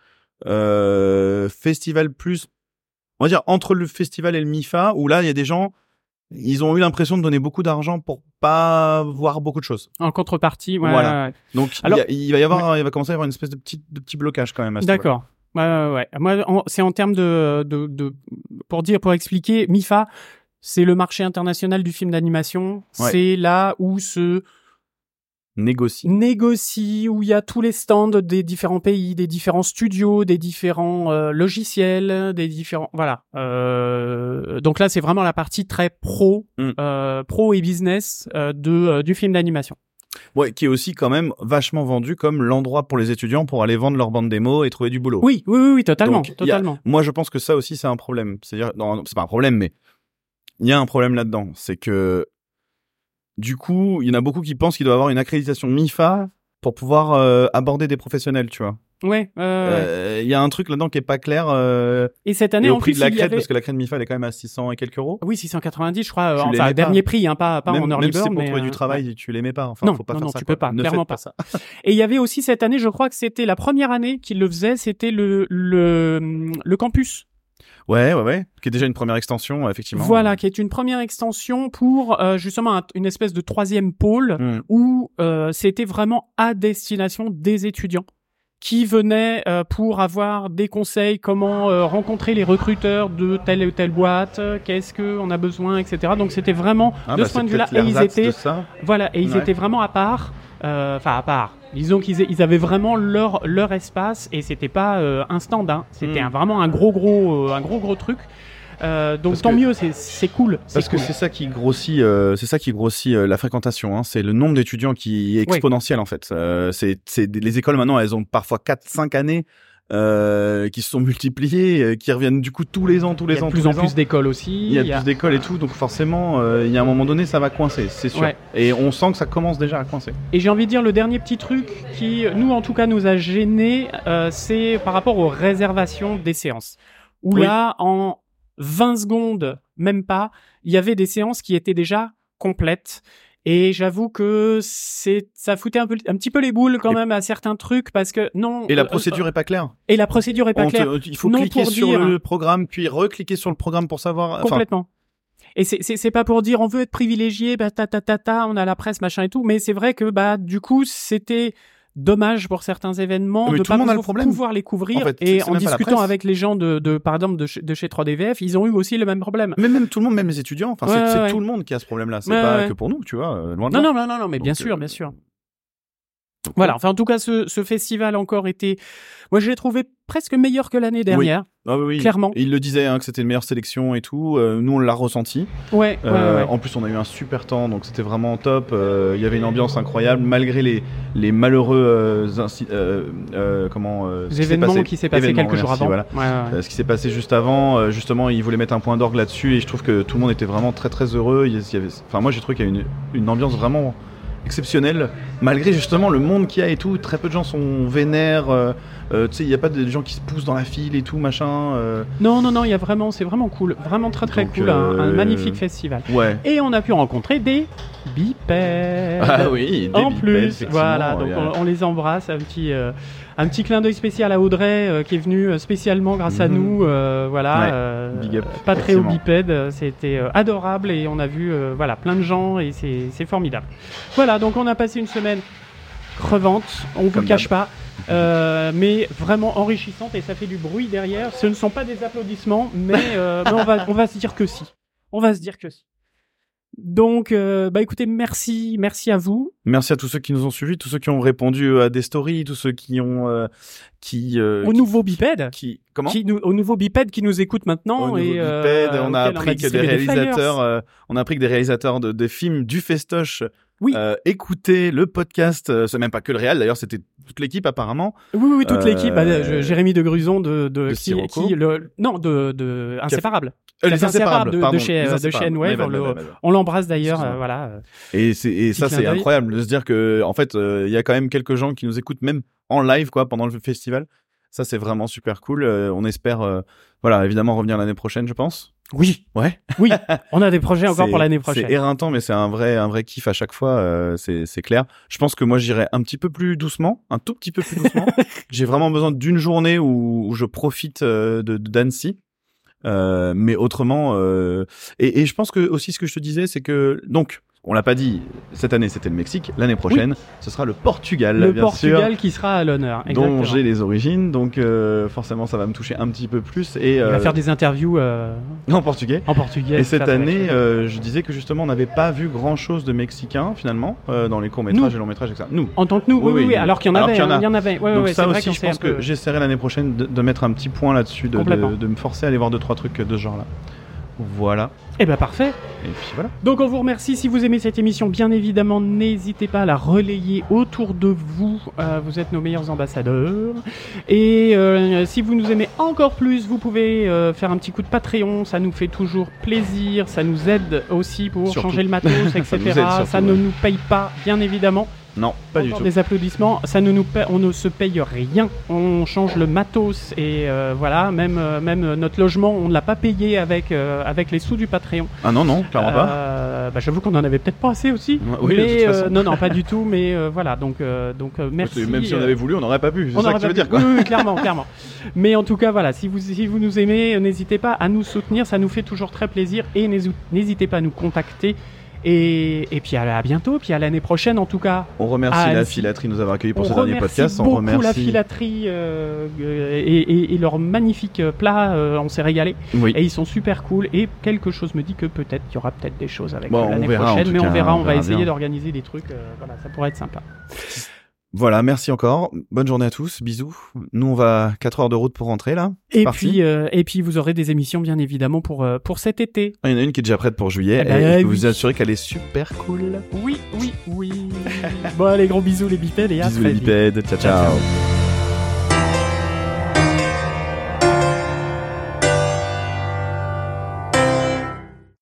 euh, festival plus, on va dire entre le festival et le MIFA, où là, il y a des gens, ils ont eu l'impression de donner beaucoup d'argent pour pas voir beaucoup de choses. En contrepartie, ouais, Voilà. ouais, ouais. Donc, il y Alors- a- il, va y avoir, il va commencer à y avoir une espèce de petit, de petit blocage quand même. D'accord. Ouais, ouais. Moi, c'est en termes de, de, de, pour dire, pour expliquer, MIFA, c'est le marché international du film d'animation. Ouais. C'est là où se Négocie. négocie, où il y a tous les stands des différents pays, des différents studios, des différents euh, logiciels, des différents, voilà. Euh, donc là, c'est vraiment la partie très pro, Mm. euh, pro et business euh, de euh, du film d'animation. Ouais, qui est aussi quand même vachement vendu comme l'endroit pour les étudiants pour aller vendre leur bande démo et trouver du boulot. Oui, oui, oui, oui, totalement, Donc, a- totalement. Moi, je pense que ça aussi, c'est un problème. C'est-à-dire, non, c'est pas un problème, mais il y a un problème là-dedans. C'est que, du coup, il y en a beaucoup qui pensent qu'il doit avoir une accréditation MIFA pour pouvoir euh, aborder des professionnels, tu vois. Ouais. euh, Euh, Il y a un truc là-dedans qui est pas clair. euh, Et cette année, et en au prix plus, de la il crête, avait... parce que la crête MIFA, elle est quand même à 600 et quelques euros. Oui, 690, je crois. euh, Tu enfin, pas. dernier prix, hein, pas, pas même, en early même si c'est pour trouver euh, du travail, tu l'aimais pas. Enfin, Non, faut pas non, faire non, ça. tu quoi. peux pas, Ne clairement pas. ça. Et il y avait aussi cette année, je crois que c'était la première année qu'il le faisait, c'était le, le, le campus. Ouais, ouais, ouais. Qui est déjà une première extension, effectivement. Voilà, qui est une première extension pour euh, justement un- une espèce de troisième pôle Hmm. où euh, c'était vraiment à destination des étudiants qui venaient euh, pour avoir des conseils, comment euh, rencontrer les recruteurs de telle ou telle boîte, euh, qu'est-ce que on a besoin, etc. Donc c'était vraiment Ah, de bah, ce point de vue-là, et ils étaient. Voilà, et ils Ouais. étaient vraiment à part. euh, Enfin, à part. Disons qu'ils a- ils avaient vraiment leur leur espace et c'était pas euh, un stand. Hein. C'était Hmm. vraiment un gros gros euh, un gros gros truc. Euh, donc Parce tant que- mieux, c'est cool. Parce que c'est ça qui grossit, euh, c'est ça qui grossit euh, la fréquentation. Hein. C'est le nombre d'étudiants qui est exponentiel en fait. C'est, les écoles maintenant, elles ont parfois 4-5 années qui se sont multipliées, qui reviennent du coup tous les ans, tous il les y a ans, de plus en plus ans. d'écoles aussi. Il y a plus d'écoles et tout, donc forcément, il y a un moment donné, ça va coincer, c'est sûr. Ouais. Et on sent que ça commence déjà à coincer. Et j'ai envie de dire le dernier petit truc qui nous en tout cas nous a gêné, c'est par rapport aux réservations des séances. où Oui. là, en 20 secondes, même pas, il y avait des séances qui étaient déjà complètes. Et j'avoue que c'est, ça foutait un, peu, un petit peu les boules quand Et- même à certains trucs parce que non. Et la euh, procédure est pas claire. et la procédure est pas On te- claire. il faut Non cliquer sur dire- le programme, puis recliquer sur le programme pour savoir. Complètement. Et c'est c'est c'est pas pour dire on veut être privilégié, bah ta ta ta ta, on a la presse machin et tout, mais c'est vrai que bah du coup c'était dommage pour certains événements Mais de pas le pouvoir- problème. pouvoir les couvrir En fait, c'est- et en discutant avec les gens de, de par exemple de chez, de chez 3DVF, ils ont eu aussi le même problème. mais même tout le monde, même les étudiants. Enfin, Ouais, c'est ouais, tout le monde qui a ce problème-là. C'est Ouais, pas que pour nous, tu vois. euh, Loin de Non là. non non non non mais bien Donc, sûr euh, bien sûr. Voilà, enfin en tout cas ce, ce festival encore été moi je l'ai trouvé presque meilleur que l'année dernière. Ah oui, oui. Clairement. Il le disait hein, que c'était une meilleure sélection et tout. Euh, nous, on l'a ressenti. Ouais, Euh, ouais. En plus, on a eu un super temps, donc c'était vraiment top. Euh, Il y avait une ambiance incroyable, malgré les, les malheureux comment Les événements qui s'est passé quelques jours avant. voilà. Ouais, ce qui s'est passé juste avant, justement, ils voulaient mettre un point d'orgue là-dessus et je trouve que tout le monde était vraiment très très heureux. Il y avait, enfin, moi j'ai trouvé qu'il y a une, une ambiance vraiment exceptionnelle, malgré justement le monde qu'il y a et tout. Très peu de gens sont vénères. Euh, tu sais, il n'y a pas de gens qui se poussent dans la file et tout, machin. euh, Non, non, non, il y a vraiment, c'est vraiment cool, vraiment très très Donc, cool, un, un euh, magnifique festival. Ouais. Et on a pu rencontrer des bipèdes. Ah oui, des en bipèdes, plus, voilà, donc a- on, on les embrasse, un petit, un petit clin d'œil spécial à Audrey euh, qui est venue spécialement grâce à Mhm. nous, euh, voilà, Ouais, euh, big up, pas très effectivement. bipède, c'était adorable et on a vu, voilà, plein de gens et c'est formidable. Voilà, donc on a passé une semaine crevante, on vous Comme le cache pas. Euh, mais vraiment enrichissante et ça fait du bruit derrière. Ce ne sont pas des applaudissements, mais, euh, mais on, va, on va se dire que si. On va se dire que si. Donc, euh, bah écoutez, merci, merci à vous. Merci à tous ceux qui nous ont suivis, tous ceux qui ont répondu à des stories, tous ceux qui ont euh, qui euh, Au nouveau bipède, qui comment qui nous, au nouveau bipède qui nous écoute maintenant. Au nouveau et, bipède, on a appris que des réalisateurs, euh, on a appris que des réalisateurs de, de films du festoche Oui. euh, le podcast. euh, c'est même pas que le réel, d'ailleurs, c'était toute l'équipe apparemment. Oui, oui, oui, toute Euh, l'équipe. bah, Jérémy de Gruson de, de, de qui, le, non, de, de Inséparable. Euh, Les Inséparables de- chez- de chez. N-Wave, le-. On l'embrasse d'ailleurs, euh, voilà. Et ça c'est incroyable de se dire que en fait euh, il y a quand même quelques gens qui nous écoutent même en live quoi pendant le festival. Ça c'est vraiment super cool. On espère voilà évidemment revenir l'année prochaine je pense. Oui, Ouais. oui. On a des projets encore pour l'année prochaine. C'est éreintant, mais c'est un vrai, un vrai kiff à chaque fois. euh, c'est, c'est clair. Je pense que moi, j'irai un petit peu plus doucement, un tout petit peu plus doucement. J'ai vraiment besoin d'une journée où, où je profite euh, de, de d'Annecy. Euh, mais autrement, euh, et, et je pense que aussi ce que je te disais, c'est que donc, on l'a pas dit, cette année c'était le Mexique, l'année prochaine ce sera le Portugal, Le bien Portugal sûr, qui sera à l'honneur. dont j'ai les origines, donc euh, forcément ça va me toucher un petit peu plus. Et Il va euh, faire des interviews euh, en portugais. en portugais. Et cette année, euh, je disais que justement, on n'avait pas vu grand chose de mexicain finalement euh, dans les courts métrages Nous. et longs métrages, etc. Nous. en tant que nous, oui, oui, oui, oui, oui, alors qu'il y en avait, qu'il y en hein, a. il y en avait. Ouais, Donc ouais, ça aussi, je pense peu- que j'essaierai l'année prochaine de, de mettre un petit point là-dessus, de, de, de me forcer à aller voir deux trois trucs de ce genre-là. Voilà. Eh ben parfait. Et puis voilà. Donc on vous remercie. Si vous aimez cette émission, bien évidemment, n'hésitez pas à la relayer autour de vous. Euh, vous êtes nos meilleurs ambassadeurs. Et euh, si vous nous aimez encore plus, vous pouvez euh, faire un petit coup de Patreon. Ça nous fait toujours plaisir. Ça nous aide aussi pour Surtout. changer le matos, etc. Ça ne ouais. nous paye pas, bien évidemment. Non, pas du tout. Des applaudissements, ça ne nous on ne se paye rien. On change le matos et euh, voilà, même euh, même notre logement, on ne l'a pas payé avec euh, avec les sous du Patreon. Ah non, non, clairement pas. Bah, j'avoue qu'on en avait peut-être pas assez aussi. Oui, de mais toute façon. non non pas du tout. Mais voilà donc donc merci. Même si on avait voulu, on n'aurait pas pu. C'est on ça que tu veux pas dire, pu- quoi. Oui, oui, clairement, clairement. Mais en tout cas, voilà, si vous, si vous nous aimez, n'hésitez pas à nous soutenir, ça nous fait toujours très plaisir et n'hési- n'hésitez pas à nous contacter. Et, et puis à, à bientôt, puis à l'année prochaine en tout cas. On remercie Ah, la filaterie de nous avoir accueillis pour ce dernier remercie podcast. On beaucoup la remercie. filaterie euh, euh, et, et, et leurs magnifiques euh, plats, euh, on s'est régalé. Oui. Et ils sont super cool. Et quelque chose me dit que peut-être il y aura peut-être des choses avec Bon, on l'année prochaine, mais on verra. on On, va essayer d'organiser des trucs. euh, voilà, ça pourrait être sympa. Voilà, merci encore. Bonne journée à tous. Bisous. Nous, on va 4 heures de route pour rentrer là. Et parti. puis, euh, et puis vous aurez des émissions bien évidemment pour euh, pour cet été. Il y en a une qui est déjà prête pour juillet. Eh ben, et je peux oui. vous assurer qu'elle est super cool. Oui, oui, oui. bon, allez, gros bisous les bipèdes et à Bisous les bipèdes. ciao. ciao. ciao.